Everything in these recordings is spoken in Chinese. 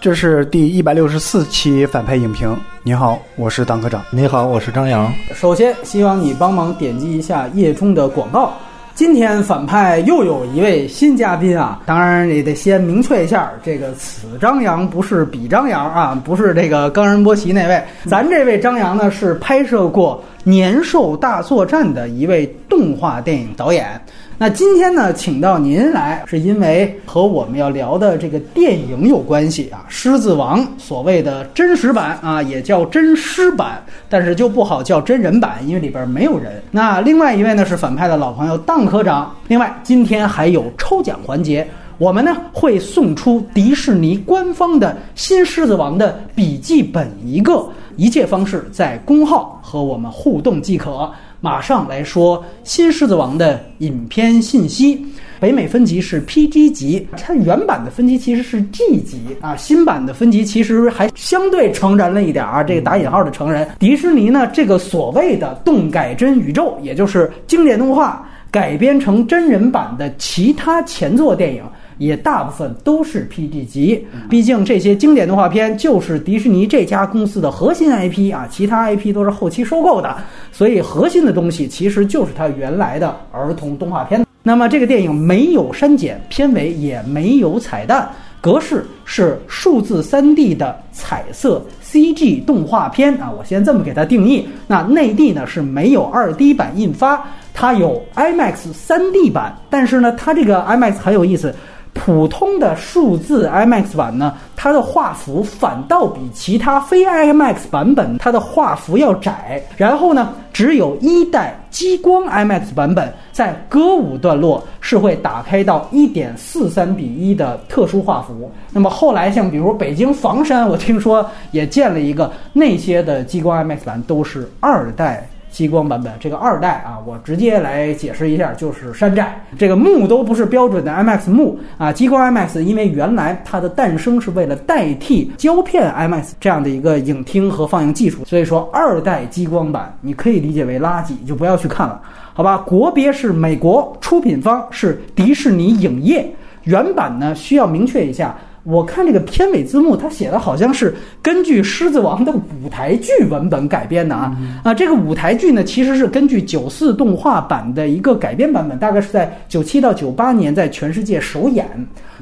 这是第一百六十四期反派影评。你好，我是党科长。你好，我是张扬。首先，希望你帮忙点击一下页中的广告。今天反派又有一位新嘉宾啊，当然也得先明确一下，这个此张扬不是彼张扬啊，不是这个冈仁波齐那位。咱这位张扬呢，是拍摄过《年兽大作战》的一位动画电影导演。那今天呢，请到您来，是因为和我们要聊的这个电影有关系啊，《狮子王》所谓的真实版啊，也叫真狮版，但是就不好叫真人版，因为里边没有人。那另外一位呢是反派的老朋友当科长。另外，今天还有抽奖环节，我们呢会送出迪士尼官方的新《狮子王》的笔记本一个，一切方式在公号和我们互动即可。马上来说《新狮子王》的影片信息。北美分级是 PG 级，它原版的分级其实是 G 级啊。新版的分级其实还相对成人了一点啊，这个打引号的成人。迪士尼呢，这个所谓的动改真宇宙，也就是经典动画改编成真人版的其他前作电影。也大部分都是 PG 级，毕竟这些经典动画片就是迪士尼这家公司的核心 IP 啊，其他 IP 都是后期收购的，所以核心的东西其实就是它原来的儿童动画片。那么这个电影没有删减，片尾也没有彩蛋，格式是数字 3D 的彩色 CG 动画片啊，我先这么给它定义。那内地呢是没有 2D 版印发，它有 IMAX 3D 版，但是呢，它这个 IMAX 很有意思。普通的数字 IMAX 版呢，它的画幅反倒比其他非 IMAX 版本它的画幅要窄。然后呢，只有一代激光 IMAX 版本在歌舞段落是会打开到一点四三比一的特殊画幅。那么后来像比如北京房山，我听说也建了一个，那些的激光 IMAX 版都是二代。激光版本这个二代啊，我直接来解释一下，就是山寨，这个幕都不是标准的 IMAX 幕啊。激光 IMAX 因为原来它的诞生是为了代替胶片 IMAX 这样的一个影厅和放映技术，所以说二代激光版你可以理解为垃圾，就不要去看了，好吧？国别是美国，出品方是迪士尼影业，原版呢需要明确一下。我看这个片尾字幕，它写的好像是根据《狮子王》的舞台剧文本改编的啊啊！这个舞台剧呢，其实是根据九四动画版的一个改编版本，大概是在九七到九八年在全世界首演。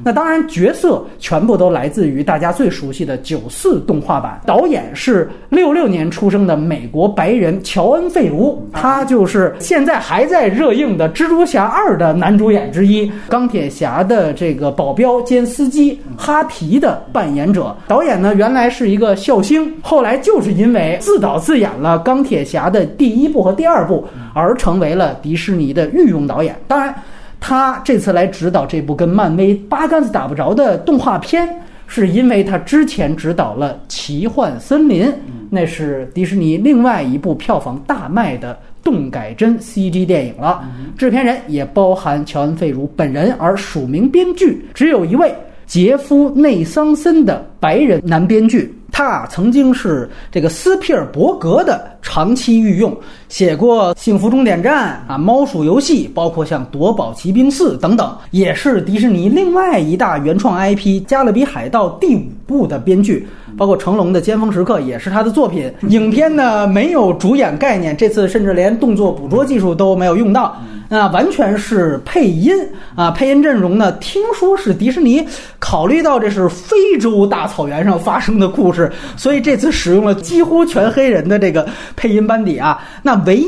那当然，角色全部都来自于大家最熟悉的九四动画版。导演是六六年出生的美国白人乔恩·费卢，他就是现在还在热映的《蜘蛛侠二》的男主演之一，钢铁侠的这个保镖兼司机哈皮的扮演者。导演呢，原来是一个笑星，后来就是因为自导自演了钢铁侠的第一部和第二部，而成为了迪士尼的御用导演。当然。他这次来指导这部跟漫威八竿子打不着的动画片，是因为他之前指导了《奇幻森林》，那是迪士尼另外一部票房大卖的动改真 CG 电影了。制片人也包含乔恩·费卢本人，而署名编剧只有一位杰夫·内桑森的白人男编剧。他，曾经是这个斯皮尔伯格的长期御用，写过《幸福终点站》啊，《猫鼠游戏》，包括像《夺宝奇兵四》等等，也是迪士尼另外一大原创 IP《加勒比海盗》第五部的编剧，包括成龙的《尖峰时刻》也是他的作品。影片呢没有主演概念，这次甚至连动作捕捉技术都没有用到。那完全是配音啊！配音阵容呢？听说是迪士尼考虑到这是非洲大草草原上发生的故事，所以这次使用了几乎全黑人的这个配音班底啊。那唯一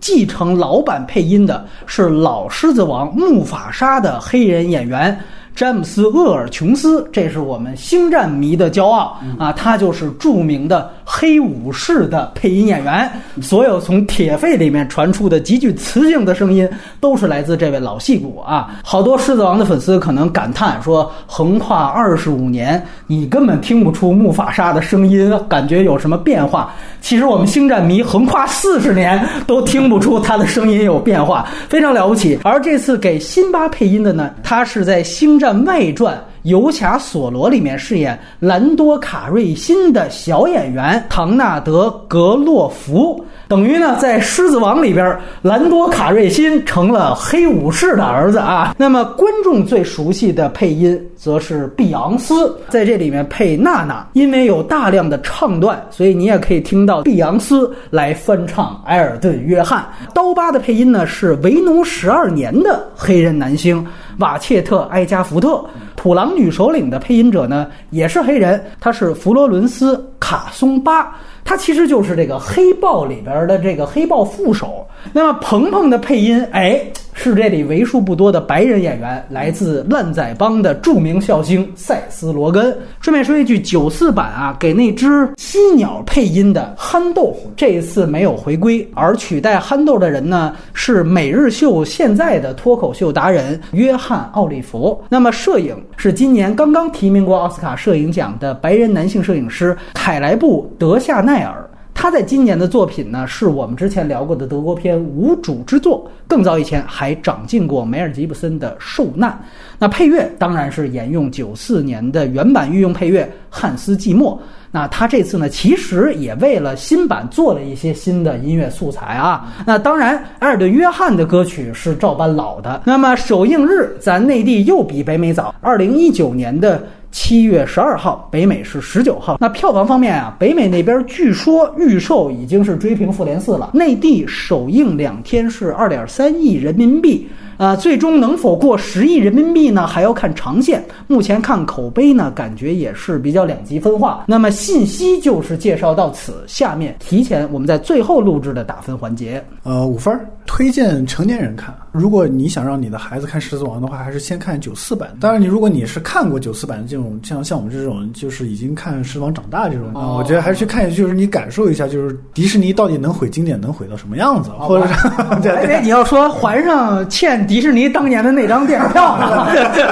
继承老版配音的是老狮子王木法沙的黑人演员。詹姆斯·厄尔琼斯，这是我们星战迷的骄傲啊！他就是著名的黑武士的配音演员。所有从铁肺里面传出的极具磁性的声音，都是来自这位老戏骨啊！好多狮子王的粉丝可能感叹说：“横跨二十五年，你根本听不出木法沙的声音，感觉有什么变化？”其实我们星战迷横跨四十年都听不出他的声音有变化，非常了不起。而这次给辛巴配音的呢，他是在星。《战外传》《游侠索罗》里面饰演兰多卡瑞辛的小演员唐纳德·格洛弗。等于呢，在《狮子王》里边，兰多卡瑞辛成了黑武士的儿子啊。那么观众最熟悉的配音则是碧昂斯，在这里面配娜娜，因为有大量的唱段，所以你也可以听到碧昂斯来翻唱埃尔顿·约翰。刀疤的配音呢是为奴十二年的黑人男星瓦切特·埃加福特。土狼女首领的配音者呢也是黑人，他是弗罗伦斯·卡松巴。他其实就是这个黑豹里边的这个黑豹副手。那么鹏鹏的配音，哎，是这里为数不多的白人演员，来自烂仔帮的著名笑星塞斯·罗根。顺便说一句，九四版啊，给那只犀鸟配音的憨豆这一次没有回归，而取代憨豆的人呢是每日秀现在的脱口秀达人约翰·奥利弗。那么摄影是今年刚刚提名过奥斯卡摄影奖的白人男性摄影师凯莱布·德夏奈奈尔。他在今年的作品呢，是我们之前聊过的德国片《无主之作》，更早以前还长进过梅尔吉布森的《受难》。那配乐当然是沿用九四年的原版御用配乐汉斯季默。那他这次呢，其实也为了新版做了一些新的音乐素材啊。那当然，埃尔顿·约翰的歌曲是照搬老的。那么首映日，咱内地又比北美早，二零一九年的。七月十二号，北美是十九号。那票房方面啊，北美那边据说预售已经是追平《复联四》了。内地首映两天是二点三亿人民币。啊，最终能否过十亿人民币呢？还要看长线。目前看口碑呢，感觉也是比较两极分化。那么信息就是介绍到此，下面提前我们在最后录制的打分环节。呃，五分，推荐成年人看。如果你想让你的孩子看《狮子王》的话，还是先看九四版。当然，你如果你是看过九四版的这种，像像我们这种就是已经看《狮子王》长大这种，我觉得还是去看一下，就是你感受一下，就是迪士尼到底能毁经典能毁到什么样子，或者是对 对，你要说还上欠迪士尼当年的那张电影票呢？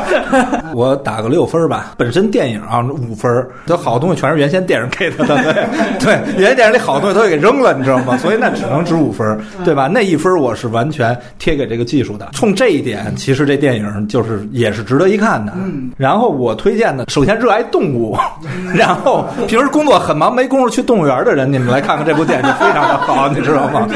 我打个六分吧。本身电影啊五分，这好东西全是原先电影给他的，对 对，原先电影里好东西都给扔了，你知道吗？所以那只能值五分，对吧？那一分我是完全贴给这个。技术的，冲这一点，其实这电影就是也是值得一看的。嗯，然后我推荐的，首先热爱动物，然后平时工作很忙没工夫去动物园的人，你们来看看这部电影就非常的好，你知道吗？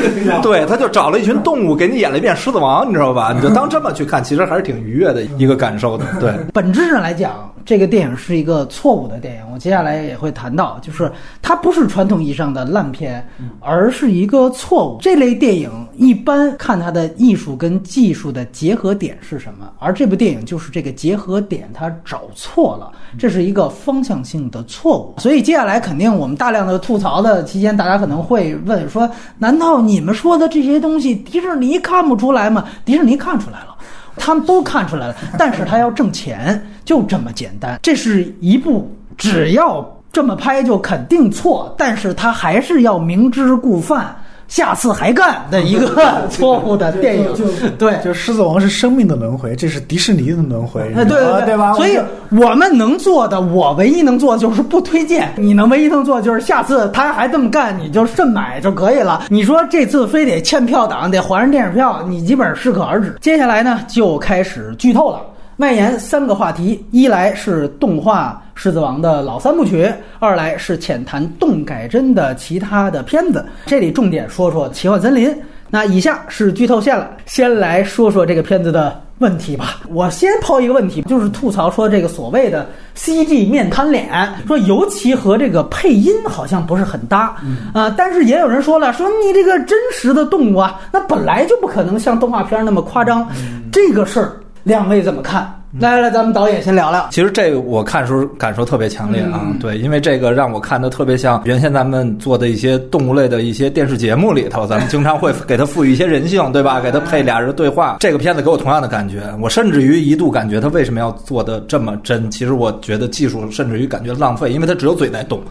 对，他就找了一群动物给你演了一遍《狮子王》，你知道吧？你就当这么去看，其实还是挺愉悦的一个感受的。对，本质上来讲。这个电影是一个错误的电影，我接下来也会谈到，就是它不是传统意义上的烂片，而是一个错误。这类电影一般看它的艺术跟技术的结合点是什么，而这部电影就是这个结合点它找错了，这是一个方向性的错误。所以接下来肯定我们大量的吐槽的期间，大家可能会问说：难道你们说的这些东西迪士尼看不出来吗？迪士尼看出来了。他们都看出来了，但是他要挣钱，就这么简单。这是一部只要这么拍就肯定错，但是他还是要明知故犯，下次还干的一个错误的电影。对，就《狮子王》是生命的轮回，这是迪士尼的轮回。对对对吧？所以我们能做的，我唯一能做的就是不推荐。你能唯一能做的就是下次他还这么干，你就慎买就可以了。你说这次非得欠票党，得还上电影票，你基本适可而止。接下来呢，就开始剧透了。蔓延三个话题：一来是动画《狮子王》的老三部曲；二来是浅谈动改真的其他的片子。这里重点说说《奇幻森林》。那以下是剧透线了，先来说说这个片子的问题吧。我先抛一个问题，就是吐槽说这个所谓的 CG 面瘫脸，说尤其和这个配音好像不是很搭啊。但是也有人说了，说你这个真实的动物啊，那本来就不可能像动画片那么夸张，这个事儿。两位怎么看？来来来，咱们导演先聊聊。其实这个我看时候感受特别强烈啊，对，因为这个让我看的特别像原先咱们做的一些动物类的一些电视节目里头，咱们经常会给它赋予一些人性，对吧？给它配俩人对话。这个片子给我同样的感觉，我甚至于一度感觉它为什么要做的这么真？其实我觉得技术甚至于感觉浪费，因为它只有嘴在动，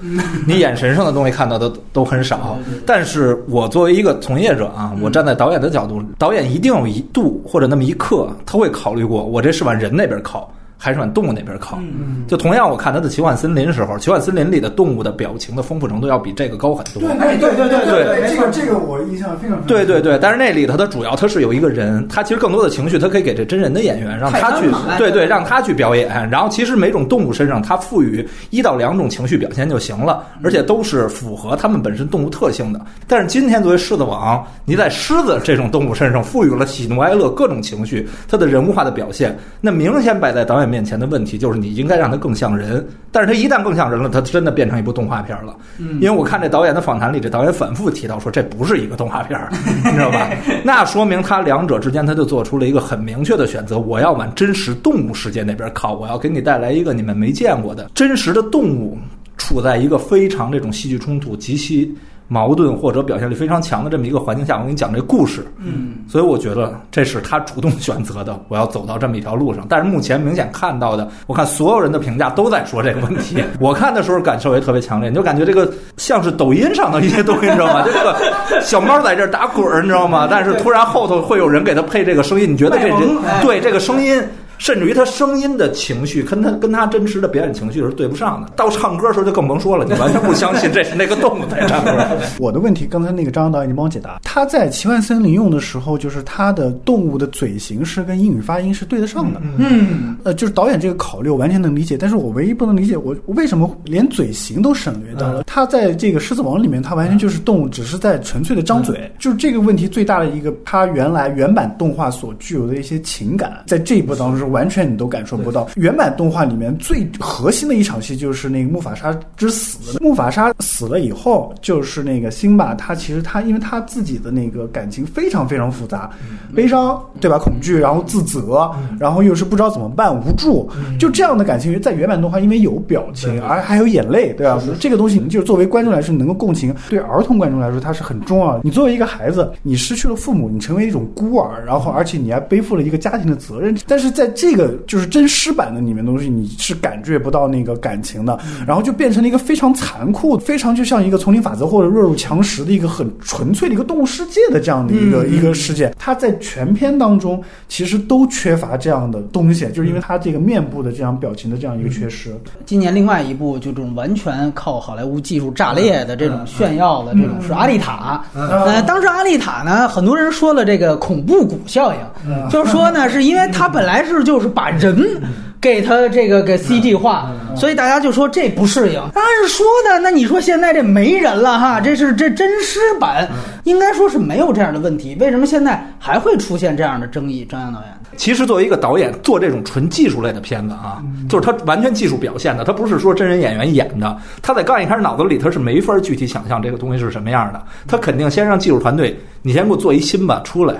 你眼神上的东西看到的都很少。但是我作为一个从业者啊，我站在导演的角度，导演一定有一度或者那么一刻，他会考虑过我这是往人那边靠。还是往动物那边靠。就同样，我看他的《奇幻森林》时候，《奇幻森林》里的动物的表情的丰富程度要比这个高很多。哎，对对对对这个这个我印象非常深对对对，但是那里头它主要它是有一个人，他其实更多的情绪，他可以给这真人的演员，让他去对对，让他去表演。然后其实每种动物身上，它赋予一到两种情绪表现就行了，而且都是符合它们本身动物特性的。但是今天作为狮子王，你在狮子这种动物身上赋予了喜怒哀乐各种情绪，它的人物化的表现，那明显摆在导演面前的问题就是你应该让它更像人。但是它一旦更像人了，它真的变成一部动画片了。因为我看这导演的访谈里，这导演反复提到说这不是一个动画片，你知道吧？那说明他两者之间他就做出了一个很明确的选择，我要往真实动物世界那边靠，我要给你带来一个你们没见过的真实的动物，处在一个非常这种戏剧冲突极其。矛盾或者表现力非常强的这么一个环境下，我给你讲这故事，嗯，所以我觉得这是他主动选择的，我要走到这么一条路上。但是目前明显看到的，我看所有人的评价都在说这个问题。我看的时候感受也特别强烈，你就感觉这个像是抖音上的一些东西，你知道吗？这个小猫在这儿打滚儿，你知道吗？但是突然后头会有人给他配这个声音，你觉得这人哎对这个声音。甚至于他声音的情绪跟他跟他真实的表演情绪是对不上的。到唱歌的时候就更甭说了，你完全不相信这是那个动物在唱歌。我的问题，刚才那个张导已经帮我解答。他在奇幻森林用的时候，就是他的动物的嘴型是跟英语发音是对得上的。嗯，呃，就是导演这个考虑，我完全能理解。但是我唯一不能理解，我我为什么连嘴型都省略掉了？他在这个《狮子王》里面，他完全就是动物，只是在纯粹的张嘴。就是这个问题最大的一个，他原来原版动画所具有的一些情感，在这一部当中是完全你都感受不到。原版动画里面最核心的一场戏就是那个木法沙之死。木法沙死了以后，就是那个辛巴，他其实他因为他自己的那个感情非常非常复杂，悲伤对吧？恐惧，然后自责，然后又是不知道怎么办，无助，就这样的感情，在原版动画因为有表情，而还有眼泪，对吧？这个东西就是作为观众来说能够共情，对儿童观众来说它是很重要的。你作为一个孩子，你失去了父母，你成为一种孤儿，然后而且你还背负了一个家庭的责任，但是在这个就是真实版的里面东西，你是感觉不到那个感情的，然后就变成了一个非常残酷、非常就像一个丛林法则或者弱肉强食的一个很纯粹的一个动物世界的这样的一个、一个世界。它在全片当中其实都缺乏这样的东西，就是因为它这个面部的这样表情的这样一个缺失。今年另外一部就这种完全靠好莱坞技术炸裂的这种炫耀的这种是《阿丽塔》。呃，当时《阿丽塔》呢，很多人说了这个恐怖谷效应，就是说呢，是因为它本来是就是把人。给他这个给 CG 化，所以大家就说这不适应。按说呢，那你说现在这没人了哈，这是这真尸版，应该说是没有这样的问题，为什么现在还会出现这样的争议？张扬导演，其实作为一个导演做这种纯技术类的片子啊，就是他完全技术表现的，他不是说真人演员演的。他在刚一开始脑子里他是没法具体想象这个东西是什么样的，他肯定先让技术团队，你先给我做一新吧出来，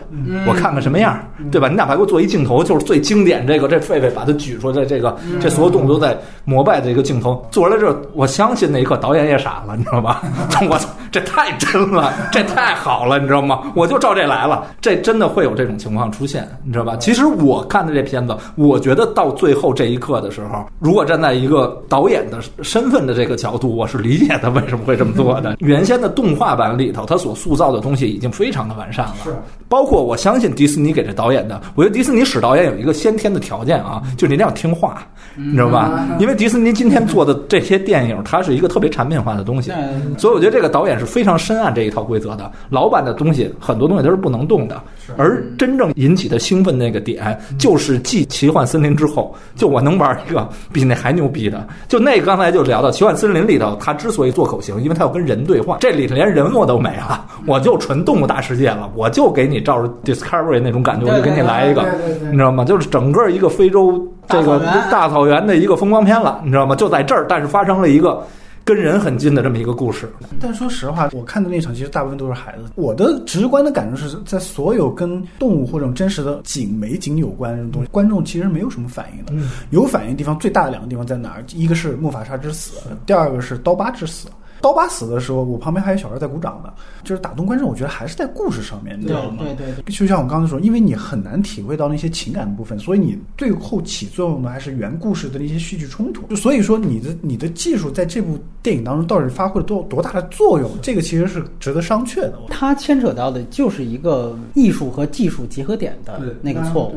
我看看什么样，对吧？你哪怕给我做一镜头，就是最经典这个，这狒狒把它举出来，这个这所有动物都在膜拜的一个镜头做出来之后，我相信那一刻导演也傻了，你知道吧？我操，这太真了，这太好了，你知道吗？我就照这来了，这真的会有这种情况出现，你知道吧？其实我看的这片子，我觉得到最后这一刻的时候，如果站在一个导演的身份的这个角度，我是理解他为什么会这么做的。原先的动画版里头，他所塑造的东西已经非常的完善了，是包括我相信迪士尼给这导演的，我觉得迪士尼使导演有一个先天的条件啊，就是你一定要听话，你知道吧？因为迪士尼今天做的这些电影，它是一个特别产品化的东西，所以我觉得这个导演是非常深谙这一套规则的。老版的东西很多东西都是不能动的，而真正引起他兴奋那个点，就是继《奇幻森林》之后，就我能玩一个比那还牛逼的。就那个刚才就聊到《奇幻森林》里头，他之所以做口型，因为他要跟人对话，这里头连人我都没了，我就纯动物大世界了，我就给你照着 Discovery 那种感觉，我就给你来一个，你知道吗？就是整个一个非洲这个大草原的一个风光片了，你知道吗？就在这儿，但是发生了一个。跟人很近的这么一个故事，但说实话，我看的那场其实大部分都是孩子。我的直观的感受是在所有跟动物或者真实的景美景有关的这种东西，观众其实没有什么反应的。有反应的地方最大的两个地方在哪儿？一个是木法沙之死，第二个是刀疤之死。刀疤死的时候，我旁边还有小孩在鼓掌呢，就是打动观众。我觉得还是在故事上面，你知道吗？对对对，就像我刚才说，因为你很难体会到那些情感的部分，所以你最后起作用的还是原故事的那些戏剧冲突。就所以说，你的你的技术在这部电影当中到底发挥了多多大的作用，这个其实是值得商榷的。它牵扯到的就是一个艺术和技术结合点的那个错误。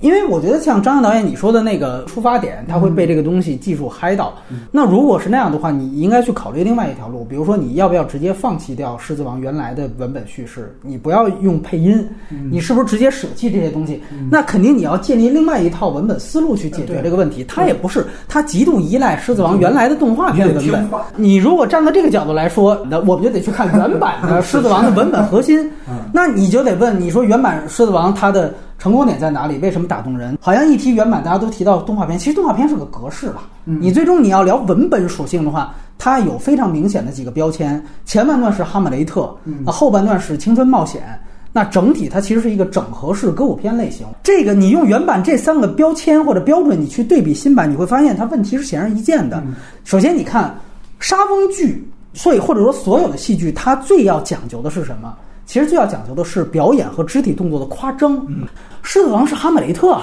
因为我觉得像张扬导演你说的那个出发点，他会被这个东西技术嗨到。那如果是那样的话，你应该去考虑另外一条路，比如说你要不要直接放弃掉《狮子王》原来的文本叙事，你不要用配音，你是不是直接舍弃这些东西？那肯定你要建立另外一套文本思路去解决这个问题。它也不是，它极度依赖《狮子王》原来的动画片文本。你如果站在这个角度来说，那我们就得去看原版的《狮子王》的文本核心。那你就得问，你说原版《狮子王》它的。成功点在哪里？为什么打动人？好像一提原版，大家都提到动画片。其实动画片是个格式吧。你最终你要聊文本属性的话，它有非常明显的几个标签。前半段是哈姆雷特，那后半段是青春冒险。那整体它其实是一个整合式歌舞片类型。这个你用原版这三个标签或者标准，你去对比新版，你会发现它问题是显而易见的。首先，你看沙翁剧，所以或者说所有的戏剧，它最要讲究的是什么？其实最要讲究的是表演和肢体动作的夸张。狮子王是哈姆雷特，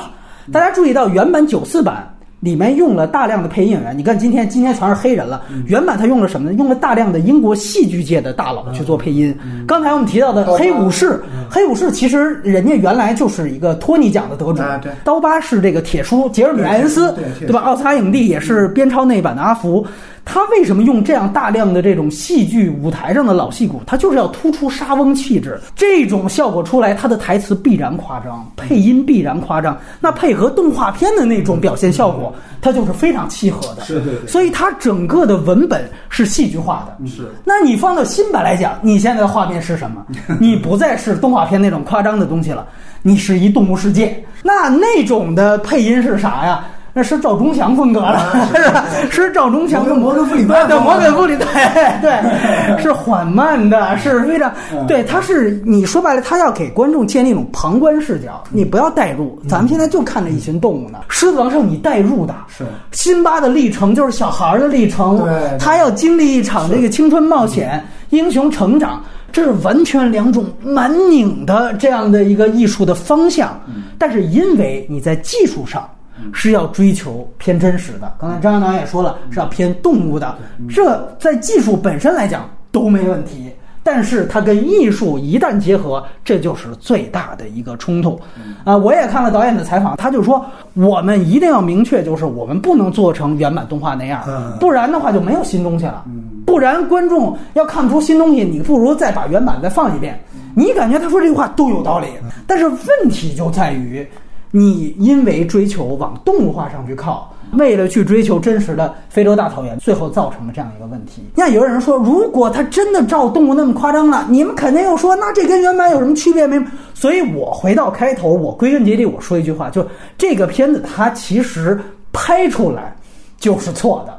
大家注意到原版九四版里面用了大量的配音演员。你看今天今天全是黑人了，原版他用了什么呢？用了大量的英国戏剧界的大佬去做配音。刚才我们提到的黑武士，黑武士其实人家原来就是一个托尼奖的得主。刀疤是这个铁叔杰尔米艾恩斯，对吧？奥斯卡影帝也是边超那版的阿福。他为什么用这样大量的这种戏剧舞台上的老戏骨？他就是要突出沙翁气质，这种效果出来，他的台词必然夸张，配音必然夸张。那配合动画片的那种表现效果，它就是非常契合的。是是。所以它整个的文本是戏剧化的。是。那你放到新版来讲，你现在的画面是什么？你不再是动画片那种夸张的东西了，你是一动物世界。那那种的配音是啥呀？那是赵忠祥风格了，是吧？是赵忠祥的摩根弗里曼对，摩根弗里对对，是缓慢的，是非常对。他是你说白了，他要给观众建立一种旁观视角，你不要代入。咱们现在就看着一群动物呢，狮子王是你代入的，是辛巴的历程就是小孩的历程，对，他要经历一场这个青春冒险、英雄成长，这是完全两种蛮拧的这样的一个艺术的方向。但是因为你在技术上。是要追求偏真实的。刚才张导也说了，是要偏动物的。这在技术本身来讲都没问题，但是它跟艺术一旦结合，这就是最大的一个冲突。啊，我也看了导演的采访，他就说，我们一定要明确，就是我们不能做成原版动画那样，不然的话就没有新东西了。不然观众要看不出新东西，你不如再把原版再放一遍。你感觉他说这句话都有道理，但是问题就在于。你因为追求往动物化上去靠，为了去追求真实的非洲大草原，最后造成了这样一个问题。那有人说，如果他真的照动物那么夸张了，你们肯定又说，那这跟原版有什么区别没？所以我回到开头，我归根结底我说一句话，就这个片子它其实拍出来就是错的。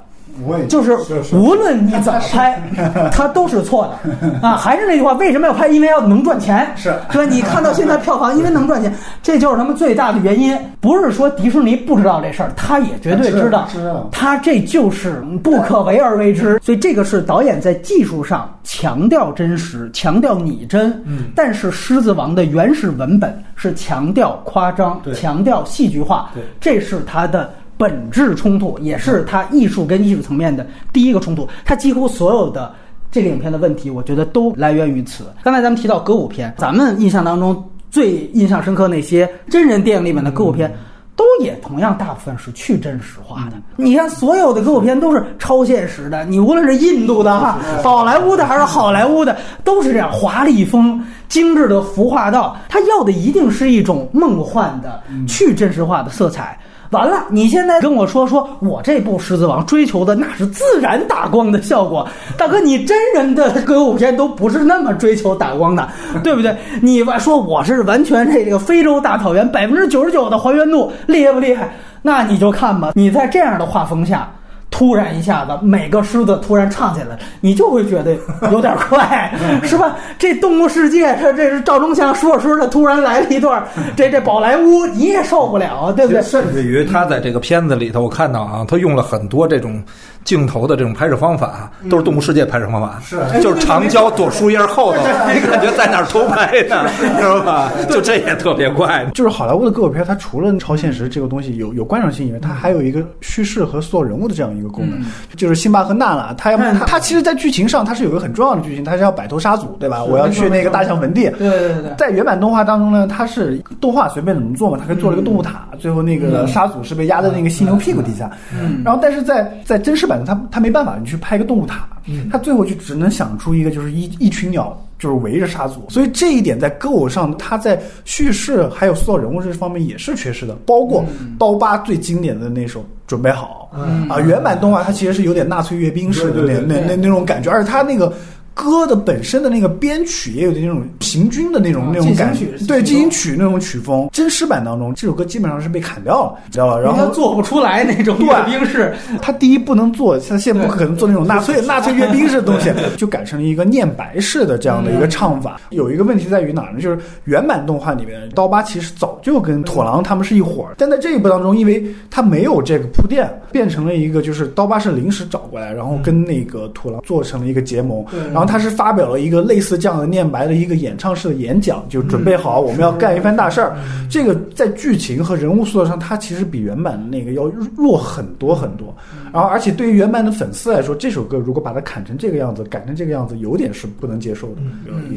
就是无论你怎么拍，它都是错的啊！还是那句话，为什么要拍？因为要能赚钱，是对吧？你看到现在票房，因为能赚钱，这就是他们最大的原因。不是说迪士尼不知道这事儿，他也绝对知道，知道。他这就是不可为而为之。所以这个是导演在技术上强调真实，强调拟真。嗯。但是《狮子王》的原始文本是强调夸张，强调戏剧化。对，这是他的。本质冲突也是它艺术跟艺术层面的第一个冲突。它几乎所有的这个影片的问题，我觉得都来源于此。刚才咱们提到歌舞片，咱们印象当中最印象深刻那些真人电影里面的歌舞片，都也同样大部分是去真实化的。你看，所有的歌舞片都是超现实的。你无论是印度的、哈宝莱坞的还是好莱坞的，都是这样华丽风、精致的服化道。他要的一定是一种梦幻的、去真实化的色彩。完了，你现在跟我说说我这部《狮子王》追求的那是自然打光的效果，大哥，你真人的歌舞片都不是那么追求打光的，对不对？你说我是完全这个非洲大草原百分之九十九的还原度，厉害不厉害？那你就看吧，你在这样的画风下。突然一下子，每个狮子突然唱起来，你就会觉得有点快，是吧？这动物世界，这这是赵忠祥说着说着突然来了一段，这这宝莱坞你也受不了，对不对？甚至于他在这个片子里头，我看到啊，他用了很多这种镜头的这种拍摄方法，都是动物世界拍摄方法，是就是长焦躲树叶后头，你感觉在哪儿偷拍呢，知道吧？就这也特别怪。就是好莱坞的歌舞片，它除了超现实这个东西有有观赏性以外，它还有一个叙事和塑造人物的这样一个功能。就是辛巴和娜娜，他要他他其实，在剧情上，他是有一个很重要的剧情，他是要摆脱沙祖，对吧？我要去那个大象坟地。对对对对。在原版动画当中呢，它是动画随便怎么做嘛，他可以做了一个动物塔，最后那个沙祖是被压在那个犀牛屁股底下。嗯。然后，但是在在真实版的他他没办法，你去拍一个动物塔，他最后就只能想出一个就是一一群鸟。就是围着杀族，所以这一点在歌舞上，他在叙事还有塑造人物这方面也是缺失的。包括刀疤最经典的那首《准备好》，啊，原版动画它其实是有点纳粹阅兵式的那那那那种感觉，而且它那个。歌的本身的那个编曲也有的那种平均的那种那种感觉，对进行曲那种曲风。真实版当中，这首歌基本上是被砍掉了，知道吧？然后做不出来那种阅兵式。他第一不能做，他现在不可能做那种 纳粹纳粹阅兵式的东西，就改成了一个念白式的这样的一个唱法。有一个问题在于哪呢？就是原版动画里面，刀疤其实早就跟土狼他们是一伙儿，但在这一部当中，因为他没有这个铺垫，变成了一个就是刀疤是临时找过来，然后跟那个土狼做成了一个结盟，然后。他是发表了一个类似这样的念白的一个演唱式的演讲，就准备好我们要干一番大事儿。这个在剧情和人物塑造上，它其实比原版的那个要弱很多很多。然后，而且对于原版的粉丝来说，这首歌如果把它砍成这个样子，改成这个样子，有点是不能接受的。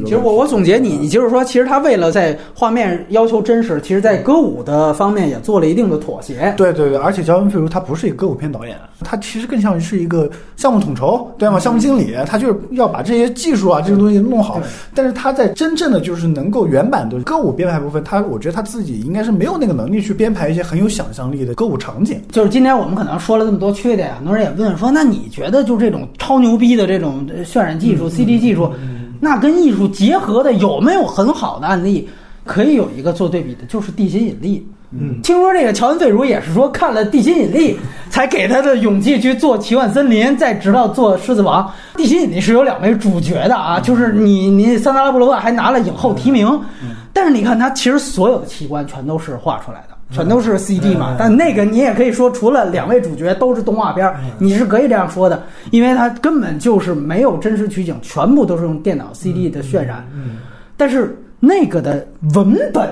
其实我我总结你，你就是说，其实他为了在画面要求真实，其实在歌舞的方面也做了一定的妥协。对对对，而且焦恩·费如他不是一个歌舞片导演，他其实更像是一个项目统筹，对吗？项目经理，他就是要把这些。技术啊，这个东西弄好，但是他在真正的就是能够原版的歌舞编排部分，他我觉得他自己应该是没有那个能力去编排一些很有想象力的歌舞场景。就是今天我们可能说了这么多缺点，很多人也问说，那你觉得就这种超牛逼的这种渲染技术、CD 技术，那跟艺术结合的有没有很好的案例？可以有一个做对比的，就是《地心引力》。嗯，听说这个乔恩·费如也是说看了《地心引力》，才给他的勇气去做《奇幻森林》，再直到做《狮子王》。《地心引力》是有两位主角的啊，就是你你桑德拉·布罗克还拿了影后提名。但是你看他其实所有的器官全都是画出来的，全都是 CD 嘛。但那个你也可以说，除了两位主角都是动画片，你是可以这样说的，因为他根本就是没有真实取景，全部都是用电脑 CD 的渲染。但是那个的文本。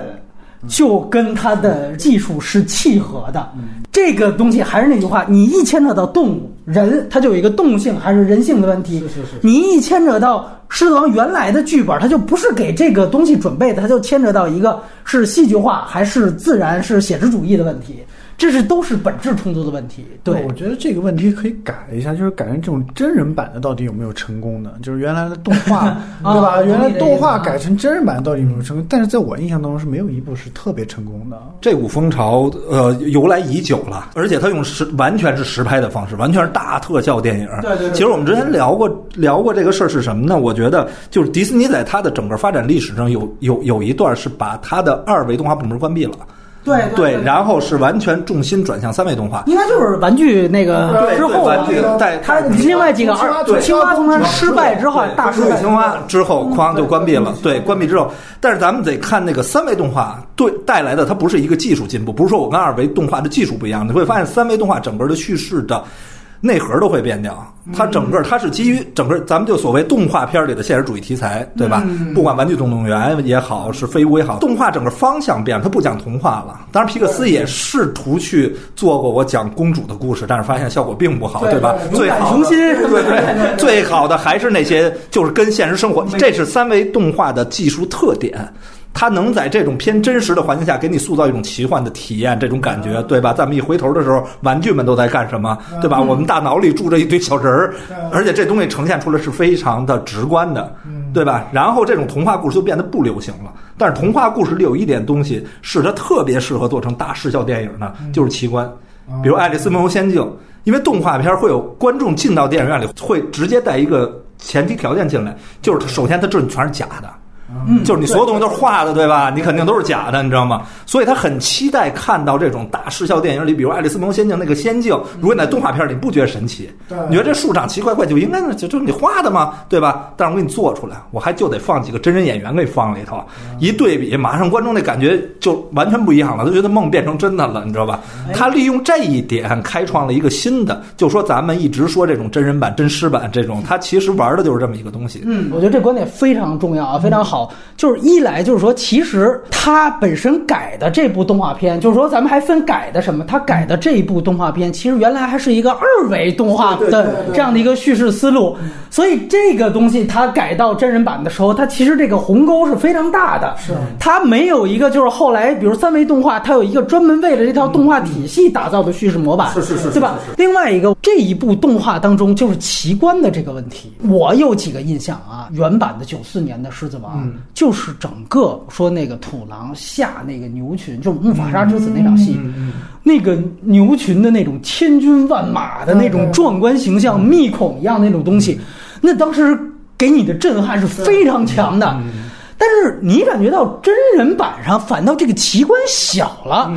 就跟它的技术是契合的，这个东西还是那句话，你一牵扯到动物、人，它就有一个动物性还是人性的问题。是是是。你一牵扯到《狮子王》原来的剧本，它就不是给这个东西准备的，它就牵扯到一个是戏剧化还是自然是写实主义的问题。这是都是本质冲突的问题。对，我觉得这个问题可以改一下，就是改成这种真人版的，到底有没有成功的？就是原来的动画，对吧？原来动画改成真人版到底有没有成功？但是在我印象当中是没有一部是特别成功的。这股风潮呃由来已久了，而且它用实完全是实拍的方式，完全是大特效电影。对对。其实我们之前聊过聊过这个事儿是什么呢？我觉得就是迪士尼在它的整个发展历史上有有有一段是把它的二维动画部门关闭了。对对，然后是完全重心转向三维动画，应该就是玩具那个之后，玩具带它另外几个二青蛙从它失败之后，大失败青蛙之后，哐就关闭了。对，关闭之后，但是咱们得看那个三维动画对带来的，它不是一个技术进步，不是说我跟二维动画的技术不一样，你会发现三维动画整个的叙事的。内核都会变掉，它整个它是基于整个咱们就所谓动画片里的现实主义题材，对吧？不管《玩具总动员》也好，是《飞屋》也好，动画整个方向变了，它不讲童话了。当然，皮克斯也试图去做过我讲公主的故事，但是发现效果并不好，对吧？最好重新对对，最好的还是那些就是跟现实生活，这是三维动画的技术特点。它能在这种偏真实的环境下给你塑造一种奇幻的体验，这种感觉，对吧？咱们一回头的时候，玩具们都在干什么，对吧？我们大脑里住着一堆小人儿，而且这东西呈现出来是非常的直观的，对吧？然后这种童话故事就变得不流行了。但是童话故事里有一点东西是它特别适合做成大视效电影的，就是奇观，比如《爱丽丝梦游仙境》，因为动画片会有观众进到电影院里会直接带一个前提条件进来，就是首先它这全是假的。嗯就是你所有东西都是画的，对吧？你肯定都是假的，你知道吗？所以他很期待看到这种大视效电影里，比如《爱丽丝梦游仙境》那个仙境，如果你在动画片里，不觉得神奇？对你觉得这树长奇怪怪，就应该就就是你画的嘛，对吧？但是我给你做出来，我还就得放几个真人演员给放里头，一对比，马上观众那感觉就完全不一样了，都觉得梦变成真的了，你知道吧？他利用这一点开创了一个新的，就说咱们一直说这种真人版、真实版这种，他其实玩的就是这么一个东西。嗯，我觉得这观点非常重要啊，非常好。就是一来就是说，其实他本身改的这部动画片，就是说咱们还分改的什么，他改的这一部动画片，其实原来还是一个二维动画的这样的一个叙事思路，所以这个东西它改到真人版的时候，它其实这个鸿沟是非常大的。是它没有一个就是后来比如三维动画，它有一个专门为了这套动画体系打造的叙事模板，是是是是对吧？另外一个，这一部动画当中就是奇观的这个问题，我有几个印象啊。原版的九四年的《狮子王》就是整个说那个土狼下那个牛群，就是木法沙之子那场戏，那个牛群的那种千军万马的那种壮观形象，密孔一样那种东西，那当时给你的震撼是非常强的。但是你感觉到真人版上反倒这个奇观小了。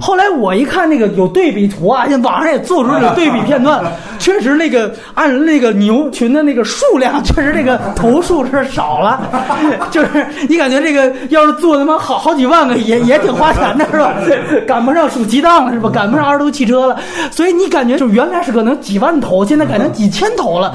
后来我一看那个有对比图啊，现在网上也做出这个对比片段，确实那个按那个牛群的那个数量，确实这个头数是少了。就是你感觉这个要是做他妈好好几万个也也挺花钱的是吧？赶不上数鸡蛋了是吧？赶不上二头汽车了，所以你感觉就原来是可能几万头，现在改成几千头了。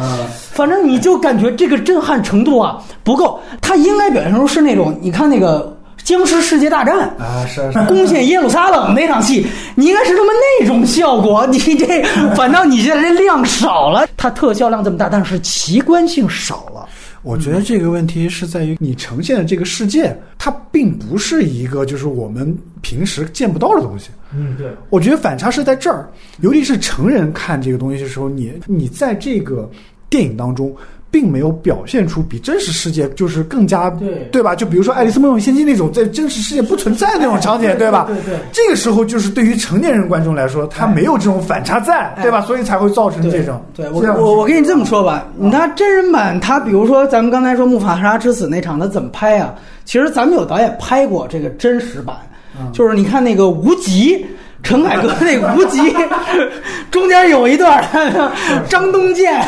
反正你就感觉这个震撼程度啊不够，它应该表现出是那种，你看那个僵尸世界大战。啊，是是攻陷耶路撒冷那场戏，你应该是他妈那种效果，你这反倒你现在这量少了，它特效量这么大，但是奇观性少了。我觉得这个问题是在于你呈现的这个世界，它并不是一个就是我们平时见不到的东西。嗯，对。我觉得反差是在这儿，尤其是成人看这个东西的时候，你你在这个电影当中。并没有表现出比真实世界就是更加对对吧？就比如说《爱丽丝梦游仙境》那种在真实世界不存在的那种场景，对吧？对对对这个时候就是对于成年人观众来说，他没有这种反差在，对吧？所以才会造成这种。对我我我跟你这么说吧，你看真人版，他比如说咱们刚才说木法沙之死那场，他怎么拍啊？其实咱们有导演拍过这个真实版，就是你看那个无极。陈凯歌那个无极，中间有一段，张东健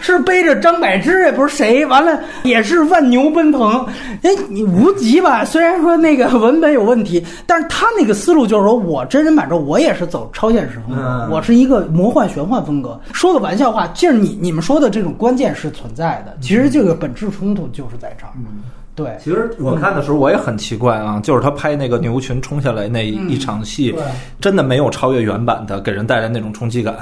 是背着张柏芝，也不是谁，完了也是万牛奔腾。哎，你无极吧？虽然说那个文本有问题，但是他那个思路就是说我真人版之后，我也是走超现实风格，嗯我是一个魔幻玄幻风格。说个玩笑话，就是你你们说的这种关键是存在的，其实这个本质冲突就是在这儿。对，其实我看的时候我也很奇怪啊，就是他拍那个牛群冲下来那一一场戏，真的没有超越原版的给人带来那种冲击感。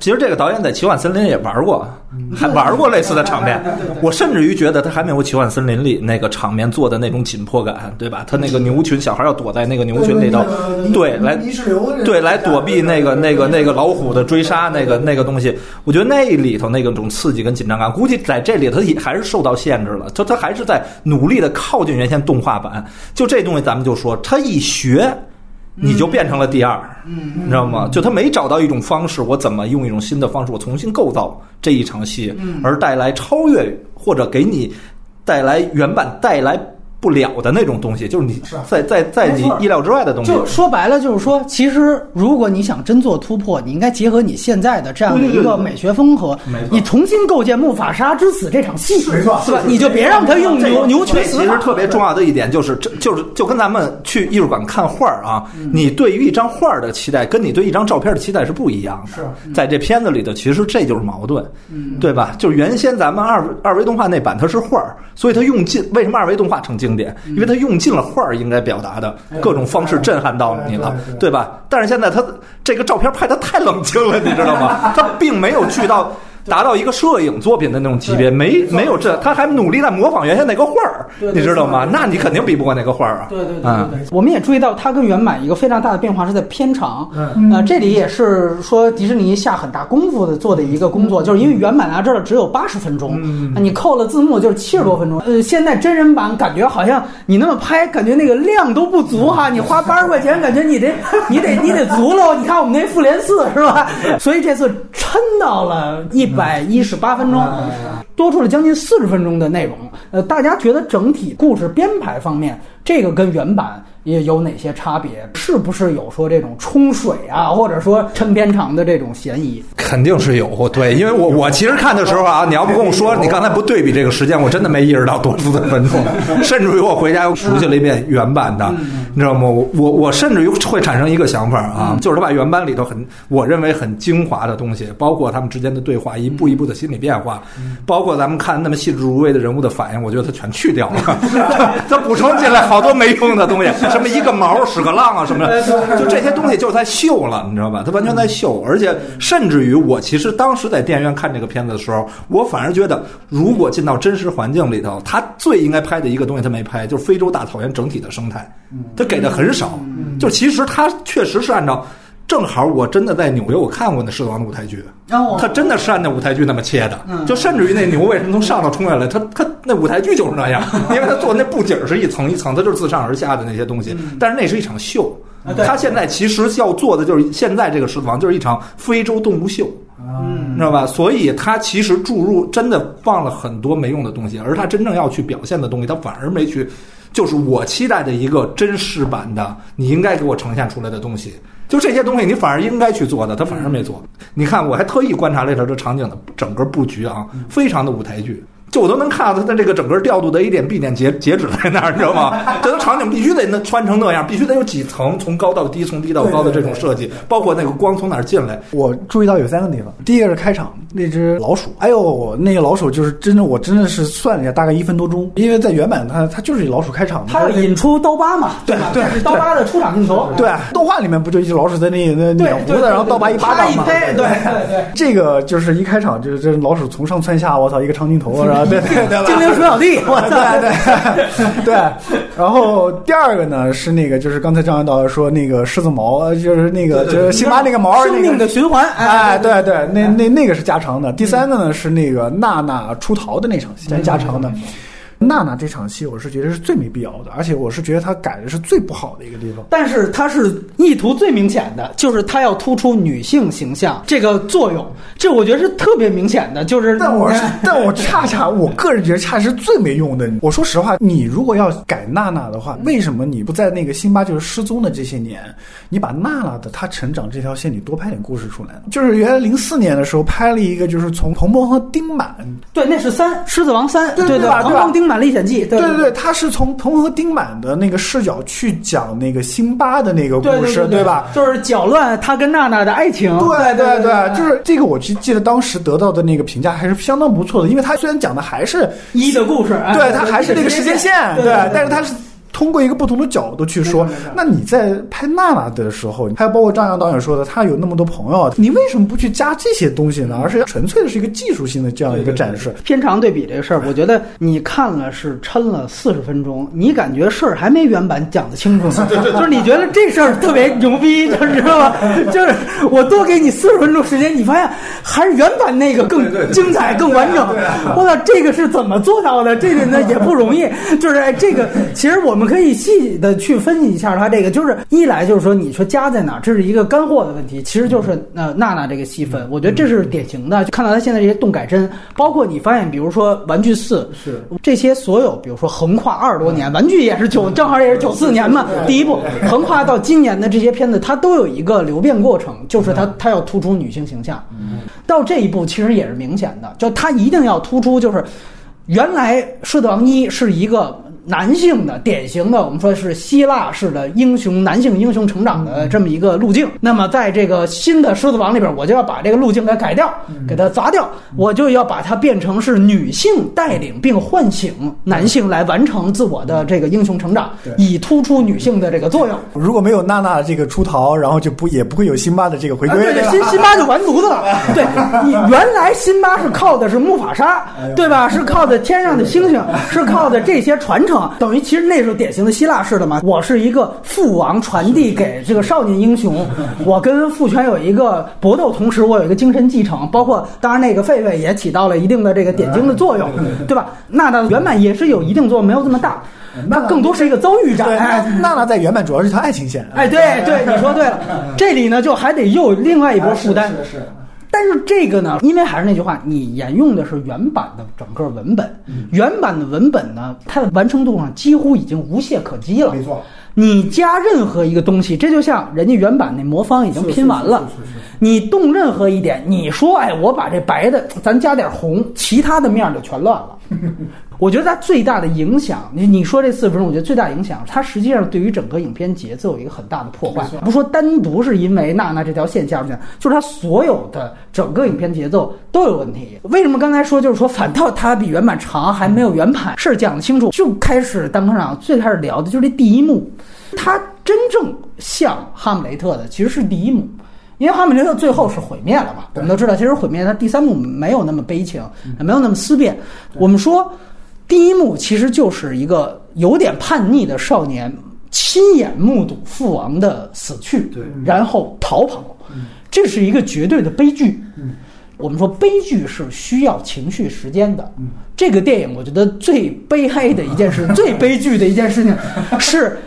其实这个导演在《奇幻森林》也玩过，还玩过类似的场面。我甚至于觉得他还没有《奇幻森林》里那个场面做的那种紧迫感，对吧？他那个牛群小孩要躲在那个牛群里头，对，来对，来躲避那个那个那个老虎的追杀，那个那个东西，我觉得那里头那个种刺激跟紧张感，估计在这里头也还是受到限制了。他他还是在努力的靠近原先动画版。就这东西，咱们就说他一学。你就变成了第二，嗯，你知道吗？就他没找到一种方式，我怎么用一种新的方式，我重新构造这一场戏，而带来超越或者给你带来原版带来不了的那种东西，就是你在在在你意料之外的东西。就说白了，就是说，其实如果你想真做突破，你应该结合你现在的这样的一个美学风格，你重新构建木法沙之死这场戏，没错是吧？你就别让他用牛牛群这其实。特别重要的一点就是，这就是就跟咱们去艺术馆看画儿啊，你对于一张画儿的期待，跟你对一张照片的期待是不一样的。是在这片子里头，其实这就是矛盾，对吧？就是原先咱们二二维动画那版它是画儿，所以它用尽为什么二维动画成经典？因为他用尽了画儿应该表达的各种方式震撼到你了对吧？但是现在他这个照片拍的太冷清了，你知道吗？他并没有去到。达到一个摄影作品的那种级别，没没有这，他还努力在模仿原先那个画儿，你知道吗？那你肯定比不过那个画儿啊。对对对嗯对对，我们也注意到它跟原版一个非常大的变化是在片长。嗯，呃，这里也是说迪士尼下很大功夫的做的一个工作，就是因为原版到这儿只有八十分钟，嗯你扣了字幕就是七十多分钟。呃，现在真人版感觉好像你那么拍，感觉那个量都不足哈，你花八十块钱，感觉你得你得你得足喽。你看我们那复联四是吧？所以这次抻到了一百一十八分钟。多出了将近四十分钟的内容。呃，大家觉得整体故事编排方面，这个跟原版也有哪些差别？是不是有说这种冲水啊，或者说抻边长的这种嫌疑？肯定是有，对，因为我我其实看的时候啊，你要不跟我说，你刚才不对比这个时间，我真的没意识到多出的分钟，甚至于我回家又熟悉了一遍原版的，你知道吗？我我我甚至于会产生一个想法啊，就是他把原版里头很我认为很精华的东西，包括他们之间的对话，一步一步的心理变化，包括咱们看那么细致入微的人物的反应，我觉得他全去掉了，他补充进来好多没用的东西，什么一个毛屎个浪啊什么的，就这些东西就是在秀了，你知道吧？他完全在秀，而且甚至于。我其实当时在电影院看这个片子的时候，我反而觉得，如果进到真实环境里头，他最应该拍的一个东西他没拍，就是非洲大草原整体的生态，他给的很少。就其实他确实是按照，正好我真的在纽约我看过那《狮子王》的舞台剧，他真的是按那舞台剧那么切的。就甚至于那牛为什么从上头冲下来，他他那舞台剧就是那样，因为他做那布景是一层一层，他就是自上而下的那些东西，但是那是一场秀。他现在其实要做的就是现在这个狮子王就是一场非洲动物秀，嗯，知道吧？所以他其实注入真的放了很多没用的东西，而他真正要去表现的东西，他反而没去，就是我期待的一个真实版的你应该给我呈现出来的东西，就这些东西你反而应该去做的，他反而没做。你看，我还特意观察了一下这场景的整个布局啊，非常的舞台剧。就我都能看到它的这个整个调度的 A 点 B 点截截止在那儿，你知道吗？这个场景必须得那穿成那样，必须得有几层，从高到低，从低到高的这种设计，包括那个光从哪儿进来。我注意到有三个地方，第一个是开场那只老鼠，哎呦，那个老鼠就是真的，我真的是算了一下，大概一分多钟，因为在原版它它就是以老鼠开场，它引出刀疤嘛，对对，刀疤的出场镜头，对，动画里面不就一只老鼠在那那捻胡子，然后刀疤一巴掌嘛，对对对，这个就是一开场就是这老鼠从上窜下，我操，一个长镜头，然后对 对对。精灵鼠小弟，我操，对对，然后第二个呢是那个，就是刚才张导说那个狮子毛，就是那个就是辛巴那个毛，生命的循环，哎，对对，那那那个是加长的。第三个呢是那个娜娜出逃的那场戏，加长的。娜娜这场戏，我是觉得是最没必要的，而且我是觉得他改的是最不好的一个地方。但是他是意图最明显的，就是他要突出女性形象这个作用，这我觉得是特别明显的。就是，但我是，但我恰恰，我个人觉得恰恰是最没用的。我说实话，你如果要改娜娜的话，为什么你不在那个辛巴就是失踪的这些年，你把娜娜的她成长这条线，你多拍点故事出来呢？就是原来零四年的时候拍了一个，就是从彭彭和丁满，对，那是三狮子王三，对对对，彭彭丁。满历险记，对对对，他是从彭和丁满的那个视角去讲那个辛巴的那个故事，对吧？就是搅乱他跟娜娜的爱情。对对对，就是这个，我记记得当时得到的那个评价还是相当不错的，因为他虽然讲的还是一的故事，对他还是那个时间线，对，但是他是。通过一个不同的角度去说，那你在拍娜娜的时候，还有包括张扬导演说的，他有那么多朋友，你为什么不去加这些东西呢？而是纯粹的是一个技术性的这样一个展示。片长对比这个事儿，我觉得你看了是抻了四十分钟，你感觉事儿还没原版讲的清楚呢。就是你觉得这事儿特别牛逼，就知道吗？就是我多给你四十分钟时间，你发现还是原版那个更精彩、更完整。我操，这个是怎么做到的？这个呢也不容易。就是这个，其实我们。可以细的去分析一下他这个，就是一来就是说，你说加在哪，这是一个干货的问题。其实就是呃娜娜这个戏份，我觉得这是典型的。就看到他现在这些动改真，包括你发现，比如说《玩具四》是这些所有，比如说横跨二十多年，玩具也是九，正好也是九四年嘛，第一部横跨到今年的这些片子，它都有一个流变过程，就是它它要突出女性形象。到这一步其实也是明显的，就它一定要突出，就是原来《狮子王一》是一个。男性的典型的，我们说是希腊式的英雄，男性英雄成长的这么一个路径。那么在这个新的狮子王里边，我就要把这个路径给改掉，给它砸掉，我就要把它变成是女性带领并唤醒男性来完成自我的这个英雄成长，以突出女性的这个作用。如果没有娜娜这个出逃，然后就不也不会有辛巴的这个回归。对对，辛辛巴就完犊子了。对你原来辛巴是靠的是木法沙，对吧？是靠的天上的星星，是靠的这些传承。等于其实那时候典型的希腊式的嘛，我是一个父王传递给这个少年英雄，我跟父权有一个搏斗，同时我有一个精神继承，包括当然那个狒狒也起到了一定的这个点睛的作用，对吧？娜娜原版也是有一定作用，没有这么大，那更多是一个遭遇战。娜娜 在原版主要是一条爱情线。哎，对对，你说对了，这里呢就还得又另外一波负担。但是这个呢，因为还是那句话，你沿用的是原版的整个文本，原版的文本呢，它的完成度上几乎已经无懈可击了。没错，你加任何一个东西，这就像人家原版那魔方已经拼完了，是是是是你动任何一点，你说哎，我把这白的咱加点红，其他的面儿就全乱了。我觉得它最大的影响，你你说这四十分钟，我觉得最大影响，它实际上对于整个影片节奏有一个很大的破坏。不说单独是因为娜娜这条线加入进来，就是它所有的整个影片节奏都有问题。为什么刚才说就是说反倒它比原版长，还没有原版事儿讲得清楚？就开始当科长最开始聊的就是这第一幕，它真正像哈姆雷特的其实是第一幕。因为哈姆雷特最后是毁灭了嘛，我们都知道，其实毁灭它第三幕没有那么悲情，没有那么思辨。我们说第一幕其实就是一个有点叛逆的少年亲眼目睹父王的死去，对然后逃跑，这是一个绝对的悲剧。我们说悲剧是需要情绪时间的。这个电影我觉得最悲哀的一件事，最悲剧的一件事情是。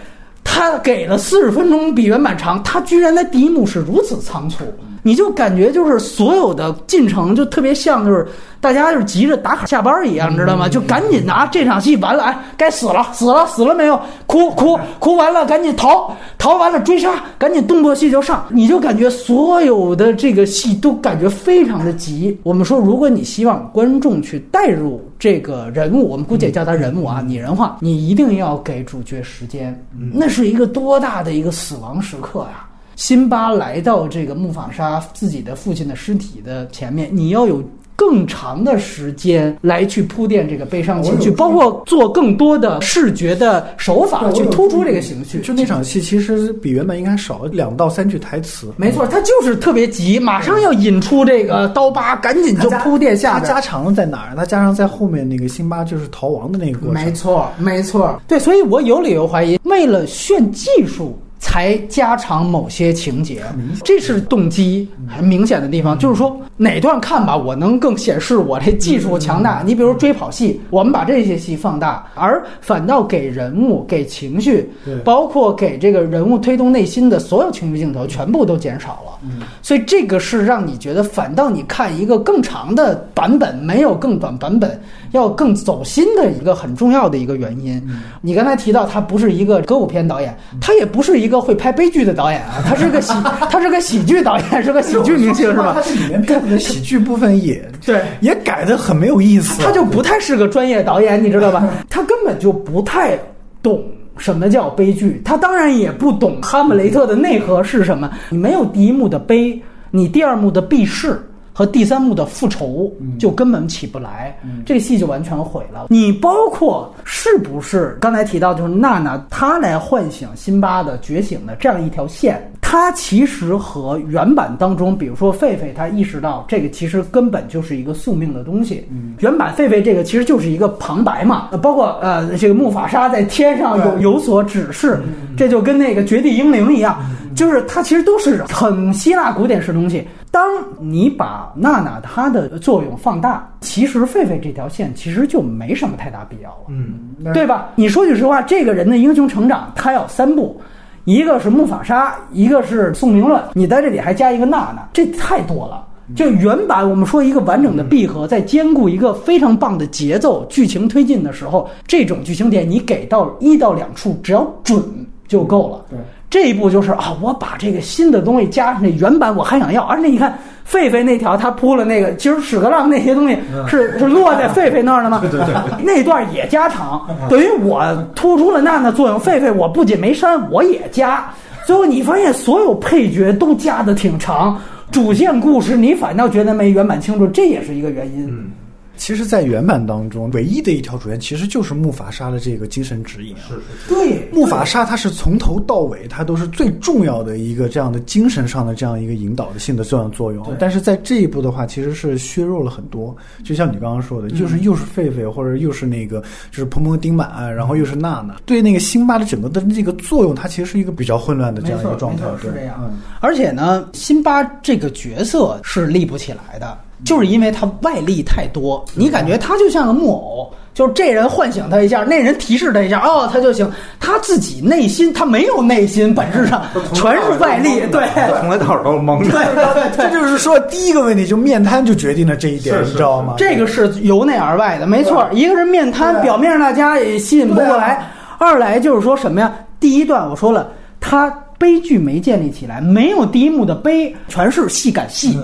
他给了四十分钟比原版长，他居然在第一幕是如此仓促，你就感觉就是所有的进程就特别像就是大家就是急着打卡下班一样，知道吗？就赶紧拿这场戏完了，哎，该死了，死了，死了没有？哭哭哭完了，赶紧逃，逃完了追杀，赶紧动作戏就上，你就感觉所有的这个戏都感觉非常的急。我们说，如果你希望观众去带入这个人物，我们姑且叫他人物啊，拟人化，你一定要给主角时间，那是一个多大的一个死亡时刻呀！辛巴来到这个木法沙自己的父亲的尸体的前面，你要有更长的时间来去铺垫这个悲伤情绪，包括做更多的视觉的手法去突出这个情绪。就那场戏其实比原本应该少两到三句台词。没错，他就是特别急，马上要引出这个刀疤，赶紧就铺垫下边。它加长在哪儿？他加长在后面那个辛巴就是逃亡的那个过程。没错，没错，对，所以我有理由怀疑，为了炫技术。才加长某些情节，这是动机很明显的地方。就是说哪段看吧，我能更显示我这技术强大。你比如追跑戏，我们把这些戏放大，而反倒给人物、给情绪，包括给这个人物推动内心的所有情绪镜头，全部都减少了。所以这个是让你觉得，反倒你看一个更长的版本，没有更短版本要更走心的一个很重要的一个原因。你刚才提到他不是一个歌舞片导演，他也不是一个会拍悲剧的导演啊，他是个喜，他是个喜剧导演，是个喜剧明星是吧他？这里面片子的喜剧部分也对也改的很没有意思。他就不太是个专业导演，你知道吧？他根本就不太懂什么叫悲剧，他当然也不懂哈姆雷特的内核是什么。你没有第一幕的悲，你第二幕的避世。和第三幕的复仇就根本起不来，这个戏就完全毁了。你包括是不是刚才提到，就是娜娜她来唤醒辛巴的觉醒的这样一条线，它其实和原版当中，比如说狒狒，他意识到这个其实根本就是一个宿命的东西。原版狒狒这个其实就是一个旁白嘛，呃包括呃这个木法沙在天上有有所指示，这就跟那个绝地英灵一样，就是它其实都是很希腊古典式东西。当你把娜娜她的作用放大，其实狒狒这条线其实就没什么太大必要了。嗯，对吧？你说句实话，这个人的英雄成长，他要三步，一个是木法沙，一个是宋明论，你在这里还加一个娜娜，这太多了。就原版我们说一个完整的闭合，在兼顾一个非常棒的节奏、剧情推进的时候，这种剧情点你给到一到两处，只要准就够了。对。这一步就是啊，我把这个新的东西加上那原版，我还想要。而且你看，狒狒那条他铺了那个，其实屎壳郎那些东西是是落在狒狒那儿的吗？对对对，那段也加长，等于我突出了娜娜作用。狒狒我不仅没删，我也加。最后你发现所有配角都加的挺长，主线故事你反倒觉得没原版清楚，这也是一个原因。其实，在原版当中，唯一的一条主线其实就是木法沙的这个精神指引。是对，木法沙它是从头到尾，它都是最重要的一个这样的精神上的这样一个引导的性的这样作用。但是在这一步的话，其实是削弱了很多。就像你刚刚说的，就是又是狒狒，或者又是那个就是蓬蓬丁满，然后又是娜娜，对那个辛巴的整个的这个作用，它其实是一个比较混乱的这样一个状态。对，是这样。而且呢，辛巴这个角色是立不起来的。就是因为他外力太多，你感觉他就像个木偶，就是这人唤醒他一下，那人提示他一下，哦，他就行。他自己内心他没有内心，本质上 全是外力，对，从来到手都是蒙着。对对对，这就是说第一个问题，就面瘫就决定了这一点，你知道吗？这个是由内而外的，没错。一个是面瘫，表面上大家也吸引不过来；二来就是说什么呀？第一段我说了，他悲剧没建立起来，没有第一幕的悲，全是戏赶戏，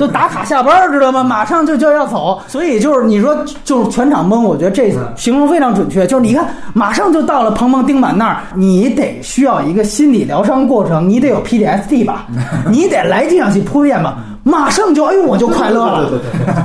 都打卡下班儿，知道吗？马上就就要走，所以就是你说就是全场懵，我觉得这形容非常准确。就是你看，马上就到了鹏鹏丁满那儿，你得需要一个心理疗伤过程，你得有 PTSD 吧，你得来这场戏铺垫吧。马上就哎呦我就快乐了，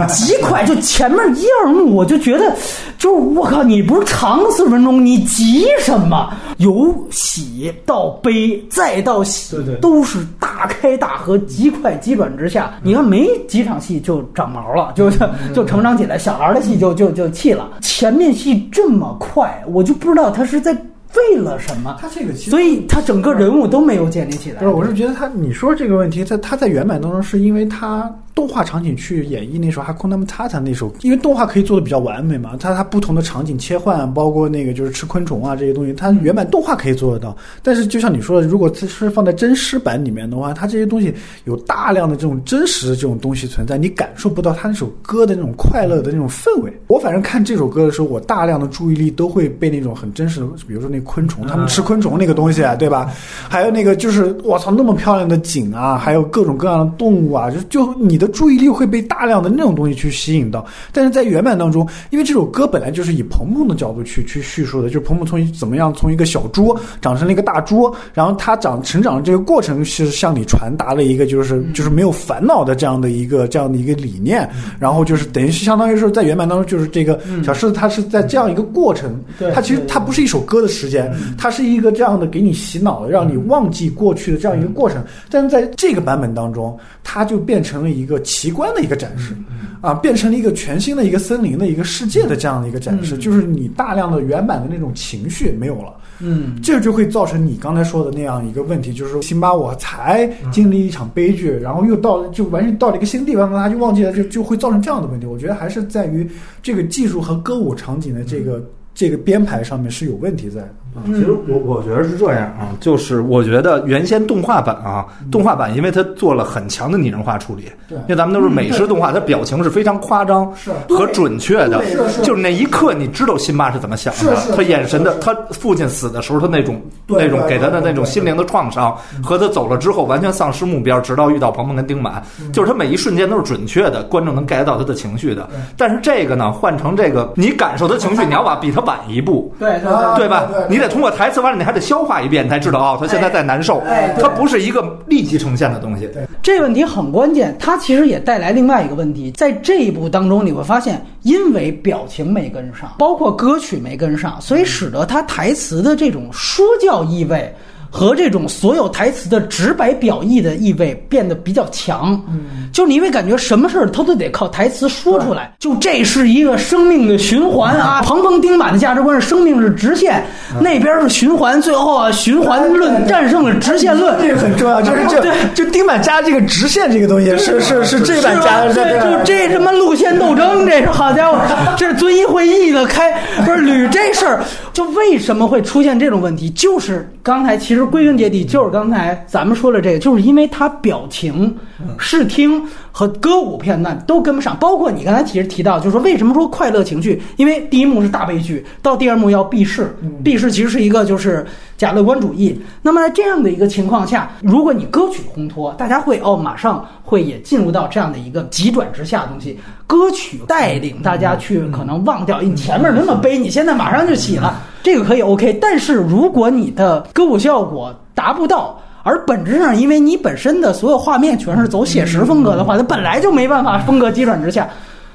极快就前面一二幕我就觉得，就是我靠，你不是长四十分钟，你急什么？由喜到悲再到喜，都是大开大合，极快急转直下。你看没几场戏就长毛了，就就就成长起来，小孩的戏就就就气了。前面戏这么快，我就不知道他是在为了什么。他这个所以他整个人物都没有建立起来。不是，我是觉得他你说这个问题，在他在原版当中，是因为他动画场景去演绎那首《哈库纳姆塔塔》那首，因为动画可以做的比较完美嘛，它它不同的场景切换，包括那个就是吃昆虫啊这些东西，它原版动画可以做得到。但是就像你说的，如果这是放在真实版里面的话，它这些东西有大量的这种真实的这种东西存在，你感受不到它那首歌的那种快乐的那种氛围。我反正看这首歌的时候，我大量的注意力都会被那种很真实的，比如说那昆虫，他们吃昆虫那个东西，对吧？还有那个就是我操，那么漂亮的景啊，还有各种各样的动物啊，就就你的注意力会被大量的那种东西去吸引到。但是在原版当中，因为这首歌本来就是以鹏鹏的角度去去叙述的，就是鹏鹏从怎么样从一个小猪长成了一个大猪，然后他长成长的这个过程是向你传达了一个就是就是没有烦恼的这样的一个这样的一个理念，然后就是等于是相当于是在原版当中就是这个小狮子它是在这样一个过程，对它其实它不是一首歌的时间，它是一个这样的给你洗脑的，让你忘记过去的这样一个过程。但是在这个版本当中，它就变成了一个奇观的一个展示，啊，变成了一个全新的一个森林的一个世界的这样的一个展示，就是你大量的原版的那种情绪没有了。嗯，这就会造成你刚才说的那样一个问题，就是说辛巴我才经历一场悲剧，然后又到了就完全到了一个新地方，他就忘记了，就就会造成这样的问题。我觉得还是在于这个技术和歌舞场景的这个这个编排上面是有问题在的。其实我我觉得是这样啊，就是我觉得原先动画版啊，动画版因为它做了很强的拟人化处理，对。因为咱们都是美式动画，它表情是非常夸张是。和准确的是是，就是那一刻你知道辛巴是怎么想的他眼神的，他父亲死的时候他那种对那种给他的那种心灵的创伤，和他走了之后完全丧失目标，直到遇到鹏鹏跟丁满，就是他每一瞬间都是准确的，观众能 get 到他的情绪的。但是这个呢，换成这个你感受他情绪，你要把比他晚一步。对对吧对对？你得通过台词完了，你还得消化一遍，才知道哦，他现在在难受哎对。它不是一个立即呈现的东西。这个问题很关键，它其实也带来另外一个问题，在这一步当中，你会发现，因为表情没跟上，包括歌曲没跟上，所以使得他台词的这种说教意味。和这种所有台词的直白表意的意味变得比较强，嗯，就你会感觉什么事儿他都得靠台词说出来，就这是一个生命的循环啊！鹏鹏丁满的价值观是生命是直线，那边是循环，最后啊循环论战胜了直线论，这个很重要，就是 就对。就丁满加这个直线这个东西是是是这版加的，是对，就这什么路线斗争，这是好家伙，这是遵义会议的开不是捋这事儿，就为什么会出现这种问题？就是刚才其实归根结底就是刚才咱们说的这个，就是因为他表情、视听和歌舞片段都跟不上，包括你刚才其实提到，就是说为什么说快乐情绪？因为第一幕是大悲剧，到第二幕要避世，避世其实是一个就是假乐观主义。那么在这样的一个情况下，如果你歌曲烘托，大家会哦马上会也进入到这样的一个急转直下的东西，歌曲带领大家去可能忘掉你前面那么悲，你现在马上就起了，这个可以 OK。但是如果你的歌舞效果达不到，而本质上因为你本身的所有画面全是走写实风格的话，它本来就没办法风格急转直下，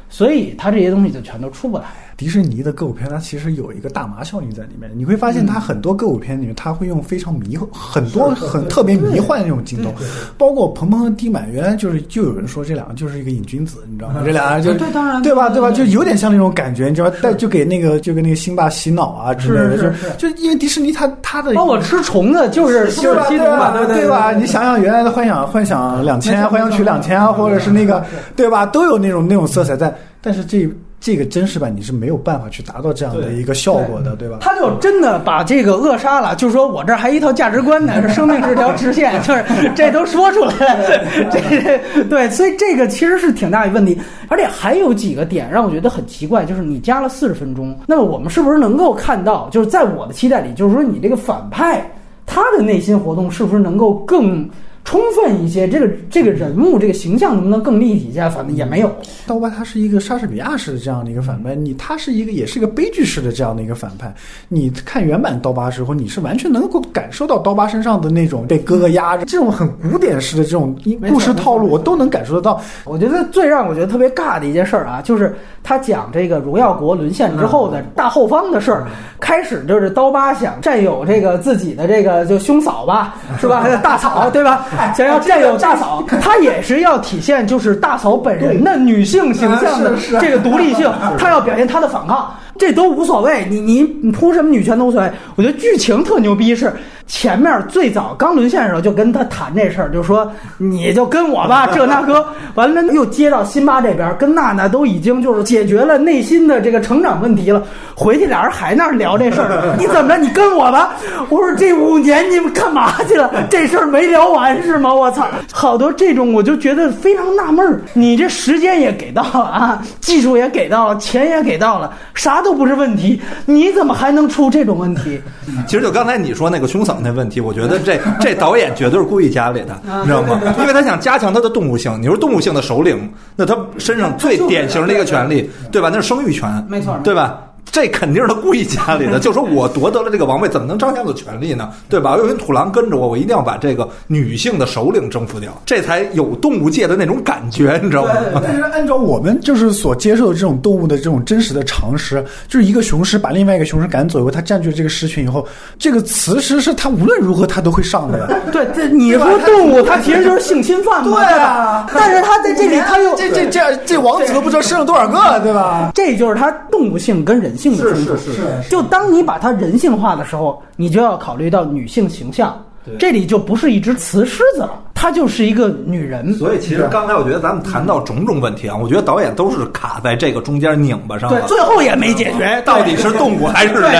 所以它这些东西就全都出不来。迪士尼的歌舞片，它其实有一个大麻效应在里面。你会发现，它很多歌舞片里面，它会用非常迷、很多很特别迷幻的那种镜头，包括鹏鹏和丁满。原来就是就有人说这两个就是一个瘾君子，你知道吗？这俩人就对当然对吧？对吧？就有点像那种感觉，你知道吧？但就给那个就跟那个辛巴洗脑啊之类的，就就因为迪士尼它它的帮我吃虫子就是就是吧？吸毒对吧？嘛，对吧？你想想原来的幻想幻想两千、幻想曲两千啊，或者是那个对吧？都有那种那种色彩在，但是这。这个真实版你是没有办法去达到这样的一个效果的，对吧？他就真的把这个扼杀了，就是说我这儿还一套价值观呢，是生命是条直线，就是这都说出来了，这对，所以这个其实是挺大的问题，而且还有几个点让我觉得很奇怪，就是你加了四十分钟，那么我们是不是能够看到，就是在我的期待里，就是说你这个反派他的内心活动是不是能够更充分一些？这个这个人物这个形象能不能更立体一些？反正也没有。刀疤他是一个莎士比亚式的这样的一个反派，你他是一个也是一个悲剧式的这样的一个反派。你看原版刀疤的时候，你是完全能够感受到刀疤身上的那种被哥哥压着，这种很古典式的这种故事套路，我都能感受得到。我觉得最让我觉得特别尬的一件事儿啊，就是他讲这个荣耀国沦陷之后的大后方的事儿。开始就是刀疤想占有这个自己的这个就兄嫂吧，是吧？大嫂对吧？想要占有大嫂，她也是要体现就是大嫂本人的女性形象的这个独立性，她要表现她的反抗。这都无所谓，你你你铺什么女权都无所谓。我觉得剧情特牛逼，是前面最早刚沦陷的时候就跟他谈这事儿，就说你就跟我吧，这那哥。完了又接到辛巴这边，跟娜娜都已经就是解决了内心的这个成长问题了。回去俩人还那聊这事儿，你怎么着？你跟我吧。我说这五年你们干嘛去了？这事儿没聊完是吗？我操，好多这种我就觉得非常纳闷儿。你这时间也给到了啊，技术也给到了，钱也给到了，啥都不是问题，你怎么还能出这种问题？其实就刚才你说那个凶嫂那问题，我觉得这 这导演绝对是故意加里的，你知道吗？因为他想加强他的动物性。你说动物性的首领，那他身上最典型的一个权利，对吧？那是生育权，没错，对吧？这肯定是他故意加里的，就说我夺得了这个王位，怎么能彰显我的权利呢？对吧？有一土狼跟着我，我一定要把这个女性的首领征服掉，这才有动物界的那种感觉，你知道吗？但是按照我们就是所接受的这种动物的这种真实的常识，就是一个雄狮把另外一个雄狮赶走以后，它占据了这个狮群以后，这个雌狮是它无论如何它都会上的呀。对，这你说动物它其实就是性侵犯嘛？对啊，但是它在这里它又这这这这王子都不知道生了多少个，对吧？这就是它动物性跟人性的冲突。是是就当你把它人性化的时候，你就要考虑到女性形象。这里就不是一只雌狮子了，它就是一个女人。所以其实刚才我觉得咱们谈到种种问题啊，我觉得导演都是卡在这个中间拧巴上对，了。最后也没解决，到底是动物还是人？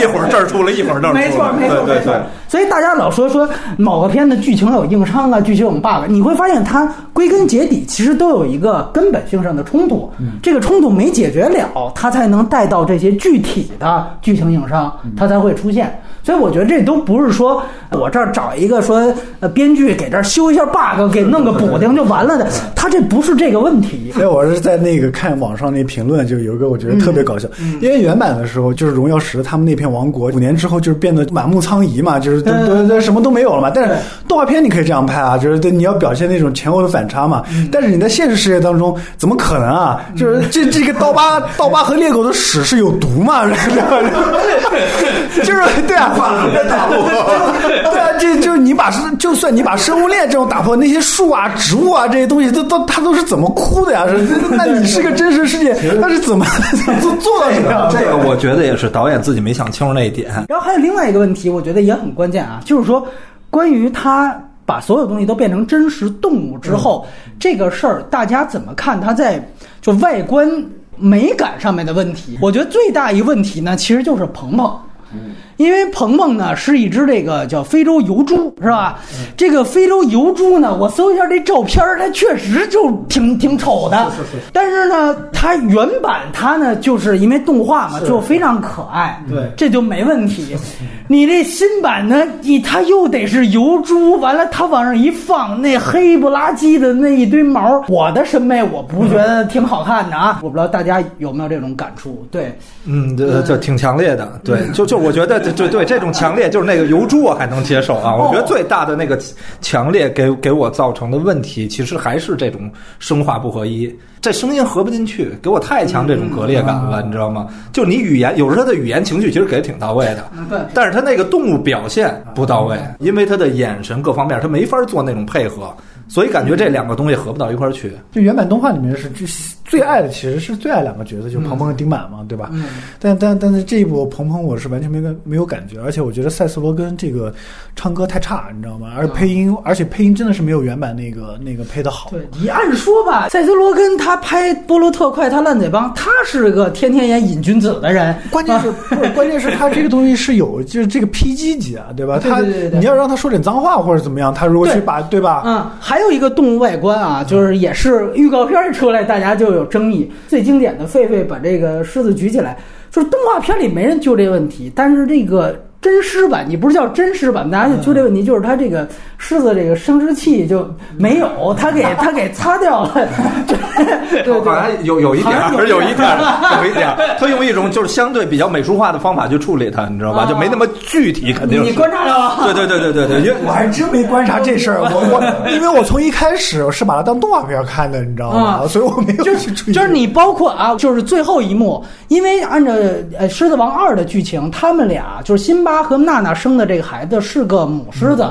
一会儿这儿出来，一会儿这儿出来。没错，没错，对对对没错。所以大家老说说某个片的剧情有硬伤啊，剧情有 bug，你会发现它归根结底其实都有一个根本性上的冲突。这个冲突没解决了，它才能带到这些具体的剧情硬伤，它才会出现。所以我觉得这都不是说我这儿找一个说呃编剧给这儿修一下 bug，给弄个补丁就完了的，他这不是这个问题。所以我是在那个看网上那评论，就有一个我觉得特别搞笑，因为原版的时候就是荣耀十他们那片王国五年之后就是变得满目苍夷嘛，就是都都都什么都没有了嘛。但是动画片你可以这样拍啊，就是对你要表现那种前后的反差嘛。但是你在现实世界当中怎么可能啊？就是这这个刀疤 刀疤和猎狗的屎是有毒嘛？就是对啊，对啊，这就是你把生，就算你把生物链这种打破，那些树啊、植物啊这些东西，都都它都是怎么哭的呀？是那你是个真实世界，那是怎么做做到这样？这个我觉得也是导演自己没想清楚那一点。然后还有另外一个问题，我觉得也很关键啊，就是说关于他把所有东西都变成真实动物之后，这个事儿大家怎么看？它在就外观美感上面的问题，我觉得最大一个问题呢，其实就是鹏鹏。因为鹏鹏呢是一只这个叫非洲油猪，是吧？这个非洲油猪呢，我搜一下这照片，它确实就挺挺丑的。是是是但是呢，它原版它呢，就是因为动画嘛，就非常可爱。对这就没问题。你这新版呢，你它又得是油猪，完了它往上一放，那黑不拉几的那一堆毛，我的审美我不觉得挺好看的啊。我不知道大家有没有这种感触？对，嗯，这这挺强烈的，对，就就我觉得，对对对，这种强烈就是那个油猪我还能接受啊。我觉得最大的那个强烈给给我造成的问题，其实还是这种声化不合一，这声音合不进去，给我太强这种割裂感了，你知道吗？就你语言有时候他的语言情绪其实给的挺到位的，对但是他那个动物表现不到位，因为他的眼神各方面他没法做那种配合。所以感觉这两个东西合不到一块儿去。就原版动画里面是最最爱的，其实是最爱两个角色，就是鹏鹏和丁满嘛，对吧？嗯，但但但是这一部鹏鹏我是完全没感没有感觉，而且我觉得塞斯罗根这个唱歌太差，你知道吗？而配音，而且配音真的是没有原版那个那个配的好。对你按说吧，塞斯罗根他拍《波罗特快》，他烂嘴帮，他是个天天演瘾君子的人，关键是不是？关键是他这个东西是有，就是这个 PG 级啊，对吧？他你要让他说点脏话或者怎么样，他如果去对把对吧？嗯，还有一个动物外观啊，就是也是预告片一出来，大家就有争议。最经典的狒狒把这个狮子举起来，就是动画片里没人揪这个问题，但是这个真狮版，你不是叫真狮版，大家就揪这问题，就是它这个狮子这个生殖器就没有，他给 他给擦掉了，对对好像有有一点儿，有有一点儿，有一点儿。他用一种就是相对比较美术化的方法去处理它，你知道吧？啊就没那么具体，肯定是。你观察到了对对对对对对，因为我还真没观察这事儿，我我 因为我从一开始我是把它当动画片看的，你知道吗？啊所以我没有就去注意。就是你包括啊，就是最后一幕，因为按照呃《狮子王二》的剧情，他们俩就是辛巴和娜娜生的这个孩子是个母狮子，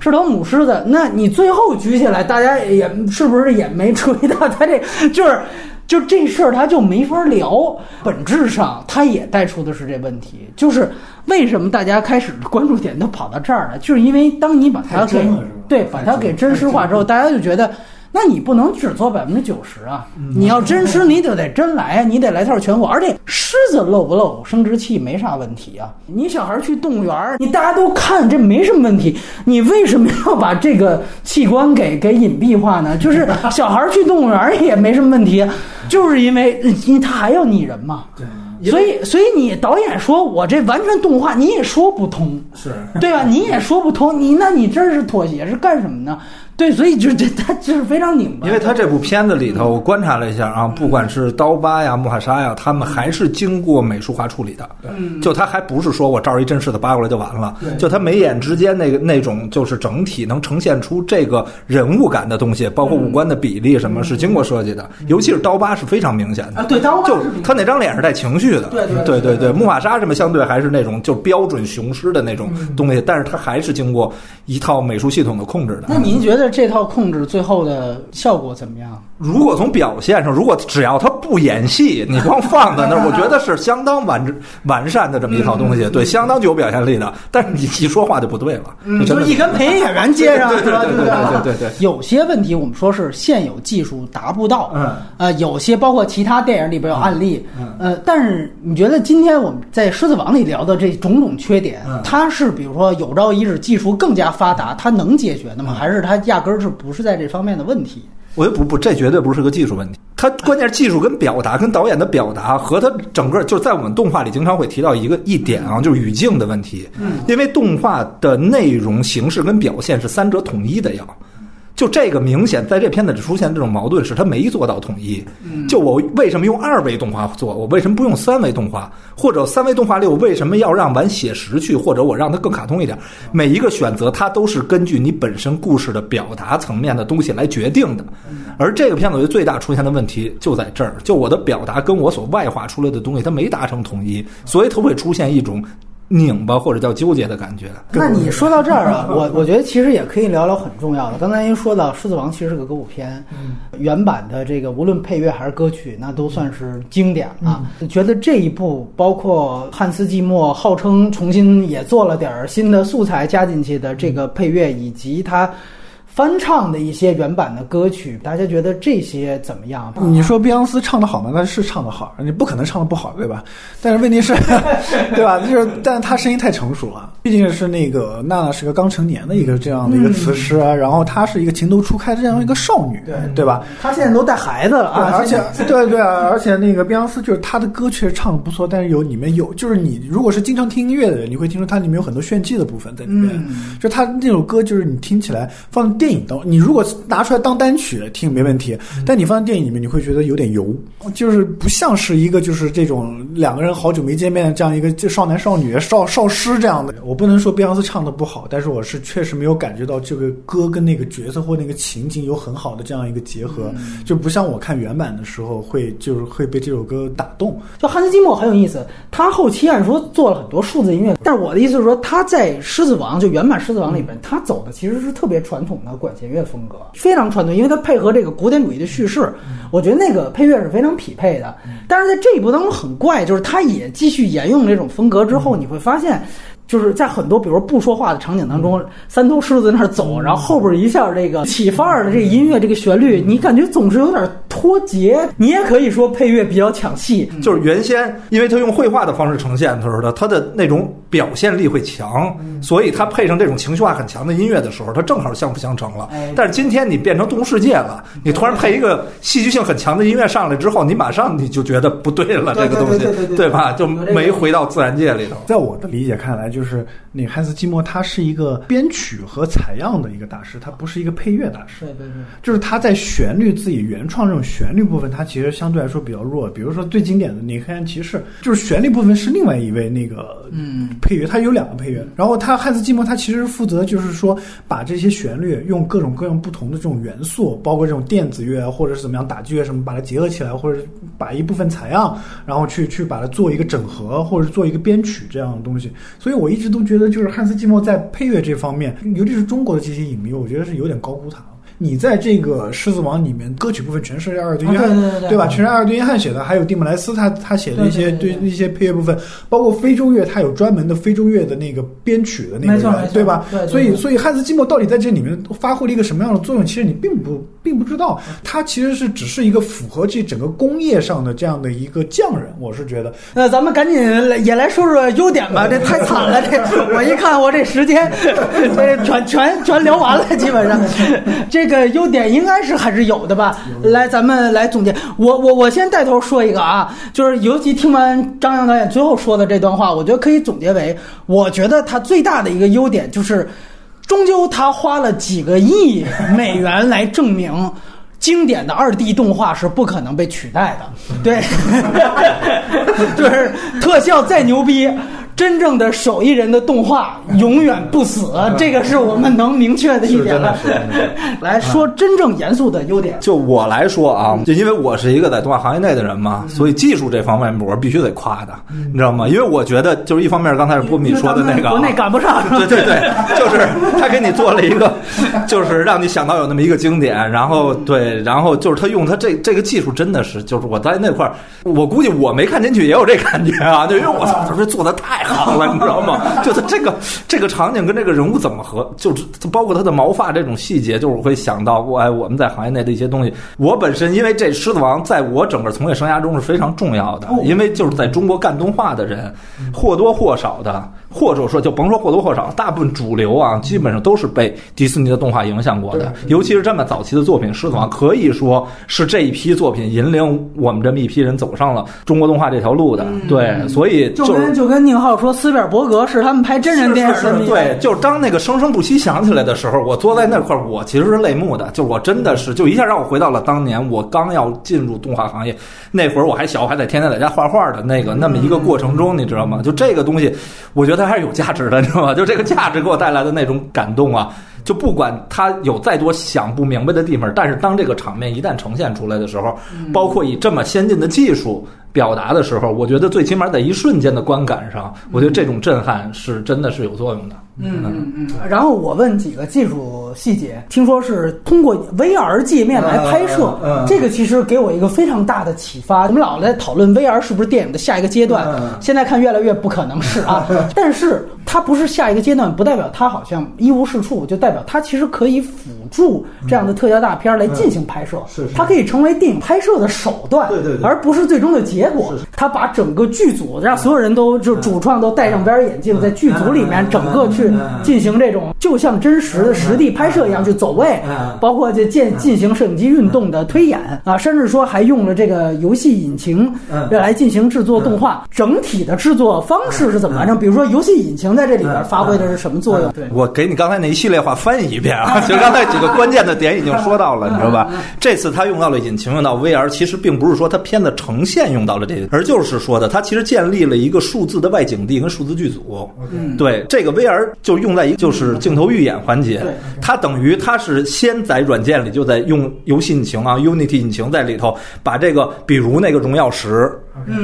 是头母狮子。那你最后举起来，大家也是不是也没注意到他这就是。就这事儿，他就没法聊。本质上，他也带出的是这问题，就是为什么大家开始关注点都跑到这儿了？就是因为当你把它给对把它给真实化之后，大家就觉得，那你不能只做百分之九十啊！嗯你要真实，你就得真来啊！你得来套全活。而且狮子露不露生殖器没啥问题啊！你小孩去动物园儿，你大家都看这没什么问题，你为什么要把这个器官给给隐蔽化呢？就是小孩去动物园儿也没什么问题，就是因为因为他还要拟人嘛。对所以，所以你导演说我这完全动画，你也说不通，是对吧？你也说不通，你那你这是妥协是干什么呢？对，所以就这他就是非常拧巴。因为他这部片子里头，我观察了一下啊，不管是刀疤呀、木哈沙呀，他们还是经过美术化处理的。嗯就他还不是说我照一真实的扒过来就完了，就他眉眼之间那个那种就是整体能呈现出这个人物感的东西，包括五官的比例什么，是经过设计的。尤其是刀疤是非常明显的啊对刀疤就他那张脸是带情绪的。对对对对对，木法沙什么相对还是那种就标准雄狮的那种东西，但是他还是经过一套美术系统的控制的。那您觉得这套控制最后的效果怎么样？如果从表现上，如果只要他不演戏，你光放在那儿，我觉得是相当完完善的这么一套东西，对，相当具有表现力的。但是你一说话就不对了，嗯，就真的就一根培演员接上，对对？对对对对对对有些问题我们说是现有技术达不到，嗯，呃，有些包括其他电影里边有案例，呃，但是你觉得今天我们在《狮子王》里聊的这种种缺点，它是比如说有朝一日技术更加发达，它能解决的吗？还是它压根儿是不是在这方面的问题？我觉得不不，这绝对不是个技术问题。它关键是技术跟表达，跟导演的表达和他整个就在我们动画里经常会提到一个一点啊，就是语境的问题。嗯，因为动画的内容、形式跟表现是三者统一的要。就这个明显在这片子里出现这种矛盾，是他没做到统一。就我为什么用二维动画做，我为什么不用三维动画？或者三维动画里我为什么要让玩写实去，或者我让它更卡通一点？每一个选择它都是根据你本身故事的表达层面的东西来决定的。而这个片子我觉得最大出现的问题就在这儿，就我的表达跟我所外化出来的东西它没达成统一，所以它会出现一种拧巴或者叫纠结的感觉。那你说到这儿啊，我我觉得其实也可以聊聊很重要的。刚才您说到《狮子王》其实是个歌舞片，原版的这个无论配乐还是歌曲，那都算是经典了。觉得这一部包括汉斯季默号称重新也做了点儿新的素材加进去的这个配乐，以及他翻唱的一些原版的歌曲，大家觉得这些怎么样？你说碧昂斯唱的好吗？那是唱的好，你不可能唱的不好，对吧？但是问题是，对吧？就是，但是他声音太成熟了，毕竟是那个娜娜是个刚成年的一个这样的一个词师啊，然后她是一个情窦初开的这样一个少女，对对吧？她现在都带孩子了对，啊，而且 对对啊，而且那个碧昂斯就是她的歌确实唱的不错，但是有里面有就是你如果是经常听音乐的人，你会听说它里面有很多炫技的部分在里面。嗯就他那首歌就是你听起来放电影当，你如果拿出来当单曲听没问题，但你放在电影里面你会觉得有点油，就是不像是一个就是这种两个人好久没见面的这样一个就少男少女少少师这样的。我我不能说碧昂斯唱的不好，但是我是确实没有感觉到这个歌跟那个角色或那个情景有很好的这样一个结合，就不像我看原版的时候会就是会被这首歌打动。就汉斯季默很有意思，他后期按说做了很多数字音乐，但是我的意思是说，他在《狮子王》就原版《狮子王》里边，他走的其实是特别传统的管弦乐风格，非常传统，因为他配合这个古典主义的叙事，我觉得那个配乐是非常匹配的。但是在这一部当中很怪，就是他也继续沿用这种风格之后，你会发现。就是在很多比如不说话的场景当中，三头狮子在那儿走，然后后边一下这个起范儿的这个音乐这个旋律，你感觉总是有点脱节。你也可以说配乐比较抢戏，就是原先因为他用绘画的方式呈现的时候，他的那种表现力会强，所以它配上这种情绪化很强的音乐的时候，它正好相辅相成了。但是今天你变成动物世界了，你突然配一个戏剧性很强的音乐上来之后，你马上你就觉得不对了，这个东西对吧？就没回到自然界里头。在我的理解看来，就。是那汉斯季默，他是一个编曲和采样的一个大师，他不是一个配乐大师。对对对，就是他在旋律自己原创这种旋律部分，他其实相对来说比较弱。比如说最经典的《你黑暗骑士》，就是旋律部分是另外一位那个嗯配乐，它有两个配乐。然后他汉斯季默，他其实负责就是说把这些旋律用各种各样不同的这种元素，包括这种电子乐或者是怎么样打击乐什么，把它结合起来，或者把一部分采样，然后去去把它做一个整合，或者做一个编曲这样的东西。所以我。一直都觉得，就是汉斯季默在配乐这方面，尤其是中国的这些影迷，我觉得是有点高估他。你在这个《狮子王》里面，歌曲部分全是阿尔顿约翰，对吧？全是阿尔顿约翰写的，还有蒂姆莱斯他他写的一些对一些配乐部分，包括非洲乐，他有专门的非洲乐的那个编曲的那个人，对吧？所以所以汉斯季默到底在这里面发挥了一个什么样的作用？其实你并不并不知道，他其实是只是一个符合这整个工业上的这样的一个匠人。我是觉得，那咱们赶紧也来说说优点吧，这太惨了，这我一看我这时间，这全全全聊完了，基本上这。个优点应该是还是有的吧？来，咱们来总结。我我我先带头说一个啊，就是尤其听完张扬导演最后说的这段话，我觉得可以总结为：我觉得他最大的一个优点就是，终究他花了几个亿美元来证明，经典的二 D 动画是不可能被取代的。对，就是特效再牛逼。真正的手艺人的动画永远不死，这个是我们能明确的一点。了。来说真正严肃的优点，就我来说啊，就因为我是一个在动画行业内的人嘛，所以技术这方面我必须得夸的，你知道吗？因为我觉得就是一方面，刚才是波米说的那个，国内赶不上，对对对，就是他给你做了一个，就是让你想到有那么一个经典，然后对，然后就是他用他这这个技术真的是，就是我在那块儿，我估计我没看进去也有这感觉啊，就因为我操，他这做的太。好了，你知道吗？就他这个这个场景跟这个人物怎么合，就是包括他的毛发这种细节，就是我会想到，哎，我们在行业内的一些东西。我本身因为这《狮子王》在我整个从业生涯中是非常重要的，因为就是在中国干动画的人或多或少的。或者说，就甭说或多或少，大部分主流啊，基本上都是被迪士尼的动画影响过的。尤其是这么早期的作品，《狮子王》可以说是这一批作品引领我们这么一批人走上了中国动画这条路的。对，所以就跟就跟宁浩说，斯皮尔伯格是他们拍真人电影的。对，就是当那个生生不息响起来的时候，我坐在那块儿，我其实是泪目的。就我真的是，就一下让我回到了当年我刚要进入动画行业那会儿，我还小，还得天天在家画画的那个那么一个过程中，你知道吗？就这个东西，我觉得。它还是有价值的，你知道吗？就这个价值给我带来的那种感动啊！就不管他有再多想不明白的地方，但是当这个场面一旦呈现出来的时候，包括以这么先进的技术表达的时候，我觉得最起码在一瞬间的观感上，我觉得这种震撼是真的是有作用的。嗯嗯嗯。然后我问几个技术细节，听说是通过 VR 界面来拍摄，这个其实给我一个非常大的启发。我们老在讨论 VR 是不是电影的下一个阶段，现在看越来越不可能是啊。但是它不是下一个阶段，不代表它好像一无是处，就代表它其实可以辅助这样的特效大片来进行拍摄。是，是它可以成为电影拍摄的手段，对对，而不是最终的结果。他把整个剧组让所有人都就主创都戴上 VR 眼镜，在剧组里面整个去。进行这种就像真实的实地拍摄一样去走位，包括这进进行摄影机运动的推演啊，甚至说还用了这个游戏引擎来进行制作动画。整体的制作方式是怎么完成？比如说游戏引擎在。在这里边发挥的是什么作用？对，我给你刚才那一系列话翻译一遍啊，就刚才几个关键的点已经说到了，你知道吧？这次他用到了引擎，用到 VR，其实并不是说他片子呈现用到了这个，而就是说的他其实建立了一个数字的外景地跟数字剧组。嗯，对，这个 VR 就用在一个就是镜头预演环节，它等于它是先在软件里就在用游戏引擎啊 Unity 引擎在里头把这个，比如那个荣耀石。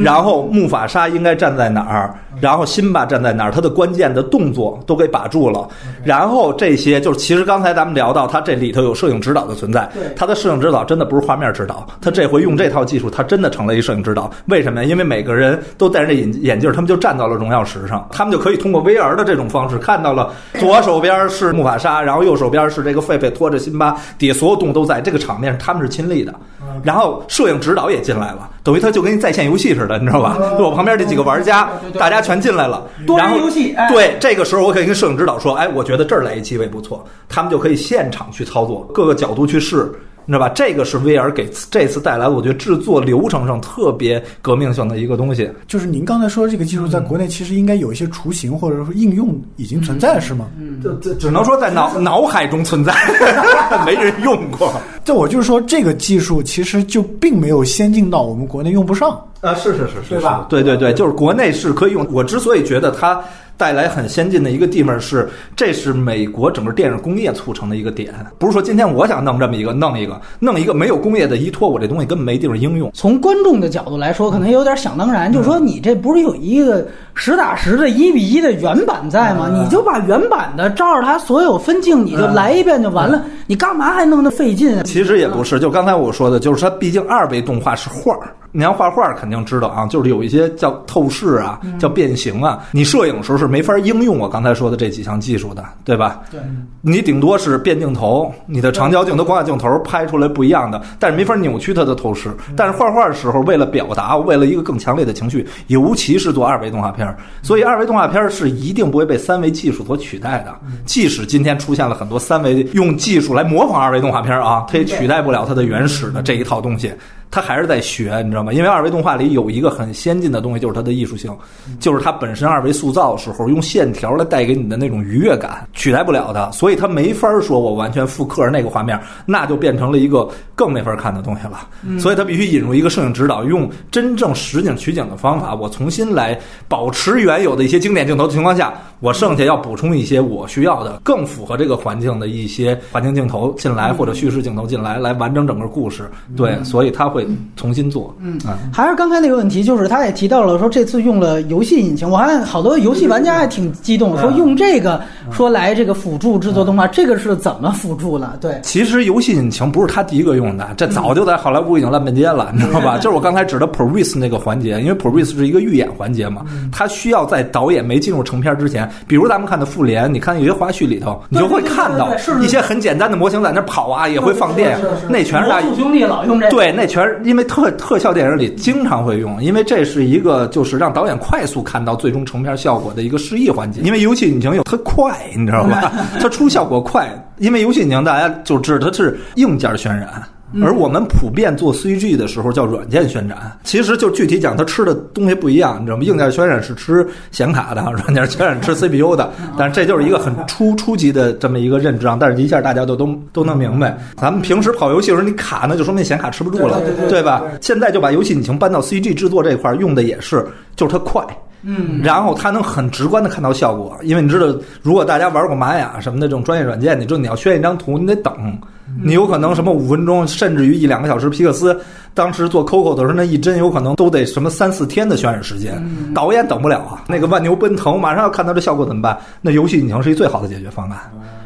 然后木法沙应该站在哪儿，然后辛巴站在哪儿，他的关键的动作都给把住了。然后这些就是，其实刚才咱们聊到，他这里头有摄影指导的存在对。他的摄影指导真的不是画面指导，他这回用这套技术，他真的成了一摄影指导。为什么呀？因为每个人都戴着这眼眼镜，他们就站到了荣耀石上，他们就可以通过 VR 的这种方式看到了左手边是木法沙，然后右手边是这个狒狒拖着辛巴，底下所有动物都在，这个场面他们是亲历的。然后摄影指导也进来了，等于他就跟在线游戏似的，你知道吧？就我旁边这几个玩家大家全进来了，然后游戏哎对，这个时候我可以跟摄影指导说，哎，我觉得这儿来一机位不错，他们就可以现场去操作，各个角度去试。你知道吧？这个是 VR 给这次带来的，我觉得制作流程上特别革命性的一个东西。就是您刚才说的这个技术，在国内其实应该有一些雏形或者说应用已经存在，是吗？嗯这这只能说在脑脑海中存在，没人用过。这我就是说，这个技术其实就并没有先进到我们国内用不上。啊，是是是是，对吧对对对，就是国内是可以用。我之所以觉得它带来很先进的一个地方是，这是美国整个电影工业促成的一个点，不是说今天我想弄这么一个，弄一个，弄一个没有工业的依托，我这东西根本没地方应用。从观众的角度来说，可能有点想当然，就是说你这不是有一个实打实的一比一的原版在吗？你就把原版的照着它所有分镜，你就来一遍就完了，你干嘛还弄那费劲啊？其实也不是，就刚才我说的，就是它毕竟二维动画是画儿。你要画画肯定知道啊，就是有一些叫透视啊，叫变形啊。你摄影时候是没法应用我刚才说的这几项技术的，对吧？对，你顶多是变镜头，你的长焦镜头、广角镜头拍出来不一样的，但是没法扭曲它的透视。但是画画的时候，为了表达，为了一个更强烈的情绪，尤其是做二维动画片儿，所以二维动画片儿是一定不会被三维技术所取代的。即使今天出现了很多三维用技术来模仿二维动画片儿啊，它也取代不了它的原始的这一套东西。它还是在学，你知道吗？因为二维动画里有一个很先进的东西，就是它的艺术性，就是它本身二维塑造的时候用线条来带给你的那种愉悦感，取代不了的。所以它没法说我完全复刻那个画面，那就变成了一个更没法看的东西了。所以它必须引入一个摄影指导，用真正实景取景的方法，我重新来保持原有的一些经典镜头的情况下，我剩下要补充一些我需要的更符合这个环境的一些环境镜头进来，或者叙事镜头进来，来完整整个故事。对，所以它会重新做。嗯。啊。还是刚才那个问题，就是他也提到了说这次用了游戏引擎，我看好多游戏玩家还挺激动，说用这个说来这个辅助制作动画，这个是怎么辅助了？对，其实游戏引擎不是他第一个用的，这早就在好莱坞已经烂半街了，你知道吧？就是我刚才指的 Previs 那个环节，因为 Previs 是一个预演环节嘛，他需要在导演没进入成片之前，比如咱们看的《复联》，你看有些花絮里头，你就会看到一些很简单的模型在那跑啊，也会放电，那全是他魔术兄弟老用这个，对，那全是因为特特效电影里经常会用，因为这是一个就是让导演快速看到最终成片效果的一个示意环节。因为游戏引擎有它快，你知道吧？它出效果快，因为游戏引擎大家就知道它是硬件渲染。而我们普遍做 CG 的时候叫软件渲染，其实就具体讲，它吃的东西不一样，你知道吗？硬件渲染是吃显卡的，软件渲染吃 CPU 的，但是这就是一个很初 初级的这么一个认知啊。但是一下大家都都都能明白，咱们平时跑游戏的时候你卡那就说明显卡吃不住了，对吧？现在就把游戏引擎搬到 CG 制作这块儿用的也是，就是它快。嗯，然后它能很直观的看到效果，因为你知道，如果大家玩过玛雅什么的这种专业软件，你知道你要渲一张图，你得等，你有可能什么五分钟，甚至于一两个小时。皮克斯当时做 Coco 的时候，那一帧有可能都得什么三四天的渲染时间，导演等不了啊。那个万牛奔腾，马上要看到这效果怎么办？那游戏引擎是一最好的解决方案。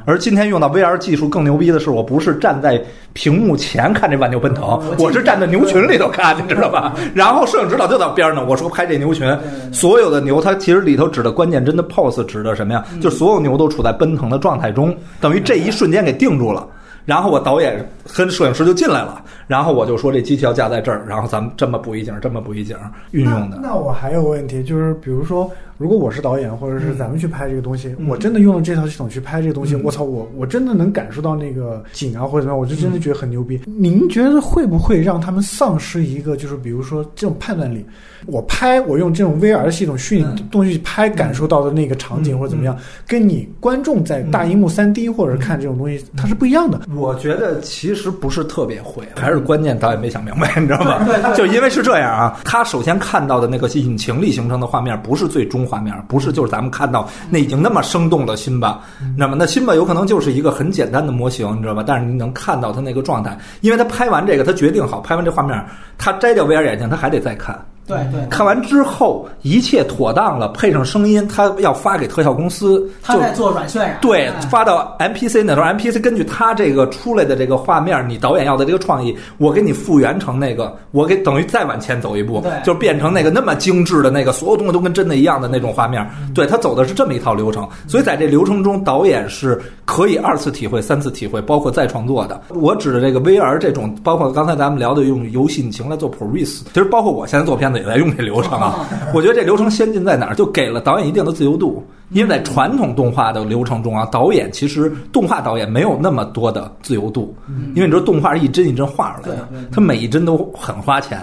而今天用到 VR 技术更牛逼的是，我不是站在屏幕前看这万牛奔腾，我是站在牛群里头看，你知道吧？然后摄影指导就在边上呢，我说拍这牛群，所有的牛，它其实里头指的关键帧的 pose 指的什么呀？就是所有牛都处在奔腾的状态中，等于这一瞬间给定住了。然后我导演跟摄影师就进来了，然后我就说这机器要架在这儿，然后咱们这么补一景，这么补一景，运用的。那我还有个问题，就是比如说，如果我是导演，或者嗯是咱们去拍这个东西，我真的用了这套系统去拍这个东西，我操，我我真的能感受到那个景啊或者怎么样，我就真的觉得很牛逼。您觉得会不会让他们丧失一个，就是比如说这种判断力？我拍，我用这种 VR 系统虚拟东西拍，感受到的那个场景或者怎么样，跟你观众在大荧幕三 D 或者看这种东西，它是不一样的。我觉得其实不是特别会，还是关键导演没想明白，你知道吗？就因为是这样啊，他首先看到的那个引擎里形成的画面不是最终画面，不是就是咱们看到那已经那么生动的辛巴，那么那辛巴有可能就是一个很简单的模型，你知道吧？但是你能看到他那个状态，因为他拍完这个，他决定好拍完这画面，他摘掉 VR 眼镜，他还得再看。对对，看完之后一切妥当了，配上声音，他要发给特效公司，就他在做软渲染，对哎，发到 MPC 那头，MPC 根据他这个出来的这个画面，你导演要的这个创意，我给你复原成那个，我给等于再往前走一步对，就变成那个那么精致的那个，所有东西都跟真的一样的那种画面。嗯。对他走的是这么一套流程，所以在这流程中，导演是可以二次体会、三次体会，包括再创作的。我指的这个 VR 这种，包括刚才咱们聊的用游戏引擎来做 ProRes，其实包括我现在做片子也在用这流程啊。我觉得这流程先进在哪儿，就给了导演一定的自由度。因为在传统动画的流程中啊，导演其实动画导演没有那么多的自由度，因为你知道动画是一帧一帧画出来的他每一帧都很花钱，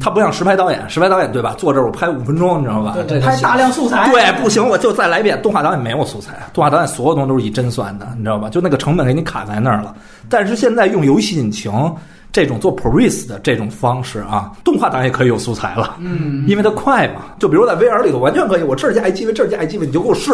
他不像实拍导演，实拍导演对吧？坐这儿我拍五分钟，你知道吧？这拍大量素材，对，不行，我就再来一遍。动画导演没有素材，动画导演所有东西都是一帧算的，你知道吧？就那个成本给你卡在那儿了。但是现在用游戏引擎这种做 ProRes 的这种方式啊，动画当然也可以有素材了，嗯，因为它快嘛。就比如在 VR 里头完全可以，我这儿加一机位，这儿加一机位，你就给我试。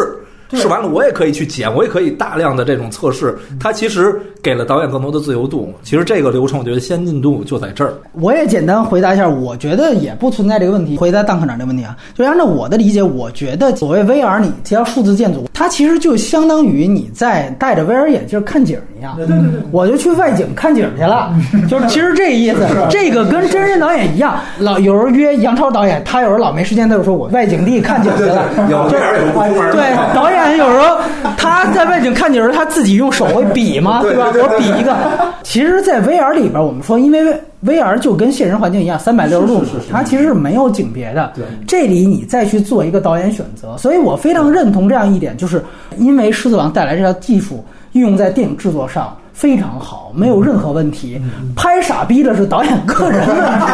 试完了，我也可以去剪，我也可以大量的这种测试。它其实给了导演更多的自由度。其实这个流程，我觉得先进度就在这儿。我也简单回答一下，我觉得也不存在这个问题。回答蛋科长这个问题啊，就按照我的理解，我觉得所谓 VR，你提到数字建筑，它其实就相当于你在戴着 VR 眼镜看景一样。对对对，我就去外景看景去了，就是其实这意思。这个跟真人导演一样，老有人约杨超导演，他有时候老没时间，他就说我外景地看景去了。有就 VR 有不出门对导演有时候他在外景看景时，他自己用手会比嘛，对吧？我比一个。其实，在 VR 里边，我们说，因为 VR 就跟现实环境一样，三百六十度，它其实是没有景别的。对这里你再去做一个导演选择，所以我非常认同这样一点，就是因为《狮子王》带来这套技术运用在电影制作上。非常好，没有任何问题。拍傻逼的是导演个人问题，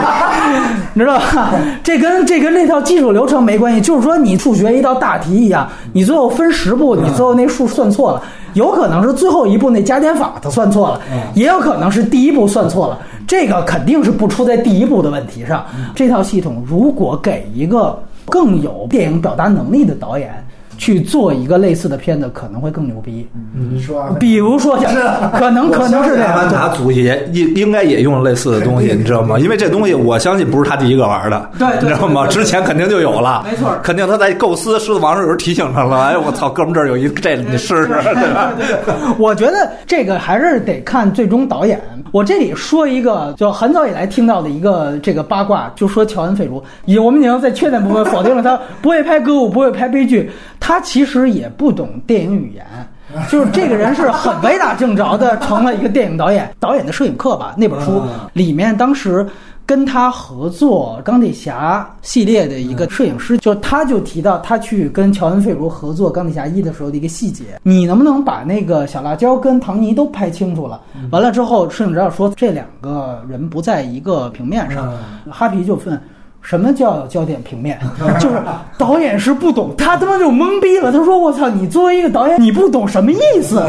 你知道吧？这跟这跟那套技术流程没关系。就是说，你数学一道大题一样，你最后分十步，你最后那数算错了，有可能是最后一步那加减法它算错了，也有可能是第一步算错了。这个肯定是不出在第一步的问题上。这套系统如果给一个更有电影表达能力的导演。去做一个类似的片子可能会更牛逼，你说啊，比如说像可能可能是这样，阿凡达组也应应该也用类似的东西，你知道吗？因为这东西我相信不是他第一个玩的，对对你知道吗？之前肯定就有了，没错。肯定他在构思《狮子王》的时候提醒他了。哎，我操，哥们儿这儿有一这，你试试，对吧？我觉得这个还是得看最终导演。我这里说一个，就很早以来听到的一个这个八卦，就说乔恩·费卢，也我们已经在缺点部分否定了他不会拍歌舞，不会拍悲剧，他其实也不懂电影语言。就是这个人是很歪打正着的成了一个电影导演，导演的摄影课吧那本书里面当时。跟他合作钢铁侠系列的一个摄影师，就他就提到他去跟乔恩·费卢合作钢铁侠一的时候的一个细节，你能不能把那个小辣椒跟唐尼都拍清楚了？完了之后，摄影指导说这两个人不在一个平面上，哈皮就问。什么叫焦点平面？就是导演是不懂，他他妈就懵逼了。他说：“我操，你作为一个导演，你不懂什么意思？”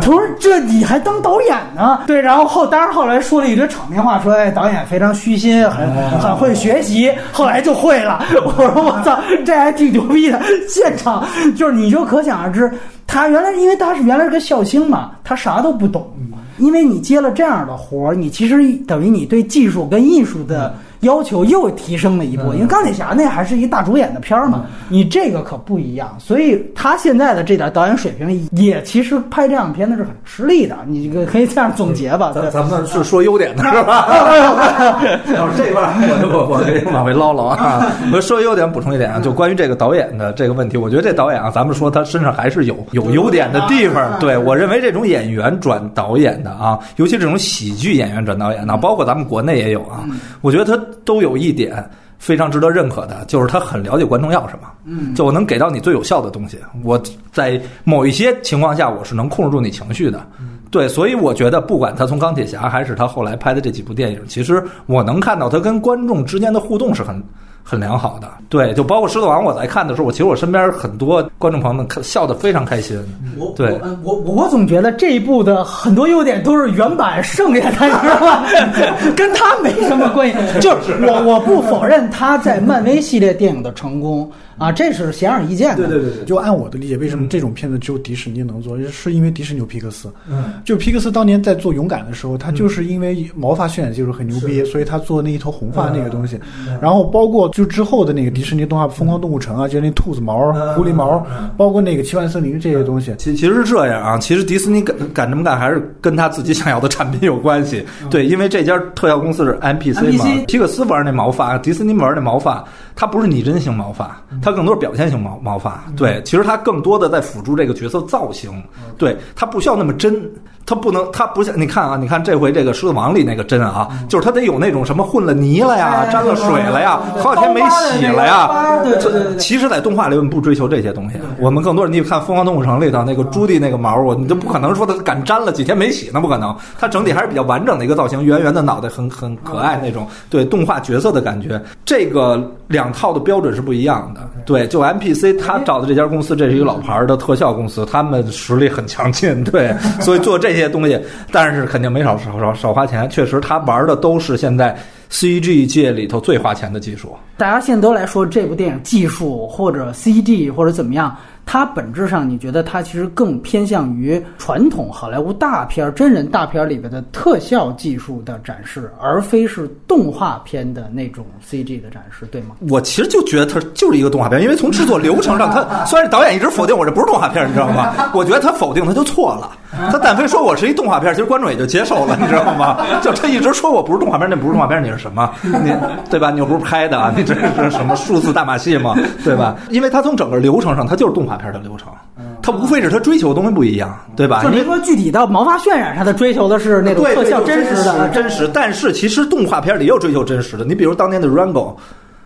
他说：“这你还当导演呢？”对，然后后当然后来说了一堆场面话，说：“哎，导演非常虚心，很很会学习。”后来就会了。我说：“我操，这还挺牛逼的。”现场就是你就可想而知，他原来因为他是原来是个笑星嘛，他啥都不懂。因为你接了这样的活儿，你其实等于你对技术跟艺术的要求又提升了一步。因为钢铁侠那还是一大主演的片儿嘛，你这个可不一样，所以他现在的这点导演水平也其实拍这样片子是很吃力的。你这个可以这样总结吧？咱咱们是说优点的 是吧？要 是这块儿，我我我给往回唠唠啊。我说优点补充一点啊，就关于这个导演的这个问题，我觉得这导演啊，咱们说他身上还是有 有优点的地方。对我认为这种演员转导演的啊，尤其这种喜剧演员转导演的，包括咱们国内也有啊，我觉得他都有一点。非常值得认可的，就是他很了解观众要什么，嗯，就我能给到你最有效的东西。我在某一些情况下，我是能控制住你情绪的，对，所以我觉得，不管他从钢铁侠还是他后来拍的这几部电影，其实我能看到他跟观众之间的互动是很。很良好的，对，就包括《狮子王》，我在看的时候，我其实我身边很多观众朋友们看笑得非常开心。我对，我我总觉得这一部的很多优点都是原版剩下的，你知道吗？跟他没什么关系。就是我我不否认他在漫威系列电影的成功。啊，这是显而易见的。对对对对，就按我的理解，为什么这种片子只有迪士尼能做？是因为迪士尼有皮克斯。嗯，就皮克斯当年在做勇敢的时候，他就是因为毛发渲染技术很牛逼，所以他做那一头红发那个东西。然后包括就之后的那个迪士尼动画《疯狂动物城》啊，就是那兔子毛、狐狸毛，包括那个奇幻森林这些东西。其其实是这样啊，其实迪士尼敢敢这么干，还是跟他自己想要的产品有关系。对，因为这家特效公司是 MPC 嘛，皮克斯玩那毛发，迪士尼玩那毛发，它不是拟真型毛发。它更多是表现型毛毛发，对，其实它更多的在辅助这个角色造型，对，它不需要那么真。它不能，它不像你看啊，你看这回这个狮子王里那个针啊，就是它得有那种什么混了泥了呀，沾了水了呀，好几天没洗了呀。这其实，在动画里我们不追求这些东西，我们更多你看《疯狂动物城》里头那个朱棣那个毛，我你就不可能说它敢沾了几天没洗，那不可能。它整体还是比较完整的一个造型，圆圆的脑袋，很很可爱那种，对动画角色的感觉。这个两套的标准是不一样的。对，就 MPC 他找的这家公司，这是一个老牌的特效公司，他们实力很强劲，对，所以做这。这些东西，但是肯定没少少少少花钱。确实，他玩的都是现在 CG 界里头最花钱的技术。大家现在都来说这部电影技术或者 CG 或者怎么样。它本质上，你觉得它其实更偏向于传统好莱坞大片、真人大片里边的特效技术的展示，而非是动画片的那种 CG 的展示，对吗？我其实就觉得它就是一个动画片，因为从制作流程上，它虽然导演一直否定我这不是动画片，你知道吗？我觉得他否定他就错了。他但非说我是一动画片，其实观众也就接受了，你知道吗？就他一直说我不是动画片，那不是动画片，你是什么？你对吧？你又不是拍的，你这是什么数字大马戏吗？对吧？因为他从整个流程上，他就是动画片的流程，他无非是他追求的东西不一样，对吧？就您说具体到毛发渲染，他的追求的是那种特效真实的真实，但是其实动画片里也有追求真实的。你比如当年的 Rango。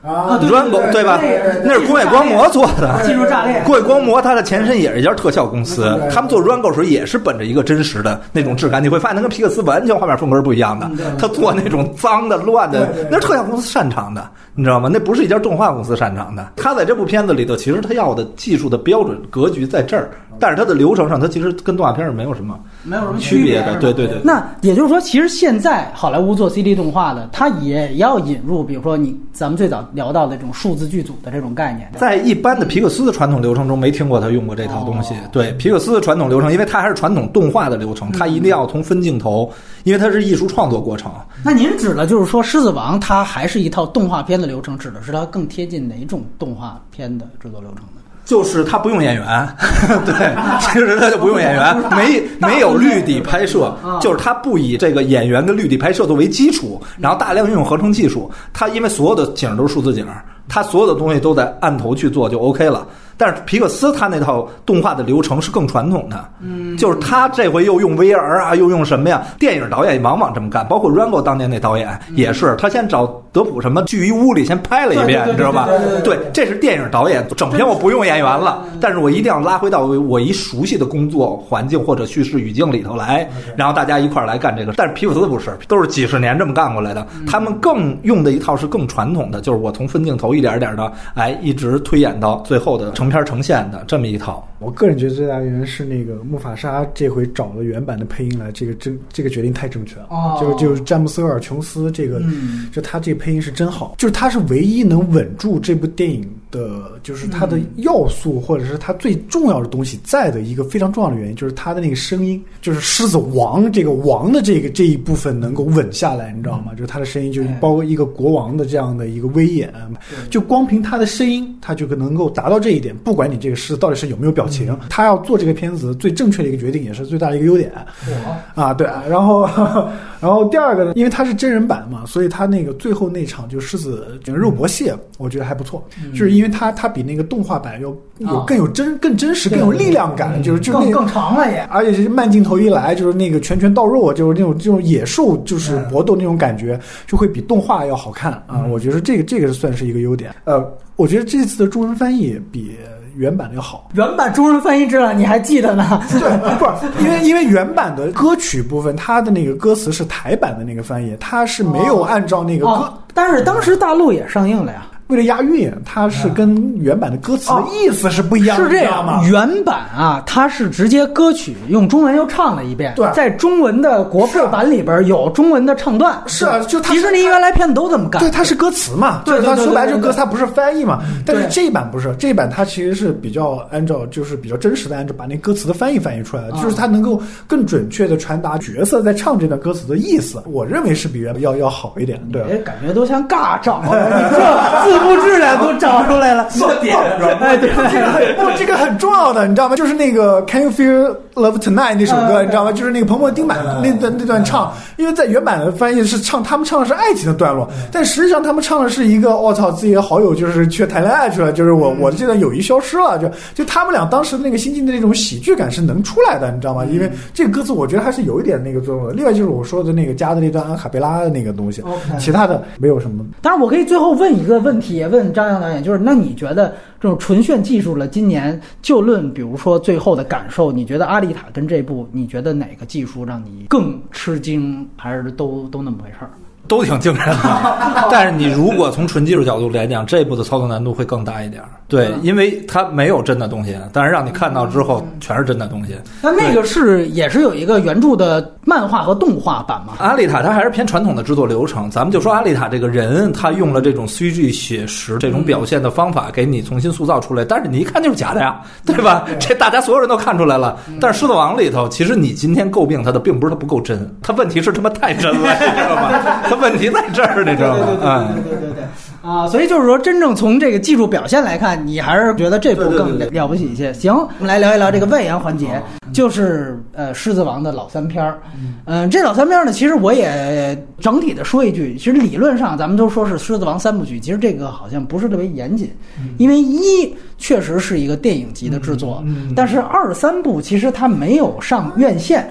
啊，Rango 对吧？那是工业光魔做的。技术炸裂。工业光魔它的前身也是一家特效公司，他们做 Rango 时候也是本着一个真实的那种质感。你会发现，它跟皮克斯完全画面风格不一样的。他做那种脏的、乱的，那是特效公司擅长的，你知道吗？那不是一家动画公司擅长的。他在这部片子里头，其实他要的技术的标准格局在这儿。但是它的流程上，它其实跟动画片是没有什么没有什么区别的。对对对。那也就是说，其实现在好莱坞做 CD 动画的，它也要引入，比如说你咱们最早聊到的这种数字剧组的这种概念。在一般的皮克斯的传统流程中，没听过他用过这套东西。对皮克斯的传统流程，因为它还是传统动画的流程，它一定要从分镜头，因为它是艺术创作过程。那您指的就是说，《狮子王》它还是一套动画片的流程，指的是它更贴近哪种动画片的制作流程呢？就是他不用演员，对，其实他就不用演员，没没有绿底拍摄，就是他不以这个演员跟绿底拍摄作为基础，然后大量运用合成技术，他因为所有的景都是数字景，他所有的东西都在按头去做就 OK 了。但是皮克斯他那套动画的流程是更传统的，嗯，就是他这回又用 VR 啊，又用什么呀？电影导演往往这么干，包括 Rango 当年那导演也是，他先找德普什么聚一屋里先拍了一遍，你知道吧？对，这是电影导演，整片我不用演员了，但是我一定要拉回到我一熟悉的工作环境或者叙事语境里头来，然后大家一块儿来干这个。但是皮克斯不是，都是几十年这么干过来的，他们更用的一套是更传统的，就是我从分镜头一点一点的，哎，一直推演到最后的成。片呈现的这么一套，我个人觉得最大原因是那个木法沙这回找了原版的配音来，这个真这个决定太正确了。哦，就就是詹姆斯厄尔琼斯这个，就他这配音是真好，就是他是唯一能稳住这部电影的，就是它的要素或者是它最重要的东西在的一个非常重要的原因，就是它的那个声音，就是狮子王这个王的这个这一部分能够稳下来，你知道吗？就是它的声音，就包括一个国王的这样的一个威严，就光凭他的声音，他就能够达到这一点。不管你这个狮子到底是有没有表情，他要做这个片子最正确的一个决定，也是最大的一个优点。啊，对啊，然后，然后第二个呢，因为它是真人版嘛，所以它那个最后那场就狮子肉搏戏，我觉得还不错，就是因为它它比那个动画版要有更有真、更真实、更有力量感，就是就更更长了也，而且是慢镜头一来，就是那个拳拳到肉，就是那种这种野兽就是搏斗那种感觉，就会比动画要好看啊。我觉得这个这个算是一个优点。呃，我觉得这次的中文翻译比。原版的要好，原版中文翻译知道你还记得呢？对，不是因为因为原版的歌曲部分，它的那个歌词是台版的那个翻译，它是没有按照那个歌，但是当时大陆也上映了呀。为了押韵，它是跟原版的歌词的意思是不一样的，是这样。吗？原版啊，它是直接歌曲用中文又唱了一遍，对，在中文的国配版里边有中文的唱段，是啊，就迪士尼原来片子都这么干，对，它是歌词嘛，对，它说白了就歌，它不是翻译嘛。但是这一版不是，这一版它其实是比较按照就是比较真实的按照把那歌词的翻译翻译出来的，就是它能够更准确的传达角色在唱这段歌词的意思。我认为是比原要要好一点，对，感觉都像尬唱，你这字幕质量都。找出来了，做点，哎，对，不，这个很重要的，你知道吗？就是那个 Can you feel love tonight 那首歌，你知道吗？就是那个彭彭丁满那段那段唱，因为在原版的翻译是唱他们唱的是爱情的段落，但实际上他们唱的是一个我操，自己的好友就是去谈恋爱去了，就是我我的这段友谊消失了，就就他们俩当时那个心境的那种喜剧感是能出来的，你知道吗？因为这个歌词我觉得还是有一点那个作用的。另外就是我说的那个加的那段阿卡贝拉的那个东西，其他的没有什么。当然，我可以最后问一个问题，问张扬导演，就是那你觉得这种纯炫技术了，今年就论比如说最后的感受，你觉得《阿丽塔》跟这部，你觉得哪个技术让你更吃惊，还是都都那么回事儿？都挺惊人的，但是你如果从纯技术角度来讲，这部的操作难度会更大一点。对，因为它没有真的东西，但是让你看到之后全是真的东西。那那个是也是有一个原著的漫画和动画版吗？阿丽塔它还是偏传统的制作流程。咱们就说阿丽塔这个人，他用了这种 CG 写实这种表现的方法，给你重新塑造出来。但是你一看就是假的呀，对吧？这大家所有人都看出来了。但是《狮子王》里头，其实你今天诟病他的，并不是他不够真，他问题是他妈太真了，你知道吗？问题在这儿，你知道吗？对对对对对啊！所以就是说，真正从这个技术表现来看，你还是觉得这部更了不起一些。行，我们来聊一聊这个外延环节，就是呃，《狮子王》的老三篇儿。嗯，这老三篇呢，其实我也整体的说一句，其实理论上咱们都说是《狮子王》三部曲，其实这个好像不是特别严谨，因为一确实是一个电影级的制作，但是二三部其实它没有上院线，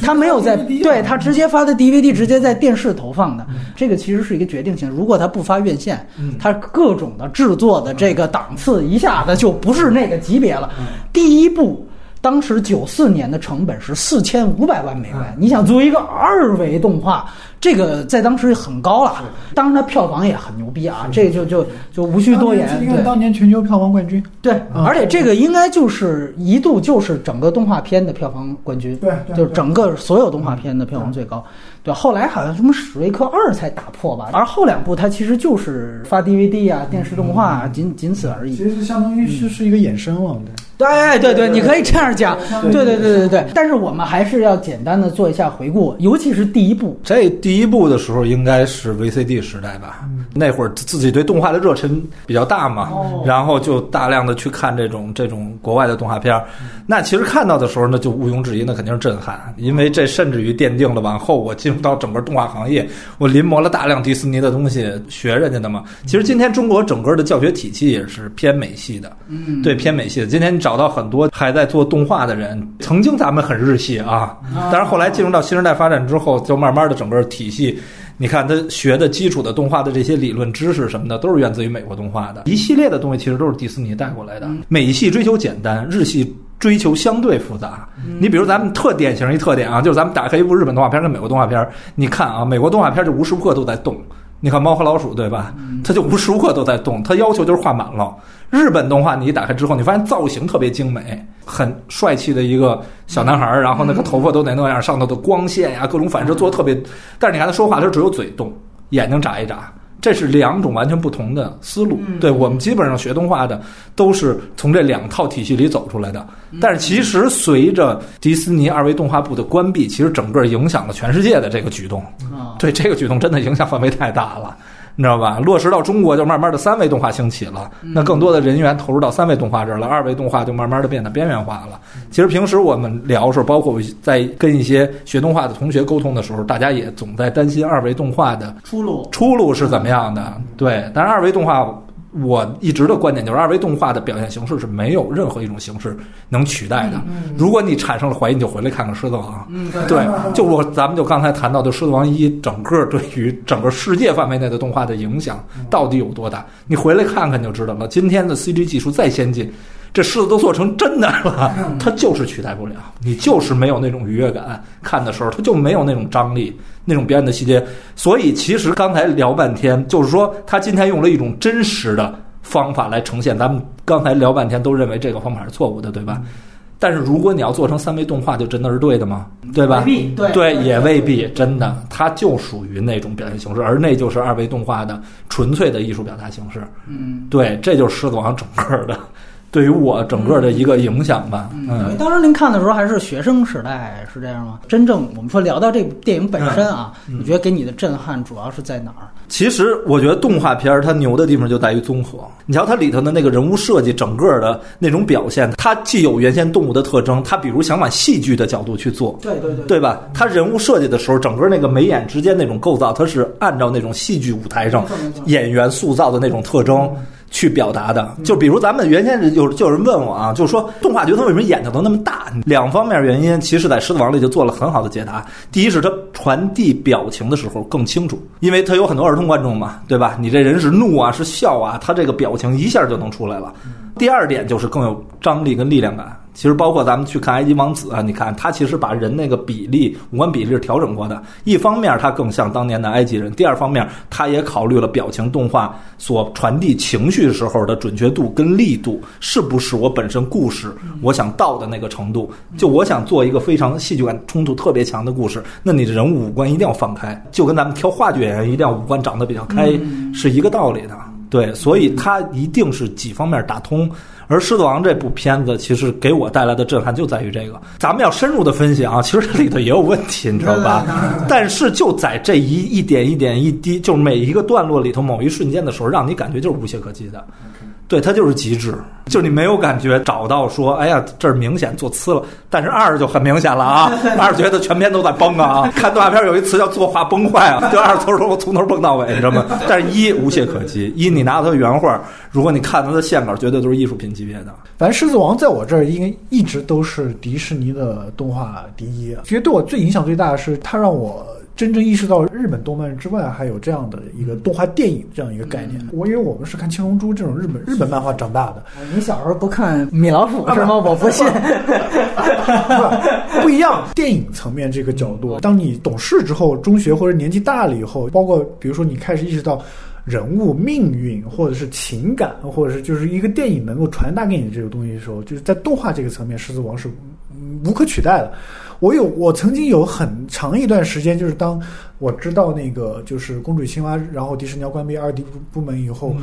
它没有在对它直接发的 DVD，直接在电视投放的，这个其实是一个决定性。如果它不发院线，它各种的制作的这个档次一下子就不是那个级别了。第一部。当时九四年的成本是四千五百万美元，你想作为一个二维动画，这个在当时很高了。当然，它票房也很牛逼啊，这就就就无需多言。因为当年全球票房冠军。对，而且这个应该就是一度就是整个动画片的票房冠军。对，就是整个所有动画片的票房最高。对，后来好像什么史瑞克二才打破吧，而后两部它其实就是发 DVD 啊、电视动画，仅仅此而已。其实相当于是是一个衍生了，对对对对，你可以这样讲。对对对对对。但是我们还是要简单的做一下回顾，尤其是第一部。这第一部的时候应该是 VCD 时代吧？那会儿自己对动画的热忱比较大嘛，然后就大量的去看这种这种国外的动画片儿。那其实看到的时候，呢就毋庸置疑，那肯定是震撼，因为这甚至于奠定了往后我进入到整个动画行业，我临摹了大量迪士尼的东西，学人家的嘛。其实今天中国整个的教学体系也是偏美系的，嗯，对，偏美系的。今天你找到很多还在做动画的人，曾经咱们很日系啊，但是后来进入到新时代发展之后，就慢慢的整个体系。你看他学的基础的动画的这些理论知识什么的，都是源自于美国动画的一系列的东西，其实都是迪士尼带过来的。美系追求简单，日系追求相对复杂。你比如咱们特典型一特点啊，就是咱们打开一部日本动画片跟美国动画片，你看啊，美国动画片就无时无刻都在动。你看猫和老鼠对吧？它就无时无刻都在动，它要求就是画满了。日本动画你一打开之后，你发现造型特别精美，很帅气的一个小男孩儿，然后那个头发都得那样，上头的光线呀，各种反射做的特别。但是你看他说话，他只有嘴动，眼睛眨一眨。这是两种完全不同的思路。对我们基本上学动画的都是从这两套体系里走出来的。但是其实随着迪士尼二维动画部的关闭，其实整个影响了全世界的这个举动。对这个举动真的影响范围太大了。你知道吧？落实到中国，就慢慢的三维动画兴起了，那更多的人员投入到三维动画这儿了，二维动画就慢慢的变得边缘化了。其实平时我们聊的时候，包括在跟一些学动画的同学沟通的时候，大家也总在担心二维动画的出路出路是怎么样的。对，但是二维动画。我一直的观点就是，二维动画的表现形式是没有任何一种形式能取代的。如果你产生了怀疑，你就回来看看《狮子王》。对，就我咱们就刚才谈到的《狮子王一》，整个对于整个世界范围内的动画的影响到底有多大？你回来看看就知道了。今天的 CG 技术再先进。这狮子都做成真的了，它就是取代不了，你就是没有那种愉悦感，看的时候它就没有那种张力，那种表演的细节。所以其实刚才聊半天，就是说他今天用了一种真实的方法来呈现。咱们刚才聊半天都认为这个方法是错误的，对吧？但是如果你要做成三维动画，就真的是对的吗？对吧？对对，也未必真的，它就属于那种表现形式，而那就是二维动画的纯粹的艺术表达形式。嗯，对，这就是狮子王整个的。对于我整个的一个影响吧。嗯，当时您看的时候还是学生时代，是这样吗？真正我们说聊到这部电影本身啊，你觉得给你的震撼主要是在哪儿？其实我觉得动画片它牛的地方就在于综合。你瞧它里头的那个人物设计，整个的那种表现，它既有原先动物的特征，它比如想往戏剧的角度去做，对对对，对吧？它人物设计的时候，整个那个眉眼之间那种构造，它是按照那种戏剧舞台上演员塑造的那种特征。去表达的，就比如咱们原先有就有人问我啊，就是说动画角色为什么眼睛都那么大？两方面原因，其实，在《狮子王》里就做了很好的解答。第一是它传递表情的时候更清楚，因为它有很多儿童观众嘛，对吧？你这人是怒啊，是笑啊，他这个表情一下就能出来了。第二点就是更有张力跟力量感。其实包括咱们去看《埃及王子》啊，你看他其实把人那个比例、五官比例是调整过的。一方面他更像当年的埃及人，第二方面他也考虑了表情动画所传递情绪时候的准确度跟力度，是不是我本身故事我想到的那个程度？就我想做一个非常戏剧感冲突特别强的故事，那你的人物五官一定要放开，就跟咱们挑话剧演员一定要五官长得比较开是一个道理的。对，所以他一定是几方面打通。而《狮子王》这部片子，其实给我带来的震撼就在于这个。咱们要深入的分析啊，其实这里头也有问题，你知道吧？但是就在这一一点一点一滴，就是每一个段落里头某一瞬间的时候，让你感觉就是无懈可击的。对，它就是极致，就是你没有感觉找到说，哎呀，这儿明显做次了。但是二就很明显了啊，二觉得全篇都在崩啊。看动画片有一词叫作画崩坏啊，就二从头从头崩到尾，你知道吗？但是一无懈可击，一你拿他的原画，如果你看他的线稿，绝对都是艺术品级别的。反正《狮子王》在我这儿应该一直都是迪士尼的动画第一。其实对我最影响最大的是，它让我。真正意识到日本动漫之外还有这样的一个动画电影这样一个概念。我因为我们是看《青龙珠》这种日本日本漫画长大的。你小时候不看米老鼠是吗？我不信。不一样，电影层面这个角度，当你懂事之后，中学或者年纪大了以后，包括比如说你开始意识到人物命运或者是情感，或者是就是一个电影能够传达给你这个东西的时候，就是在动画这个层面，《狮子王》是无可取代的。我有，我曾经有很长一段时间，就是当我知道那个就是公主青蛙，然后迪士尼要关闭二 D 部部门以后，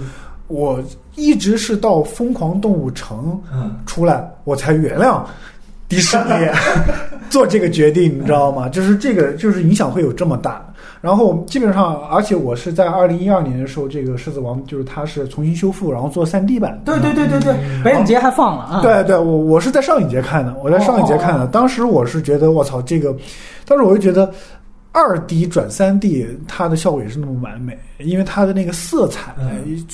我一直是到疯狂动物城出来，我才原谅迪士尼 做这个决定，你知道吗？就是这个，就是影响会有这么大。然后基本上，而且我是在二零一二年的时候，这个《狮子王》就是它是重新修复，然后做三 D 版。对对对对对，北影节还放了啊。对对，我我是在上影节看的，我在上影节看的。当时我是觉得，我操，这个，当时我就觉得。二 D 转三 D，它的效果也是那么完美，因为它的那个色彩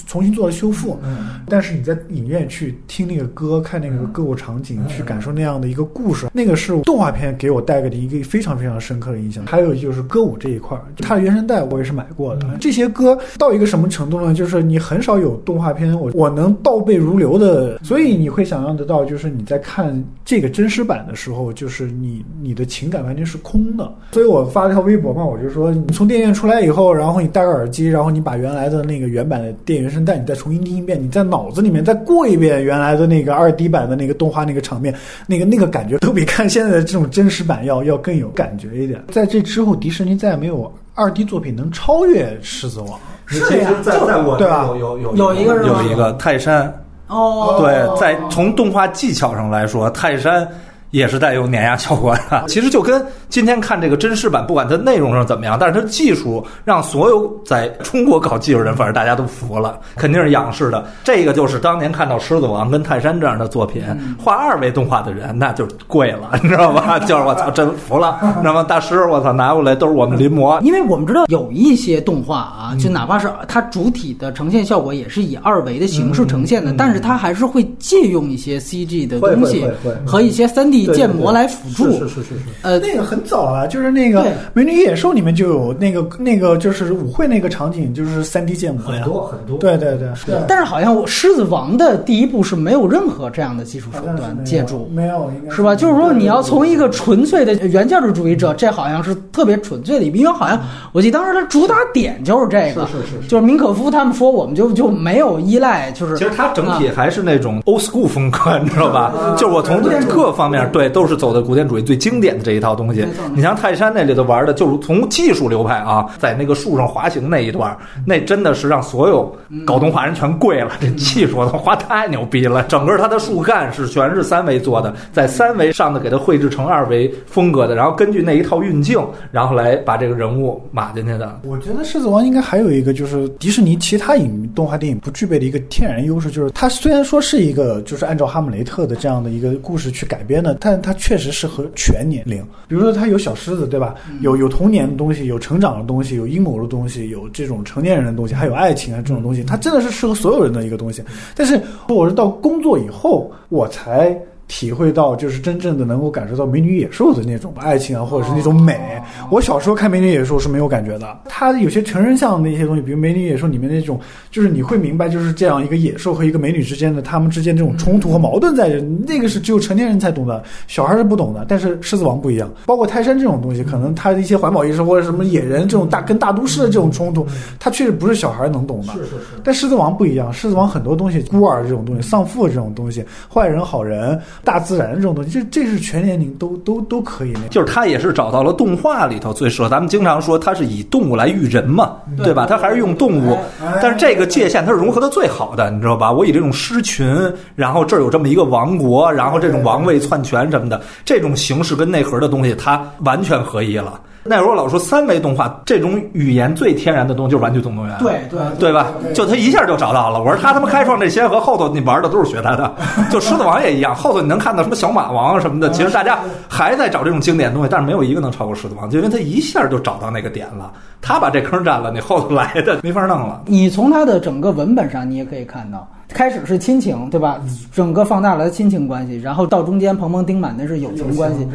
重新做了修复。但是你在影院去听那个歌，看那个歌舞场景，去感受那样的一个故事，那个是动画片给我带给的一个非常非常深刻的印象。还有就是歌舞这一块，它的原声带我也是买过的。这些歌到一个什么程度呢？就是你很少有动画片，我我能倒背如流的，所以你会想象得到，就是你在看这个真实版的时候，就是你你的情感完全是空的。所以我发了条微。微博嘛，我就说你从电影院出来以后，然后你戴个耳机，然后你把原来的那个原版的电原声带，你再重新听一遍，你在脑子里面再过一遍原来的那个二 D 版的那个动画那个场面，那个那个感觉都比看现在的这种真实版要要更有感觉一点。在这之后，迪士尼再也没有二 D 作品能超越《狮子王》。是呀，就在我对吧有有有有一个是有一个泰山，哦，对，在从动画技巧上来说，泰山。也是带有碾压效果的，其实就跟今天看这个真实版，不管它内容上怎么样，但是它技术让所有在中国搞技术人，反正大家都服了，肯定是仰视的。这个就是当年看到《狮子王》跟《泰山》这样的作品，画二维动画的人，那就贵了，你知道吧？就是我操，真服了。那么大师，我操，拿过来都是我们临摹，因为我们知道有一些动画啊，就哪怕是它主体的呈现效果也是以二维的形式呈现的，但是它还是会借用一些 CG 的东西和一些三 D。建模来辅助，是是是是，呃，那个很早了，就是那个《美女与野兽》里面就有那个那个就是舞会那个场景，就是三 D 建模呀，很多很多，对对对。但是好像《狮子王》的第一部是没有任何这样的技术手段借助，没有，应该是吧？就是说你要从一个纯粹的原教旨主义者，这好像是特别纯粹的，因为好像我记得当时他主打点就是这个，是是是，就是明可夫他们说我们就就没有依赖，就是其实他整体还是那种 old school 风格，你知道吧？就是我从各方面对都是走的古典主义最经典的这一套东西。你像泰山那里头玩的，就是从技术流派啊，在那个树上滑行那一段，那真的是让所有搞动画人全跪了。这技术画太牛逼了，整个它的树干是全是三维做的，在三维上的给它绘制成二维风格的，然后根据那一套运镜，然后来把这个人物码进去的。我觉得《狮子王》应该还有一个就是迪士尼其他影动画电影不具备的一个天然优势，就是它虽然说是一个就是按照哈姆雷特的这样的一个故事去改编的，但它确实适合全年龄。比如说它有小狮子，对吧？有有童年的东西，有成长的东西，有阴谋的东西，有这种成年人的东西，还有爱情啊这种东西，它真的是适合所有人的一个东西。但是我是到工作以后，我才。体会到就是真正的能够感受到美女野兽的那种爱情啊，或者是那种美。我小时候看美女野兽是没有感觉的，它有些成人向的一些东西，比如美女野兽里面那种，就是你会明白就是这样一个野兽和一个美女之间的他们之间这种冲突和矛盾在，那个是只有成年人才懂的，小孩是不懂的。但是狮子王不一样，包括泰山这种东西，可能它的一些环保意识或者什么野人这种大跟大都市的这种冲突，它确实不是小孩能懂的。是是是。但狮子王不一样，狮子王很多东西，孤儿这种东西，丧父这种东西，坏人好人。大自然这种东西，这这是全年龄都都都可以。就是他也是找到了动画里头最适合。咱们经常说他是以动物来育人嘛，对吧？他还是用动物，但是这个界限他是融合的最好的，你知道吧？我以这种狮群，然后这儿有这么一个王国，然后这种王位篡权什么的，这种形式跟内核的东西，它完全合一了。那时候老说三维动画这种语言最天然的东西就是《玩具总动员》，对对对吧？就他一下就找到了。我说他他妈开创这些和后头你玩的都是学他的，就狮子王也一样。后头你能看到什么小马王什么的，其实大家还在找这种经典东西，但是没有一个能超过狮子王，就因为他一下就找到那个点了。他把这坑占了，你后头来的没法弄了。你从他的整个文本上，你也可以看到。开始是亲情，对吧？整个放大了亲情关系，然后到中间鹏鹏丁满那是友情关系。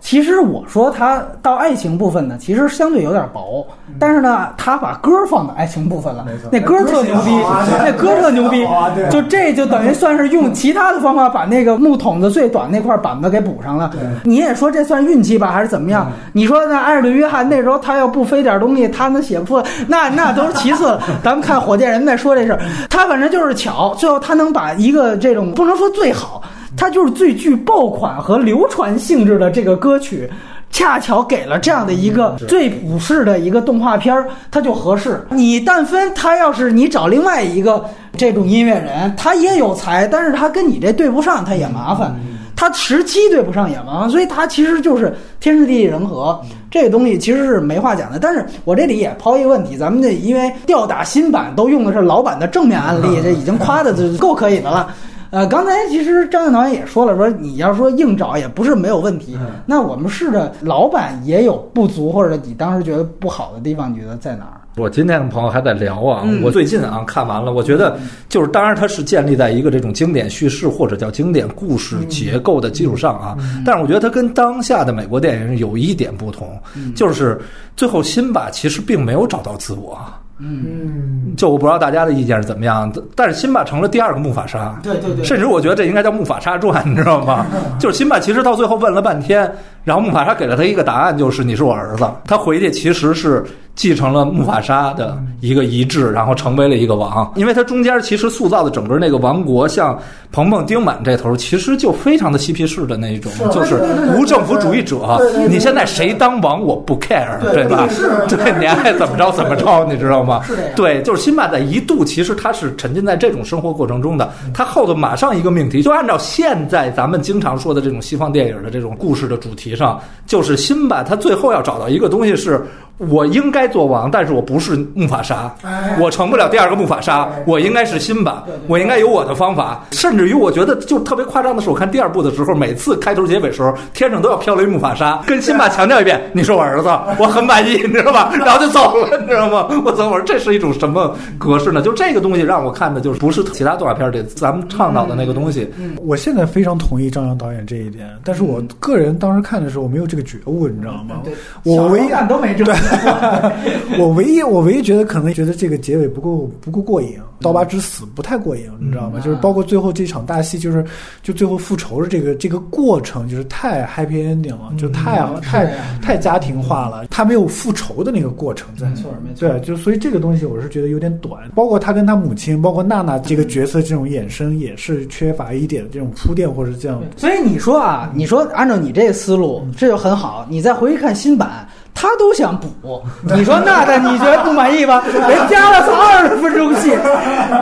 其实我说他到爱情部分呢，其实相对有点薄，但是呢，他把歌放到爱情部分了，那歌特牛逼，那歌特牛逼，就这就等于算是用其他的方法把那个木桶子最短那块板子给补上了。你也说这算运气吧，还是怎么样？你说那艾尔顿约翰那时候他要不飞点东西，他能写不出来，那那都是其次 了。咱们看火箭人再说这事儿，他反正就是巧。最后，他能把一个这种不能说最好，他就是最具爆款和流传性质的这个歌曲，恰巧给了这样的一个最普世的一个动画片儿，它就合适。你但分他要是你找另外一个这种音乐人，他也有才，但是他跟你这对不上，他也麻烦。他时期对不上也麻烦，所以他其实就是天时地利人和这个东西其实是没话讲的。但是我这里也抛一个问题，咱们这因为吊打新版都用的是老版的正面案例，这已经夸的就够可以的了。呃，刚才其实张导演也说了，说你要说硬找也不是没有问题。那我们试着老版也有不足，或者你当时觉得不好的地方，你觉得在哪儿？我今天跟朋友还在聊啊，我最近啊看完了，我觉得就是当然它是建立在一个这种经典叙事或者叫经典故事结构的基础上啊，但是我觉得它跟当下的美国电影有一点不同，就是最后辛巴其实并没有找到自我。嗯，就我不知道大家的意见是怎么样，但是辛巴成了第二个木法沙，对对对，甚至我觉得这应该叫木法沙传，你知道吗？就是辛巴其实到最后问了半天，然后木法沙给了他一个答案，就是你是我儿子。他回去其实是继承了木法沙的一个遗志，然后成为了一个王。因为他中间其实塑造的整个那个王国，像鹏鹏丁满这头，其实就非常的嬉皮士的那一种，就是无政府主义者。你现在谁当王我不 care，对吧？对，你爱怎么着怎么着，你知道吗？对，就是辛巴在一度其实他是沉浸在这种生活过程中的。他后头马上一个命题，就按照现在咱们经常说的这种西方电影的这种故事的主题上，就是辛巴他最后要找到一个东西是。我应该做王，但是我不是木法沙，我成不了第二个木法沙，我应该是辛巴，我应该有我的方法。甚至于，我觉得就特别夸张的是，我看第二部的时候，每次开头结尾时候，天上都要飘了一木法沙，跟辛巴强调一遍：“ 你是我儿子，我很满意，你知道吧？” 然后就走了，你知道吗？我走，我说这是一种什么格式呢？就这个东西让我看的就是不是其他动画片里咱们倡导的那个东西。嗯我现在非常同意张扬导演这一点，但是我个人当时看的时候我没有这个觉悟，你知道吗？我唯一都没这。我唯一我唯一觉得可能觉得这个结尾不够不够过瘾，刀疤之死不太过瘾，你知道吗？就是包括最后这场大戏，就是就最后复仇的这个这个过程，就是太 happy ending 了，就太太太家庭化了，他没有复仇的那个过程在。没错，没错。对，就所以这个东西我是觉得有点短。包括他跟他母亲，包括娜娜这个角色这种衍生，也是缺乏一点这种铺垫或者这样。所以你说啊，你说按照你这个思路，这就很好。你再回去看新版。他都想补，你说那的你觉得不满意吧？人 加了才二十分钟戏，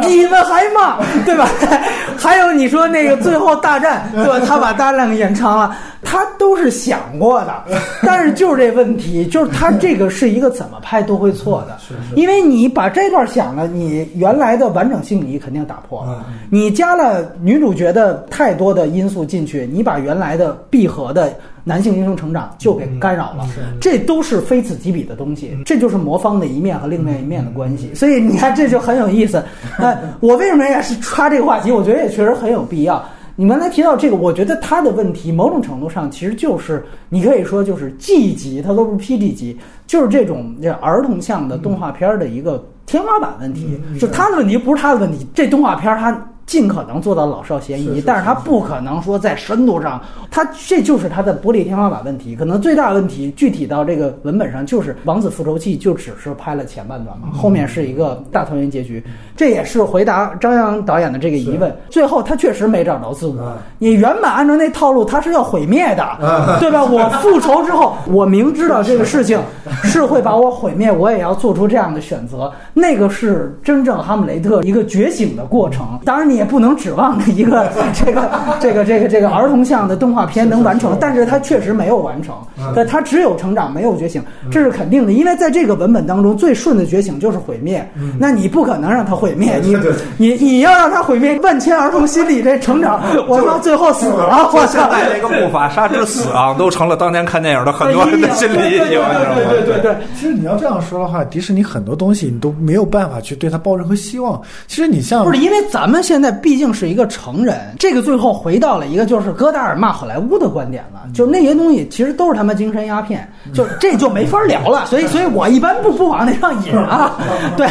你们还骂，对吧？还有你说那个最后大战，对吧？他把大战给延长了，他都是想过的，但是就是这问题，就是他这个是一个怎么拍都会错的，因为你把这段想了，你原来的完整性你肯定打破了，你加了女主角的太多的因素进去，你把原来的闭合的。男性英雄成长就给干扰了，这都是非此即彼的东西，这就是魔方的一面和另外一面的关系。所以你看，这就很有意思。哎，我为什么也是抓这个话题？我觉得也确实很有必要。你刚才提到这个，我觉得他的问题某种程度上其实就是你可以说就是 G 级，它都不是 PG 级，就是这种这儿童向的动画片的一个天花板问题。就他的问题不是他的问题，这动画片它。尽可能做到老少咸宜，但是他不可能说在深度上，他这就是他的玻璃天花板问题。可能最大的问题，具体到这个文本上，就是《王子复仇记》就只是拍了前半段嘛，后面是一个大团圆结局。这也是回答张扬导演的这个疑问。最后他确实没找着自我。你原本按照那套路，他是要毁灭的，对吧？我复仇之后，我明知道这个事情 是会把我毁灭，我也要做出这样的选择。那个是真正哈姆雷特一个觉醒的过程。当然。你也不能指望一个 这个这个这个这个儿童向的动画片能完成，但是它确实没有完成，对，它只有成长没有觉醒，这是肯定的，因为在这个文本当中，最顺的觉醒就是毁灭，那你不可能让他毁灭，你你你要让他毁灭，万千儿童心里这成长，我到最后死了，我现在那个木法沙之死啊，都成了当年看电影的很多人的心理阴影，对对对对。其实你要这样说的话，迪士尼很多东西你都没有办法去对他抱任何希望。其实你像不是因为咱们现在毕竟是一个成人，这个最后回到了一个就是戈达尔骂好莱坞的观点了，就那些东西其实都是他妈精神鸦片，就这就没法聊了。所以，所以我一般不不往那上引啊。对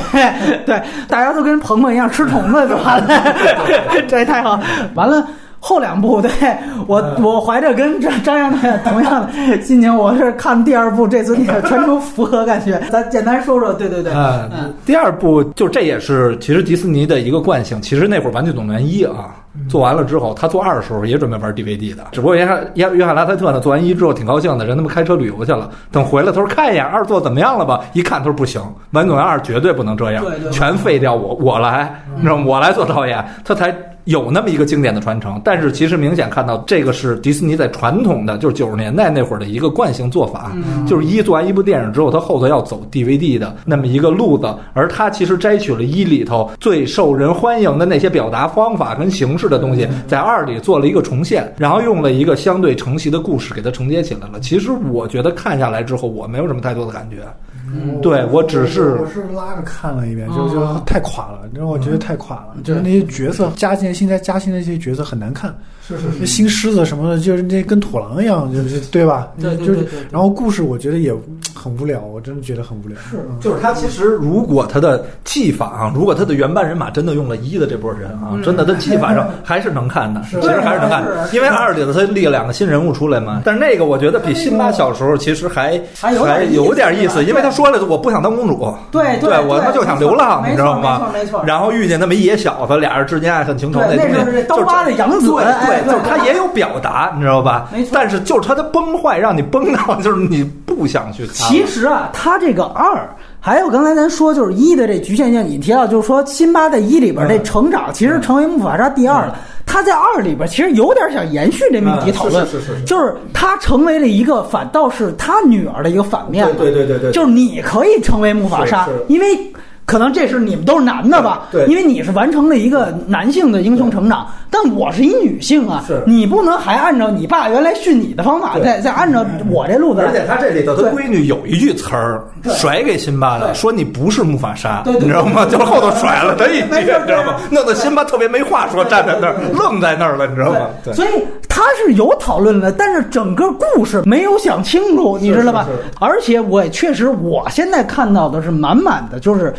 对，大家都跟鹏鹏一样吃虫子就完了，这太好。完了后两部，对我我怀着跟张张扬导演同样的心情，我是看第二部，这次全程符合感觉。咱简单说说，对对对，嗯，第二部就这也是其实迪士尼的一个惯性。其实那会儿《玩具总动员一》啊。做完了之后，他做二的时候也准备玩 DVD 的，只不过约翰约约翰拉塞特呢，做完一之后挺高兴的，人他妈开车旅游去了。等回来，他说看一眼二做怎么样了吧？一看，他说不行，玩具总动员二绝对不能这样，全废掉我我来，你知道我来做导演，他才。有那么一个经典的传承，但是其实明显看到这个是迪士尼在传统的就是九十年代那会儿的一个惯性做法，就是一做完一部电影之后，它后头要走 DVD 的那么一个路子，而它其实摘取了一里头最受人欢迎的那些表达方法跟形式的东西，在二里做了一个重现，然后用了一个相对承袭的故事给它承接起来了。其实我觉得看下来之后，我没有什么太多的感觉。对我只是我是拉着看了一遍，就就太垮了，你知道我觉得太垮了，就是那些角色加进现在加新的这些角色很难看。是是是，新狮子什么的，就是那跟土狼一样，就是对吧？对对就是对对对然后故事我觉得也很无聊，我真的觉得很无聊。是嗯就是他其实如果他的技法啊，如果他的原班人马真的用了一的这波人啊，真的他技法上 还是能看的，其实还是能看的，因为二里头他立了两个新人物出来嘛。但是那个我觉得比辛巴小时候其实还还有点还意思有点意思，因为他说了我不想当公主，对对我他妈就想流浪，你知道吗？没错没错。然后遇见那么一野小子，俩人之间爱恨情仇那，东西，那就是这刀疤的杨子，对哎对，就是他也有表达，你知道吧？没错但是就是他的崩坏，让你崩到 就是你不想去看。其实啊，他这个二，还有刚才咱说就是一的这局限性，你提到就是说辛巴在一里边这成长，其实成为木法沙第二了。他在二里边其实有点想延续这命题讨论，嗯是是是是就是他成为了一个反倒是他女儿的一个反面了。对对对对对就是你可以成为木法沙因为。可能这是你们都是男的吧？因为你是完成了一个男性的英雄成长，但我是一女性啊，是。你不能还按照你爸原来训你的方法，对。再再按照我这路子。而且他这里头，他闺女有一句词儿甩给辛巴的，说你不是木法沙，你知道吗？就是后头甩了他一句，你知道吗？弄得辛巴特别没话说，站在那儿愣在那儿了，你知道吗？对，所以他是有讨论的，但是整个故事没有想清楚，你知道吧？而且我也确实，我现在看到的是满满的，就是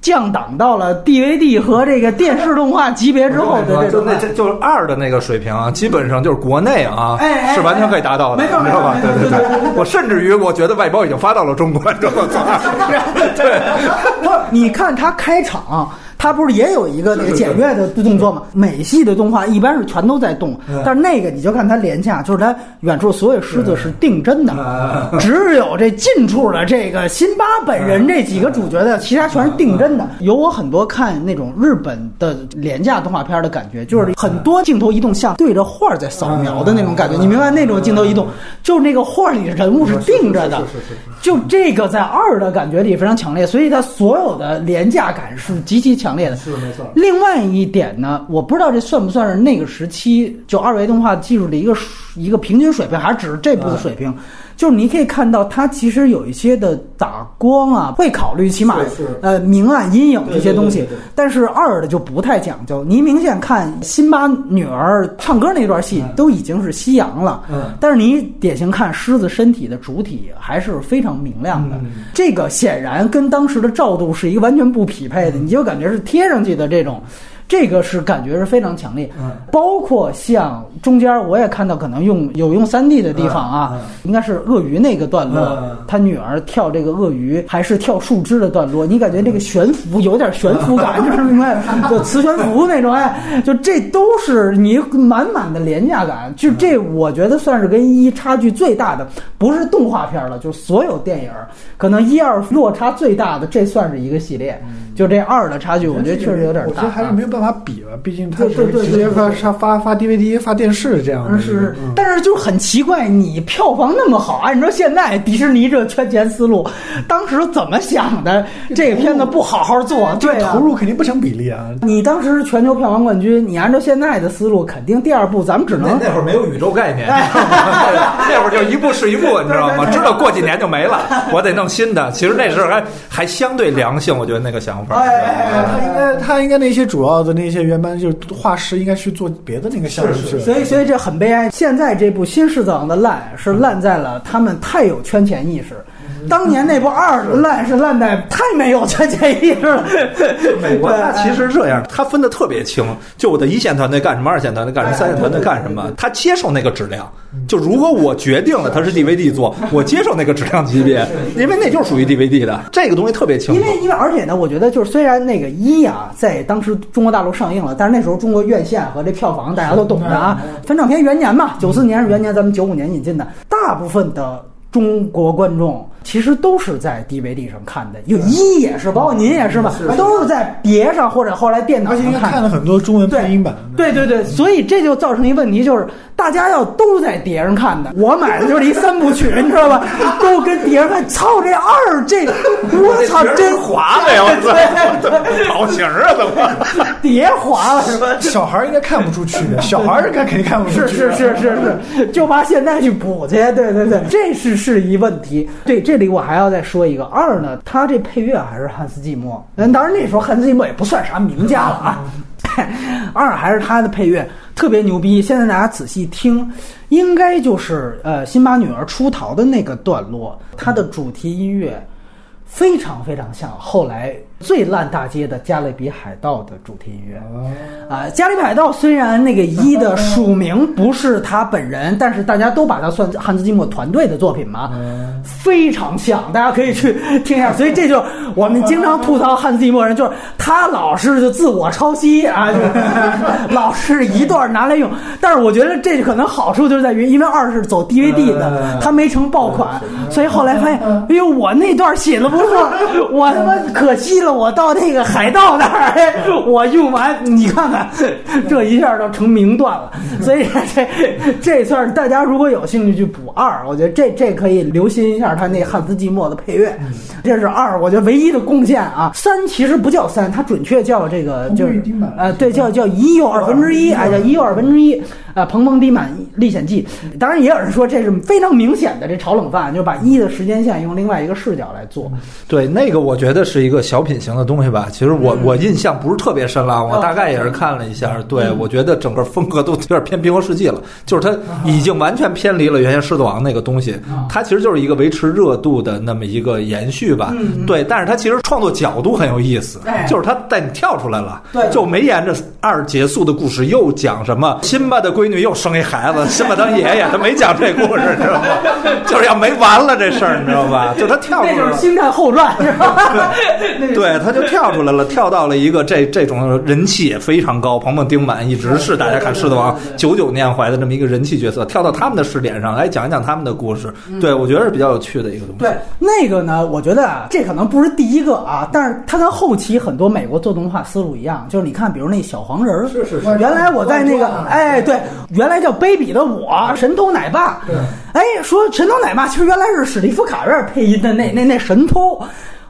降档到了 DVD 和这个电视动画级别之后的这就种那这就是二的那个水平啊，基本上就是国内啊哎哎是完全可以达到的，没错你知道吧？没对对错对对对对我甚至于我觉得外包已经发到了中国，你知道吗？对。不是，你看他开场，他不是也有一个那个简略的动作吗？美系的动画一般是全都在动，但是那个你就看它廉价，就是它远处所有狮子是定帧的，只有这近处的这个辛巴本人这几个主角的，其他全是定帧的。有我很多看那种日本的廉价动画片的感觉，就是很多镜头移动像对着画在扫描的那种感觉，你明白那种镜头移动，就是那个画里的人物是定着的，就这个在二的感觉里非常强烈，所以它所有的廉价感是极其强烈的。是没错另外一点呢，我不知道这算不算是那个时期就二维动画技术的一个一个平均水平，还是只是这部的水平？就是你可以看到，它其实有一些的打光啊，会考虑起码呃明暗阴影这些东西但是二的就不太讲究。你明显看辛巴女儿唱歌那段戏都已经是夕阳了，嗯。但是你典型看狮子身体的主体还是非常明亮的，嗯。这个显然跟当时的照度是一个完全不匹配的，你就感觉是贴上去的这种。这个是感觉是非常强烈，嗯。包括像中间我也看到可能用有用三 D 的地方啊，应该是鳄鱼那个段落，嗯他女儿跳这个鳄鱼还是跳树枝的段落，你感觉这个悬浮有点悬浮感，就是明白，就磁悬浮那种，哎，就这都是你满满的廉价感，就这我觉得算是跟一差距最大的，不是动画片了，就是所有电影可能一二落差最大的，这算是一个系列，就这二的差距，我觉得确实有点大，我觉得还是没有办法比吧，毕竟它对对对是直接发发发发 DVD、发电视这样的。嗯是嗯，但是就是很奇怪，你票房那么好，按照现在迪士尼这圈钱思路，当时怎么想的？这个片子不好好做，对啊投。入肯定不成比例啊。你当时是全球票房冠军，你按照现在的思路，肯定第二部咱们只能那会儿没有宇宙概念，那会儿就一部是一部，你知道吗？知道过几年就没了，我得弄新的。其实那时候还还相对良性，我觉得那个想法。哎哎哎他应该他应该那些主要的那些原班就是画师应该去做别的那个项目去了。所以，所以这很悲哀。现在这部《新狮子王》的烂是烂在了他们太有圈钱意识。当年那部二的烂是烂在太没有圈钱意识了。美国对它其实这样，它分的特别清，就我的一线团队干什么，二线团队干什么，三线团队干什么，他接受那个质量。就如果我决定了它是 DVD 做，我接受那个质量级别，因为那就是属于 DVD 的，这个东西特别清楚因。为因为而且呢，我觉得就是虽然那个一啊，在当时中国大陆上映了，但是那时候中国院线和这票房大家都懂的啊，翻唱片元年嘛，九四年是元年，咱们九五年引进的，大部分的中国观众其实都是在 DVD 上看的，有一也是，包括您也是吧，都是在碟上或者后来电脑上看的。看了很多中文配音版的。对对对，所以这就造成一问题，就是大家要都在碟上看的。我买的就是一三部曲，你知道吧？都跟碟上看，操这二这，我操真滑了呀！我对对对操，造型啊，怎么？碟滑了是吧？小孩儿应该看不出区别，小孩儿应该肯定看不出是区别。是是是是，就怕现在去补去，对对对，这是是一问题。对，这里我还要再说一个二呢，他这配乐还是汉斯季默，嗯，当然那时候汉斯季默也不算啥名家了啊。二还是他的配乐特别牛逼。现在大家仔细听，应该就是呃辛巴女儿出逃的那个段落，它的主题音乐非常非常像后来最烂大街的《加勒比海盗》的主题音乐。啊，《加勒比海盗》虽然那个一的署名不是他本人，但是大家都把它算汉斯季默团队的作品嘛，非常像，大家可以去听一下。所以这就是我们经常吐槽汉斯季默人，就是他老是就自我抄袭啊，就 老是一段拿来用。但是我觉得这可能好处就是在于，因为二是走 DVD 的，他没成爆款，所以后来发现，哎呦，我那段写的不错，我 他妈可惜了，我到那个海盗那儿，哎我用完，你看看，这一下就成名段了。所以这这算是大家如果有兴趣去补二，我觉得这这可以留心一下他那汉斯季默的配乐，这是二，我觉得唯一的贡献啊。三其实不叫三，它准确叫这个就是呃，对，叫叫一又二分之一，哎，叫一又二分之一。啊，《彭彭迪满历险记》，当然也有人说这是非常明显的这炒冷饭，就把一的时间线用另外一个视角来做。对，那个我觉得是一个小品型的东西吧。其实我、我印象不是特别深了，我大概也是看了一下。对，我觉得整个风格都有点偏《冰河世纪》了，就是它已经完全偏离了原先《狮子王》那个东西。它其实就是一个维持热度的那么一个延续吧。对，但是它其实创作角度很有意思哎，就是它带你跳出来了，对就没沿着二结束的故事又讲什么辛巴的闺女又生一孩子，先把当爷爷，他没讲这故事，你知道吗？就是要没完了这事儿，你知道吧？就他跳出来了那就是《。星战后传》对，他就跳出来了，跳到了一个这这种人气也非常高，彭彭丁满一直是大家看《狮子王》久久念怀的这么一个人气角色，跳到他们的视点上来讲一讲他们的故事，对我觉得是比较有趣的一个东西。对，那个呢，我觉得啊，这可能不是第一个啊，但是他跟后期很多美国做动画思路一样，就是你看，比如那小黄人儿，是是是原来我在那个，哎，对，原来叫卑鄙的我，神偷奶爸，哎，说神偷奶爸其实原来是史蒂夫卡瑞尔配音的那那那神偷。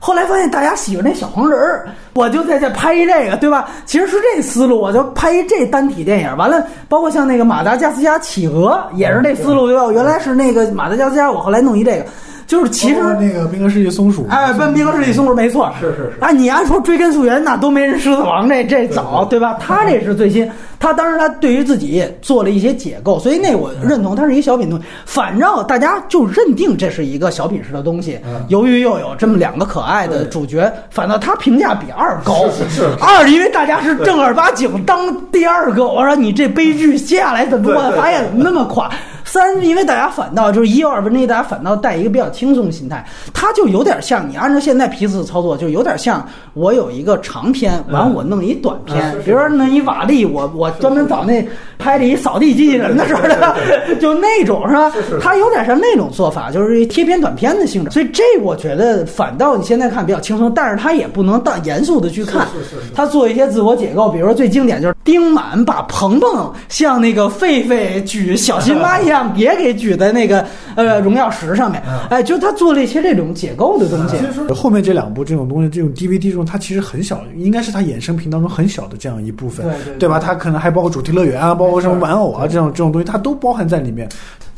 后来发现大家喜欢那小黄人儿，我就在这拍一这个，对吧？其实是这思路，我就拍一这单体电影。完了，包括像那个马达加斯加企鹅也是这思路，对吧？原来是那个马达加斯加，我后来弄一这个，就是其实那个冰河世纪松鼠，哎，奔冰河世纪松鼠没错，是是是啊，你按说追根溯源，那都没人狮子王这这早，对吧？他这是最新，他当时他对于自己做了一些解构，所以那我认同它是一小品东西。反正大家就认定这是一个小品式的东西。由于又有这么两个可爱的主角，反倒他评价比二高。是是是 二，因为大家是正儿八经当第二个，我说你这悲剧接下来怎么我发现怎么那么垮？三，因为大家反倒就是一又二分之一，大家反倒带一个比较轻松的心态，它就有点像你按照现在皮斯操作，就有点像我有一个长篇，完我弄一短篇，比如说弄一瓦力，我我专门找那拍了一扫地机器人的时候的，就那种是吧？它有点像那种做法，就是贴片短片的性质，所以这我觉得反倒你现在看比较轻松，但是它也不能当严肃的去看，他做一些自我解构，比如说最经典就是丁满把鹏鹏像那个狒狒举小辛巴一样，也给举在那个呃荣耀十上面，哎，就他做了一些这种解构的东西。后面这两部这种东西，这种 DVD 中，它其实很小，应该是它衍生品当中很小的这样一部分，对吧？它可能还包括主题乐园啊，包括什么玩偶啊这种这种东西，它都包含在里面。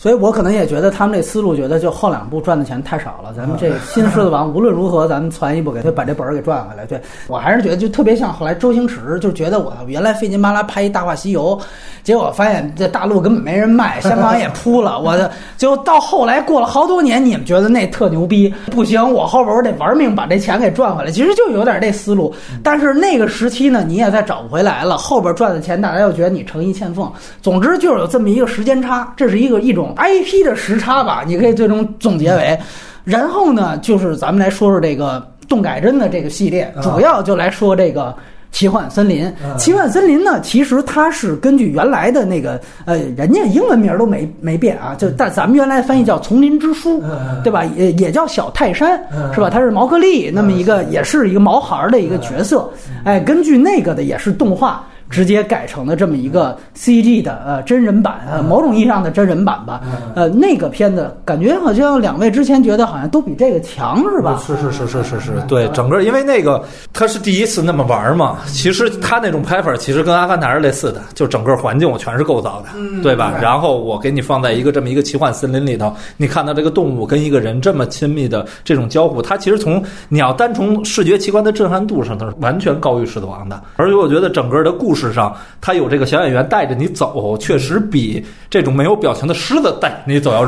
所以我可能也觉得他们这思路，觉得就后两部赚的钱太少了。咱们这新狮子王无论如何，咱们攒一部给他把这本儿给赚回来。对我还是觉得就特别像后来周星驰，就觉得我原来费劲巴拉拍一《大话西游》，结果发现这大陆根本没人卖，香港也扑了，我的就到后来过了好多年，你们觉得那特牛逼，不行，我后边我得玩命把这钱给赚回来。其实就有点这思路，但是那个时期呢，你也再找不回来了，后边赚的钱大家又觉得你诚意欠奉。总之就是有这么一个时间差，这是一个一种 IP 的时差吧，你可以最终总结为。然后呢，就是咱们来说说这个动改真的这个系列，主要就来说这个。奇幻森林，奇幻森林呢，其实它是根据原来的那个，呃，人家英文名都没没变啊，就但咱们原来翻译叫《丛林之书》，对吧？也也叫小泰山，是吧？它是毛克利那么一个，也是一个毛孩儿的一个角色，哎，根据那个的也是动画。直接改成了这么一个 CG 的呃真人版，呃某种意义上的真人版吧。呃，那个片子感觉好像两位之前觉得好像都比这个强是吧？是是是是是是，对，整个因为那个他是第一次那么玩嘛，其实他那种拍法其实跟阿凡达是类似的，就整个环境我全是构造的，对吧？然后我给你放在一个这么一个奇幻森林里头，你看到这个动物跟一个人这么亲密的这种交互，它其实从你要单从视觉奇观的震撼度上，它是完全高于《狮子王》的。而且我觉得整个的故事。事上，他有这个小演员带着你走，确实比这种没有表情的狮子带你走要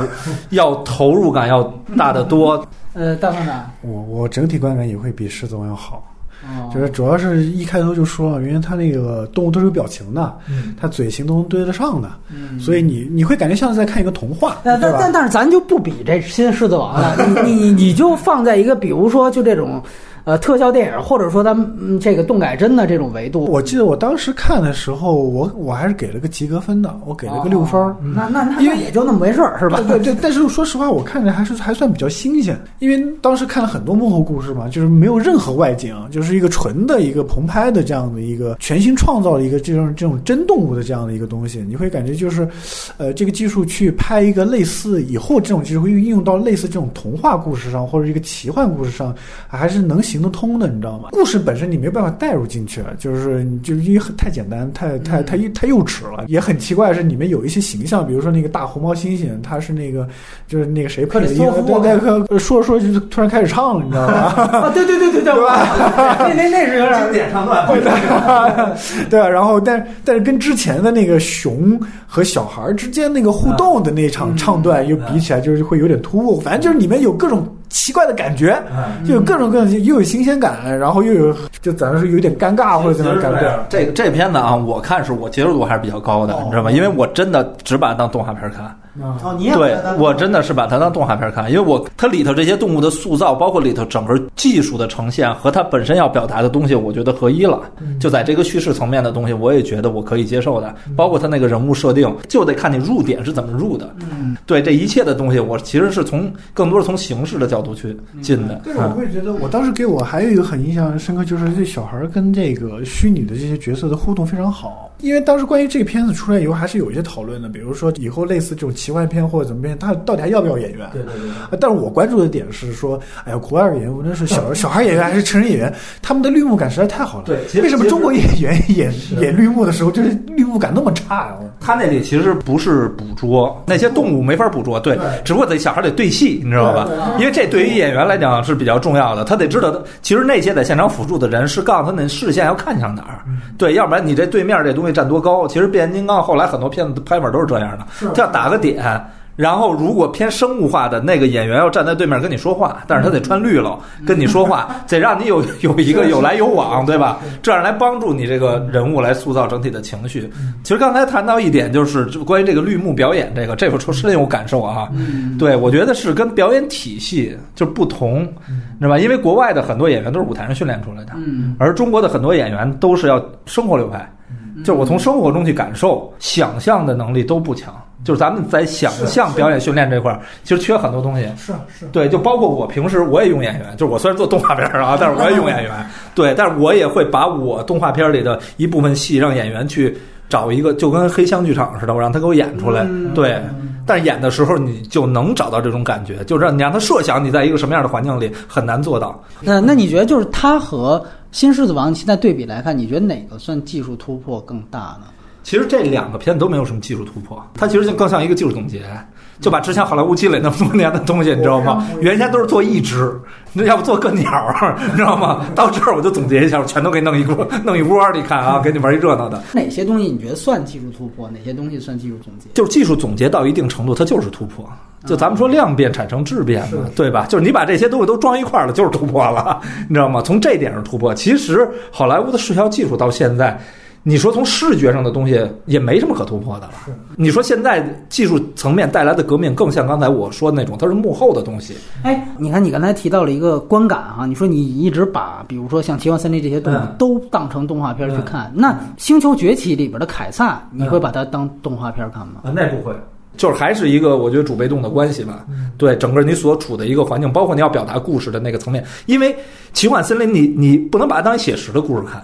要投入感要大得多。呃，大饭长，我我整体观感也会比《狮子王》要好。哦就是主要是一开头就说了，因为它那个动物都是有表情的，嗯它嘴型都能对得上的，嗯所以你你会感觉像是在看一个童话，但但？但但是咱就不比这新狮子王了，你你你就放在一个比如说就这种呃特效电影，或者说咱们嗯这个动改真的这种维度，我记得我当时看的时候，我我还是给了个及格分的，我给了个六分那那那因为也就那么回事儿是吧？对对，但是说实话，我看着还是还算比较新鲜，因为当时看了很多幕后故事嘛，就是没有任何外景，就是一个纯的一个棚拍的这样的一个全新创造的一个这种这种真动物的这样的一个东西，你会感觉就是，呃，这个技术去拍一个类似以后这种技术会应用到类似这种童话故事上或者一个奇幻故事上，还是能行得通的，你知道吗？故事本身你没有办法带入进去，就是就是因为太简单，太太太太幼稚了，也很奇怪是里面有一些形象，比如说那个大红毛猩猩，它是那个就是那个谁配的音乐，克里斯托弗对对，克说着说着就突然开始唱了，你知道吗？啊，对对对对对，那那那是有点经典唱段，对啊，然后但但是跟之前的那个熊和小孩之间那个互动的那场唱段又比起来，就是会有点突兀。反正就是里面有各种奇怪的感觉，就有各种各样，又有新鲜感，然后又有就咱是有点尴尬或者怎么感觉。这个这片子啊，我看是我接受度还是比较高的，你知道吗？因为我真的只把它当动画片看。哦，你也对把我真的是把它当动画片看，因为我它里头这些动物的塑造，包括里头整个技术的呈现和它本身要表达的东西，我觉得合一了。就在这个叙事层面的东西，我也觉得我可以接受的，包括它那个人物设定，就得看你入点是怎么入的。嗯，对这一切的东西，我其实是从更多是从形式的角度去进的。对，我会觉得，我当时给我还有一个很印象深刻，就是这小孩跟这个虚拟的这些角色的互动非常好。因为当时关于这个片子出来以后，还是有一些讨论的，比如说以后类似这种奇幻片或者怎么样，他到底还要不要演员？对对对。啊但是我关注的点是说，哎呀，国外的演员无论是小 小孩演员还是成人演员，他们的绿幕感实在太好了。对为什么中国演员演演绿幕的时候，就是绿幕感那么差呀、他那里其实不是捕捉那些动物没法捕捉，对，只不过得小孩得对戏，你知道吧？因为这对于演员来讲是比较重要的，他得知道，其实那些在现场辅助的人是告诉他那视线要看向哪儿，对，要不然你这对面这东西站多高。其实变形金刚后来很多片子拍法都是这样的，他要打个点。然后，如果偏生物化的那个演员要站在对面跟你说话，但是他得穿绿了跟你说话，得让你有有一个有来有往，对吧？这样来帮助你这个人物来塑造整体的情绪。其实刚才谈到一点，就是关于这个绿幕表演，这个这个说深有感受啊。对，我觉得是跟表演体系就不同，知道吧？因为国外的很多演员都是舞台上训练出来的，嗯而中国的很多演员都是要生活流派。就是我从生活中去感受，想象的能力都不强。就是咱们在想象表演训练这块儿，其实缺很多东西。是是，对，就包括我平时我也用演员，就是我虽然做动画片儿啊，但是我也用演员。对，但是我也会把我动画片里的一部分戏让演员去找一个，就跟黑箱剧场似的，我让他给我演出来。对，但是演的时候你就能找到这种感觉，就让你让他设想你在一个什么样的环境里，很难做到。那那你觉得就是他和新狮子王现在对比来看，你觉得哪个算技术突破更大呢？其实这两个片子都没有什么技术突破，它其实就更像一个技术总结，就把之前好莱坞积累那么多年的东西，你知道吗？原先都是做一只，那要不做个鸟儿，你知道吗？到这儿我就总结一下，我全都给弄一锅，弄一窝，你看啊，给你玩一热闹的。哪些东西你觉得算技术突破？哪些东西算技术总结？就是技术总结到一定程度，它就是突破。就咱们说量变产生质变嘛，对吧？就是你把这些东西都装一块儿了，就是突破了，你知道吗？从这点上突破。其实好莱坞的视效技术到现在。你说从视觉上的东西也没什么可突破的了。你说现在技术层面带来的革命，更像刚才我说的那种，它是幕后的东西。哎，你看你刚才提到了一个观感哈，你说你一直把比如说像《奇幻森林》这些动物嗯。都当成动画片去看，那《星球崛起》里边的凯撒，你会把它当动画片看吗？啊，那不会。就是还是一个我觉得主被动的关系吧，对整个你所处的一个环境，包括你要表达故事的那个层面，因为奇幻森林你你不能把它当写实的故事看，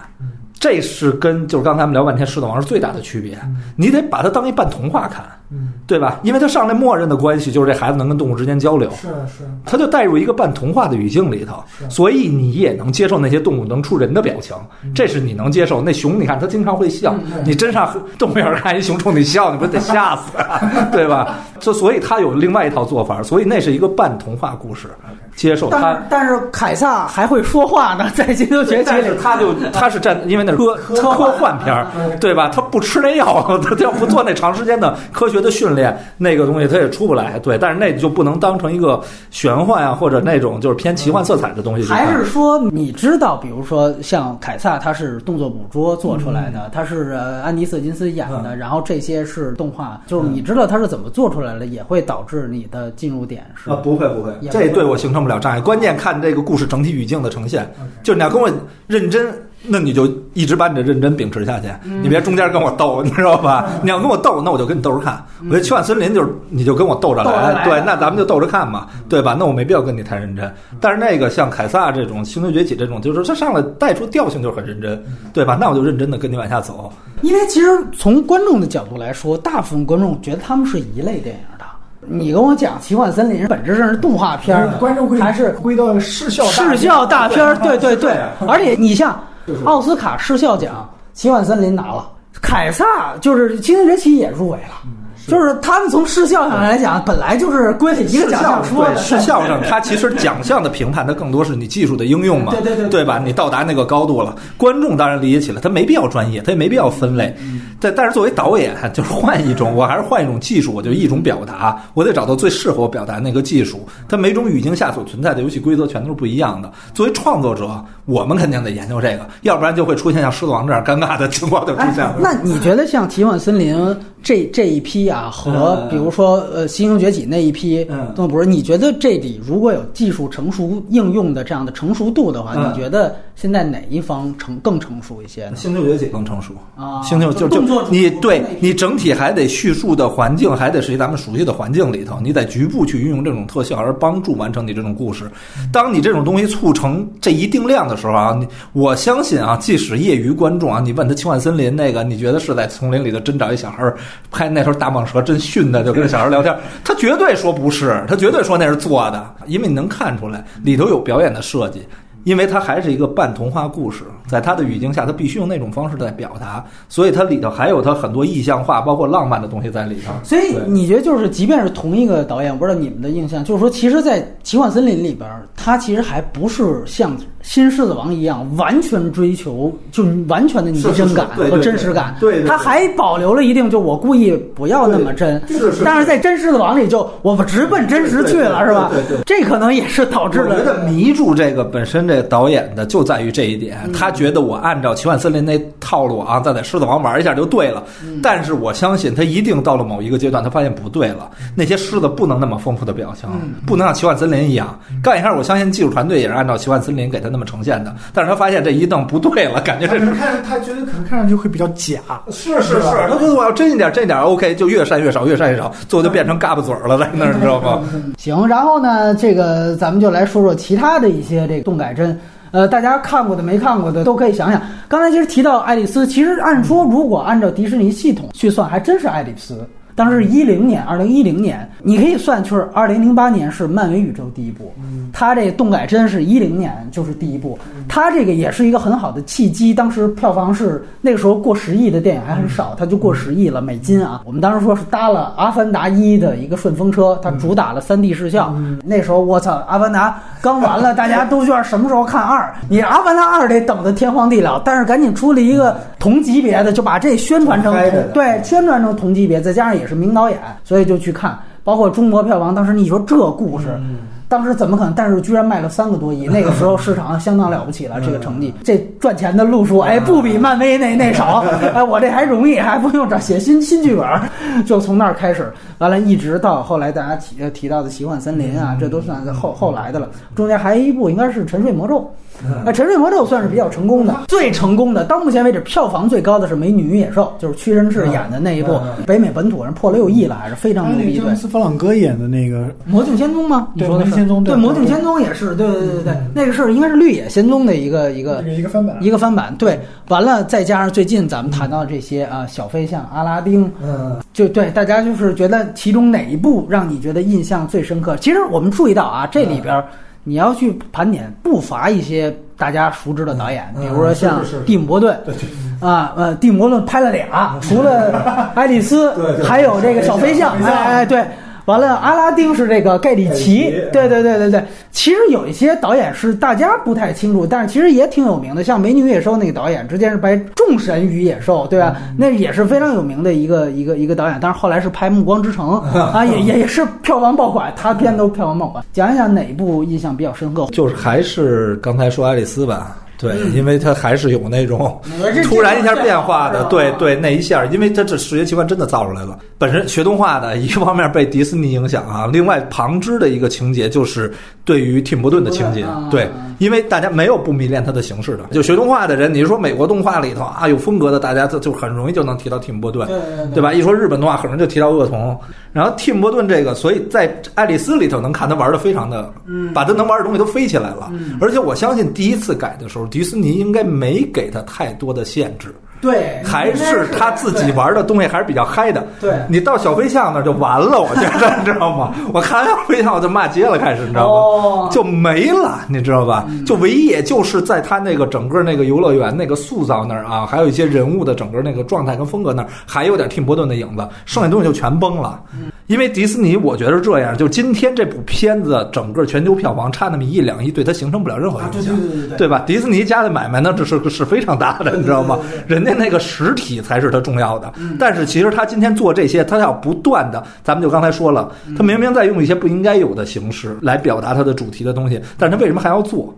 这是跟就是刚才我们聊半天《狮子王》是最大的区别，你得把它当一半童话看。嗯，对吧？因为他上来默认的关系就是这孩子能跟动物之间交流，是是，他就带入一个半童话的语境里头，所以你也能接受那些动物能出人的表情，这是你能接受。那熊，你看它经常会笑，你真上动物园看一熊冲你笑，你不得吓死啊，对吧？就所以他有另外一套做法，所以那是一个半童话故事，接受他但是。凯撒还会说话呢，在《金球崛起但》里是，他就他是站，因为那是科科幻片儿，对吧？他不吃那药，他 他要不做那长时间的科学的训练，那个东西它也出不来。对，但是那就不能当成一个玄幻啊，或者那种就是偏奇幻色彩的东西。还是说你知道，比如说像凯撒，他是动作捕捉做出来的，他是呃安迪瑟金斯演的，然后这些是动画，就是你知道他是怎么做出来的，也会导致你的进入点是啊，不会不会这对我形成不了障碍。关键看这个故事整体语境的呈现，就是你要跟我认真，那你就一直把你的认真秉持下去，嗯你别中间跟我斗，你知道吧？你要跟我斗，那我就跟你斗着看。我觉得《奇幻森林》就是你就跟我斗着来，对，那咱们就斗着看嘛，对吧？那我没必要跟你太认真。但是那个像凯撒这种《星球崛起》这种，就是他上来带出调性就是很认真，对吧？那我就认真的跟你往下走。因为其实从观众的角度来说，大部分观众觉得他们是一类电影的。你跟我讲《奇幻森林》本质上是动画片儿，观众会还是归到视效视效大片儿？对对对，啊而且你像奥斯卡视效奖，《奇幻森林》拿了，凯撒就是《精灵崛起》也入围了。嗯就是他们从视效上来讲，本来就是归了一个奖项说的。对视效上，它其实奖项的评判，它更多是你技术的应用嘛，对对对对吧？你到达那个高度了，观众当然理解起来，他没必要专业，他也没必要分类。嗯但但是作为导演，就是换一种，我还是换一种技术，我就一种表达，我得找到最适合我表达那个技术。它每种语境下所存在的游戏规则全都是不一样的。作为创作者，我们肯定得研究这个，要不然就会出现像《狮子王》这样尴尬的情况就出哎现了。，那你觉得像《奇幻森林》这这一批啊，和嗯比如说呃《星球崛起》那一批嗯动作捕捉，你觉得这里如果有技术成熟应用的这样的成熟度的话，嗯你觉得现在哪一方成更成熟一些呢？星球崛起更成熟啊星球就就就动作你对你整体还得叙述的环境，还得是咱们熟悉的环境里头，你得局部去运用这种特效，而帮助完成你这种故事。当你这种东西促成这一定量的时候啊，你我相信啊，即使业余观众啊，你问他《奇幻森林》那个，你觉得是在丛林里头真找一小孩儿拍那时候大蟒蛇真训的，就跟这小孩聊天，他绝对说不是，他绝对说那是做的，因为你能看出来里头有表演的设计。因为它还是一个半童话故事，在它的语境下，他必须用那种方式在表达，所以它里头还有它很多意象化，包括浪漫的东西在里头。所以你觉得就是，即便是同一个导演，我不知道你们的印象，就是说，其实，在《奇幻森林》里边儿，他其实还不是像《新狮子王》一样完全追求就完全的拟真感和真实感，对对对。他还保留了一定，就我故意不要那么真，是是但是在《真狮子王》里就我们直奔真实去了，是吧对对对？这可能也是导致了我觉了得迷住这个本身这个导演的就在于这一点，他觉得我按照奇幻森林那套路啊，再在狮子王玩一下就对了。但是我相信他一定到了某一个阶段，他发现不对了，那些狮子不能那么丰富的表情，不能像奇幻森林一样。干一下，我相信技术团队也是按照奇幻森林给他那么呈现的，但是他发现这一弄不对了，感觉这是可能看他觉得可能看上去会比较假，是是是，他觉得我要真一点，真一点，OK，就越删越少，越删越少，最后就变成嘎巴嘴儿了，在那儿，你知道吗？行，然后呢，这个咱们就来说说其他的一些这个动改帧。呃，大家看过的、没看过的都可以想想。刚才其实提到爱丽丝，其实按说如果按照迪士尼系统去算，还真是爱丽丝。当时是一零年，二零一零年，你可以算，就是二零零八年是漫威宇宙第一部，它这动改真是一零年就是第一部，它这个也是一个很好的契机。当时票房是那个时候过十亿的电影还很少，它就过十亿了美金啊。我们当时说是搭了《阿凡达一》的一个顺风车，它主打了三 D 视效。那时候我操，《阿凡达》刚完了，大家都觉得什么时候看二？你《阿凡达二》得等的天荒地老，但是赶紧出了一个同级别的，就把这宣传成同对宣传成同级别，再加上也是名导演，所以就去看。包括中国票房，当时你说这故事，当时怎么可能？但是居然卖了三个多亿，那个时候市场相当了不起了，这个成绩，这赚钱的路数，哎，不比漫威那那少，哎，我这还容易，还不用找写新新剧本，就从那儿开始，完了，一直到后来大家提呃提到的《奇幻森林》啊，这都算是后后来的了。中间还有一部应该是《沉睡魔咒》，那《沉睡魔咒》算是比较成功的，最成功的，到目前为止票房最高的是《美女与野兽》，就是屈臣氏演的那一部，北美本土人破六亿了，还是非常牛逼。对，詹姆斯·弗朗哥演的那个《魔镜仙踪》吗？你说的是魔镜仙踪对，《魔镜仙踪》也是，对对对对对，那个是应该是绿野仙踪的一个一个一个翻版，一个翻版。对，完了再加上最近咱们谈到这些啊，小飞象、阿拉丁，嗯，就对大家就是觉得其中哪一部让你觉得印象最深刻？其实我们注意到啊，这里边你要去盘点，不乏一些大家熟知的导演，比如说像蒂姆·伯顿，啊呃，蒂姆·伯顿拍了俩，除了 爱丽丝，还有这个小飞象，哎哎对。完了，阿拉丁是这个盖里奇，对对对对对。其实有一些导演是大家不太清楚，但是其实也挺有名的，像《美女与野兽》那个导演，之前是拍《众神与野兽》，对吧？那也是非常有名的一个一个一个导演，但是后来是拍《暮光之城》啊，也也 也是票房爆款，他片都票房爆款。讲一讲哪一部印象比较深刻？就是还是刚才说爱丽丝吧。对，嗯因为它还是有那种突然一下变化的，对对，那一下，因为它这视觉器官真的造出来了。本身学动画的一个方面被迪士尼影响啊，另外旁支的一个情节就是对于蒂姆·伯顿的情节，对，因为大家没有不迷恋他的形式的。就学动画的人，你说美国动画里头啊有风格的，大家就就很容易就能提到蒂姆·伯顿，对吧？一说日本动画，很容易就提到恶童。然后蒂姆·伯顿这个，所以在爱丽丝里头能看他玩的非常的，把他能玩的东西都飞起来了。而且我相信第一次改的时候，迪士尼应该没给他太多的限制。对，还是他自己玩的东西还是比较嗨的。对你到小飞象那儿就完了，我觉得你知道吗？我看完小飞象我就骂街了，开始你知道吗？哦就没了，你知道吧？就唯一也就是在他那个整个那个游乐园那个塑造那儿啊，还有一些人物的整个那个状态跟风格那儿，还有点蒂姆·伯顿的影子，剩下东西就全崩了。因为迪士尼，我觉得是这样，就今天这部片子整个全球票房差那么一两亿，对它形成不了任何影响，对吧？迪士尼家的买卖呢，这是是非常大的，你知道吗？人家那个实体才是它重要的。但是其实他今天做这些，他要不断的，咱们就刚才说了，他明明在用一些不应该有的形式来表达他的主题的东西，但是他为什么还要做？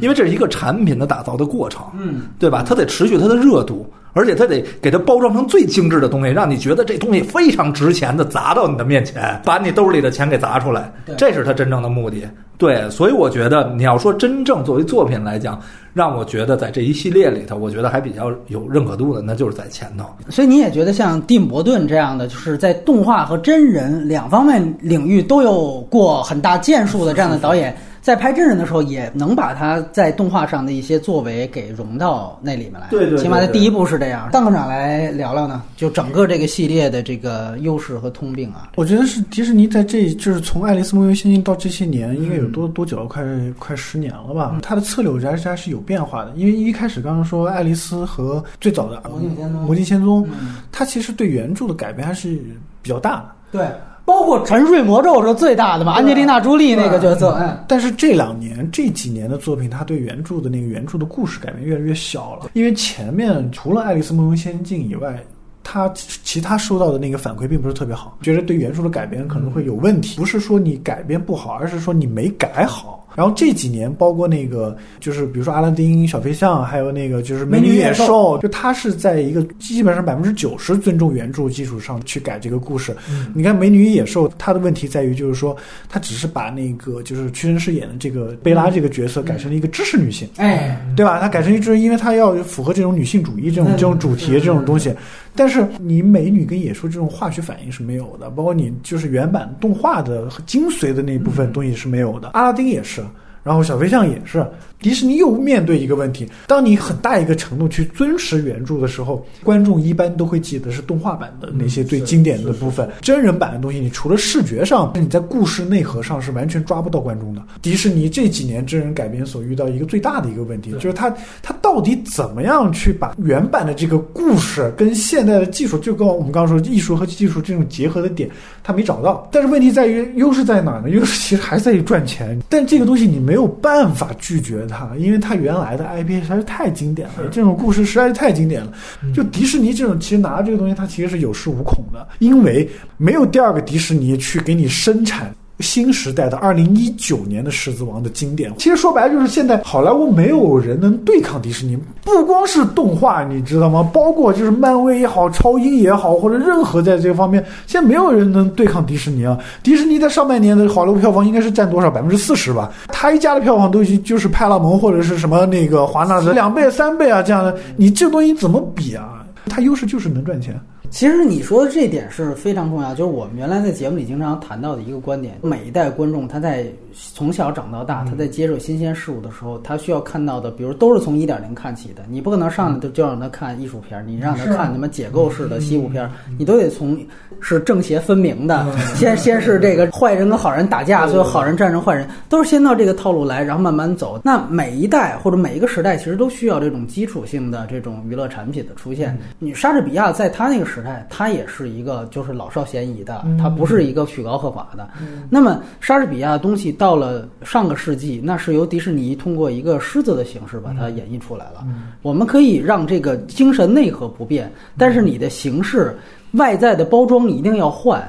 因为这是一个产品的打造的过程，嗯，对吧？它得持续它的热度，而且他得给它包装成最精致的东西，让你觉得这东西非常值钱的砸到你的面前，把你兜里的钱给砸出来，这是他真正的目的。对，所以我觉得你要说真正作为作品来讲，让我觉得在这一系列里头，我觉得还比较有认可度的，那就是在前头。所以你也觉得像蒂姆·伯顿这样的，就是在动画和真人两方面领域都有过很大建树的这样的导演，在拍真人的时候，也能把他在动画上的一些作为给融到那里面来。对对对起码在第一部是这样。邓科长来聊聊呢，就整个这个系列的这个优势和通病啊。我觉得是迪士尼在这就是从《爱丽丝梦游仙境》到这些年，应该有多多久了？快快十年了吧？它的策略我觉得还是有变化的。因为一开始刚刚说爱丽丝和最早的魔镜仙踪魔镜仙踪嗯，它其实对原著的改编还是比较大的。对，包括《沉睡魔咒》是最大的嘛，安吉丽娜·朱莉那个角色，嗯，但是这两年这几年的作品，它对原著的那个原著的故事改变越来越小了，因为前面除了《爱丽丝梦游仙境》以外。他其他收到的那个反馈并不是特别好，觉得对原著的改编可能会有问题。不是说你改编不好，而是说你没改好。然后这几年，包括那个就是比如说阿拉丁、小飞象，还有那个就是美女与野兽，就它是在一个基本上百分之九十尊重原著基础上去改这个故事。你看《美女与野兽》，它的问题在于就是说，它只是把那个就是屈臣氏演的这个贝拉这个角色改成了一个知识女性，哎，对吧？它改成一知，因为它要符合这种女性主义这种这种主题这种东西。但是你美女跟野兽这种化学反应是没有的，包括你就是原版动画的精髓的那部分东西是没有的。阿拉丁也是，然后小飞象也是。迪士尼又面对一个问题：当你很大一个程度去遵持原著的时候，观众一般都会记得是动画版的那些最经典的部分。真人版的东西，你除了视觉上，你在故事内核上是完全抓不到观众的。迪士尼这几年真人改编所遇到一个最大的一个问题，就是它它到底怎么样去把原版的这个故事跟现代的技术，就跟我们刚刚说艺术和技术这种结合的点，它没找到。但是问题在于优势在哪儿呢？优势其实还在于赚钱，但这个东西你没有办法拒绝它，因为它原来的 IP 实在是太经典了，这种故事实在是太经典了。就迪士尼这种，其实拿这个东西，它其实是有恃无恐的，因为没有第二个迪士尼去给你生产。新时代的二零一九年的《狮子王》的经典。其实说白了，就是现在好莱坞没有人能对抗迪士尼，不光是动画，你知道吗？包括就是漫威也好，超英也好，或者任何在这方面，现在没有人能对抗迪士尼啊。迪士尼在上半年的好莱坞票房应该是占多少？百分之四十吧。他一家的票房都已经就是派拉蒙或者是什么那个华纳的两倍、三倍啊这样的，你这东西怎么比啊？它优势就是能赚钱。其实你说的这点是非常重要，就是我们原来在节目里经常谈到的一个观点：每一代观众他在从小长到大，他在接受新鲜事物的时候，他需要看到的，比如都是从一点零看起的。你不可能上来就就让他看艺术片，你让他看什么解构式的西部片，你都得从是正邪分明的，先先是这个坏人跟好人打架，最后好人战胜坏人，都是先到这个套路来，然后慢慢走。那每一代或者每一个时代，其实都需要这种基础性的这种娱乐产品的出现。你莎士比亚在他那个时代，他也是一个就是老少咸宜的，它不是一个曲高和寡的。那么莎士比亚的东西到了上个世纪，那是由迪士尼通过一个狮子的形式把它演绎出来了。我们可以让这个精神内核不变，但是你的形式。外在的包装一定要换。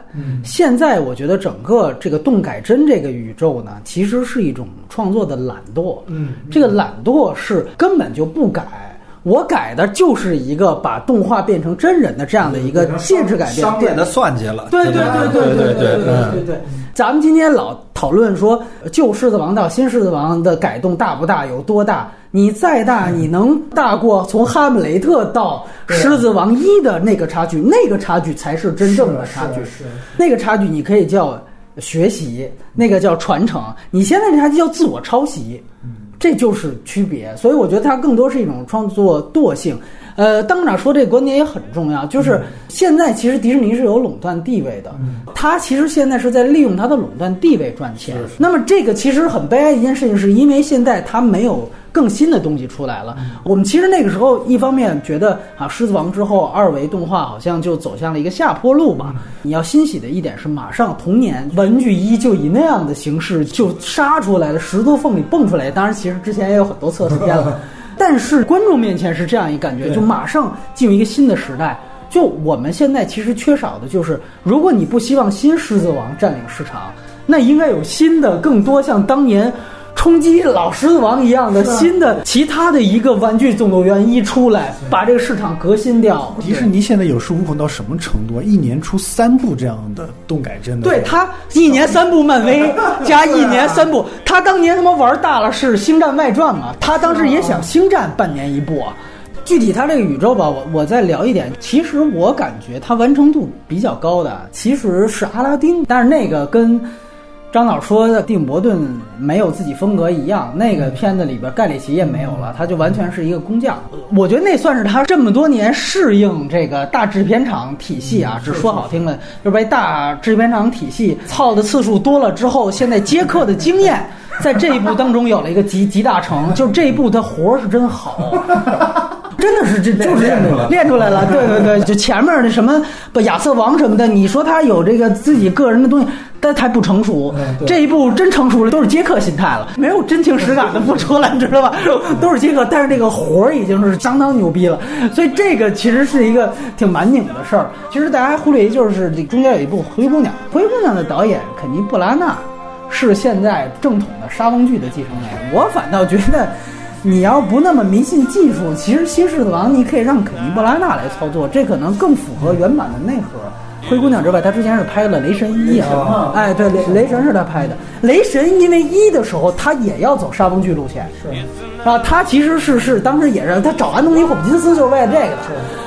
现在我觉得整个这个动改真这个宇宙呢，其实是一种创作的懒惰。嗯，这个懒惰是根本就不改，我改的就是一个把动画变成真人的这样的一个介质改变。商业的算计了。对对对对对对对对对。咱们今天老讨论说旧狮子王到新狮子王的改动大不大，有多大？你再大，你能大过从哈姆雷特到狮子王一的那个差距？那个差距才是真正的差距。那个差距你可以叫学习，那个叫传承。你现在这差距叫自我抄袭，这就是区别。所以我觉得它更多是一种创作惰性。呃，当长说这个观点也很重要，就是现在其实迪士尼是有垄断地位的，它其实现在是在利用它的垄断地位赚钱。那么这个其实很悲哀一件事情，是因为现在它没有更新的东西出来了。我们其实那个时候一方面觉得啊，狮子王之后二维动画好像就走向了一个下坡路吧。你要欣喜的一点是，马上同年文具一就以那样的形式就杀出来了，石头缝里蹦出来。当然，其实之前也有很多测试片了。但是观众面前是这样一感觉，就马上进入一个新的时代。就我们现在其实缺少的就是，如果你不希望新狮子王占领市场，那应该有新的、更多像当年。冲击老狮子王一样的新的其他的一个玩具总动员一出来，把这个市场革新掉。迪士尼现在有恃无恐到什么程度？一年出三部这样的动改真的。对他一年三部漫威加一年三部，他当年他妈玩大了是星战外传嘛？他当时也想星战半年一部啊。具体他这个宇宙吧，我我再聊一点。其实我感觉他完成度比较高的其实是阿拉丁，但是那个跟。张导说的蒂姆·伯顿没有自己风格一样，那个片子里边盖里奇也没有了，他就完全是一个工匠。我觉得那算是他这么多年适应这个大制片厂体系啊，只说好听了，就被大制片厂体系操的次数多了之后，现在接客的经验，在这一部当中有了一个集集大成，就这一部他活儿是真好。真的是这就是练出来练出来了，对对对，就前面的什么不亚瑟王什么的，你说他有这个自己个人的东西，但他不成熟。这一步真成熟了，都是接客心态了，没有真情实感的不出来，你知道吧？都是接客，但是这个活儿已经是相当牛逼了。所以这个其实是一个挺蛮拧的事儿。其实大家还忽略一，就是这中间有一部《灰姑娘》，《灰姑娘》的导演肯尼·布拉纳是现在正统的沙翁剧的继承人。我反倒觉得。你要不那么迷信技术，其实《新狮子王》你可以让肯尼·布拉纳来操作，这可能更符合原版的内核。灰姑娘之外，他之前是拍了《雷神一》啊，哎，对，雷雷神是他拍的。雷神因为一的时候，他也要走沙翁剧路线，是啊，他其实是是当时也是他找安东尼·霍普金斯就是为了这个的。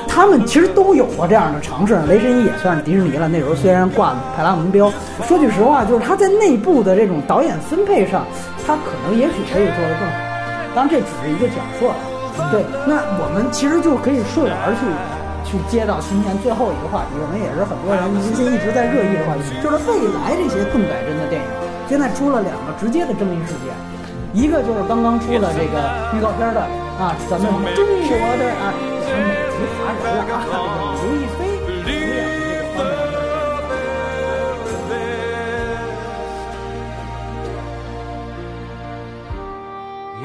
他们其实都有过这样的尝试，雷神一也算是迪士尼了。那时候虽然挂派拉蒙标，说句实话，就是他在内部的这种导演分配上，他可能也许可以做得更好。当然，这只是一个假设。对，那我们其实就可以顺而去，去接到今天最后一个话题。可能也是很多人最近一直在热议的话题，就是未来这些动改真的电影，现在出了两个直接的争议事件，一个就是刚刚出了这个预告片的啊，咱们中国的啊，美籍华人了啊，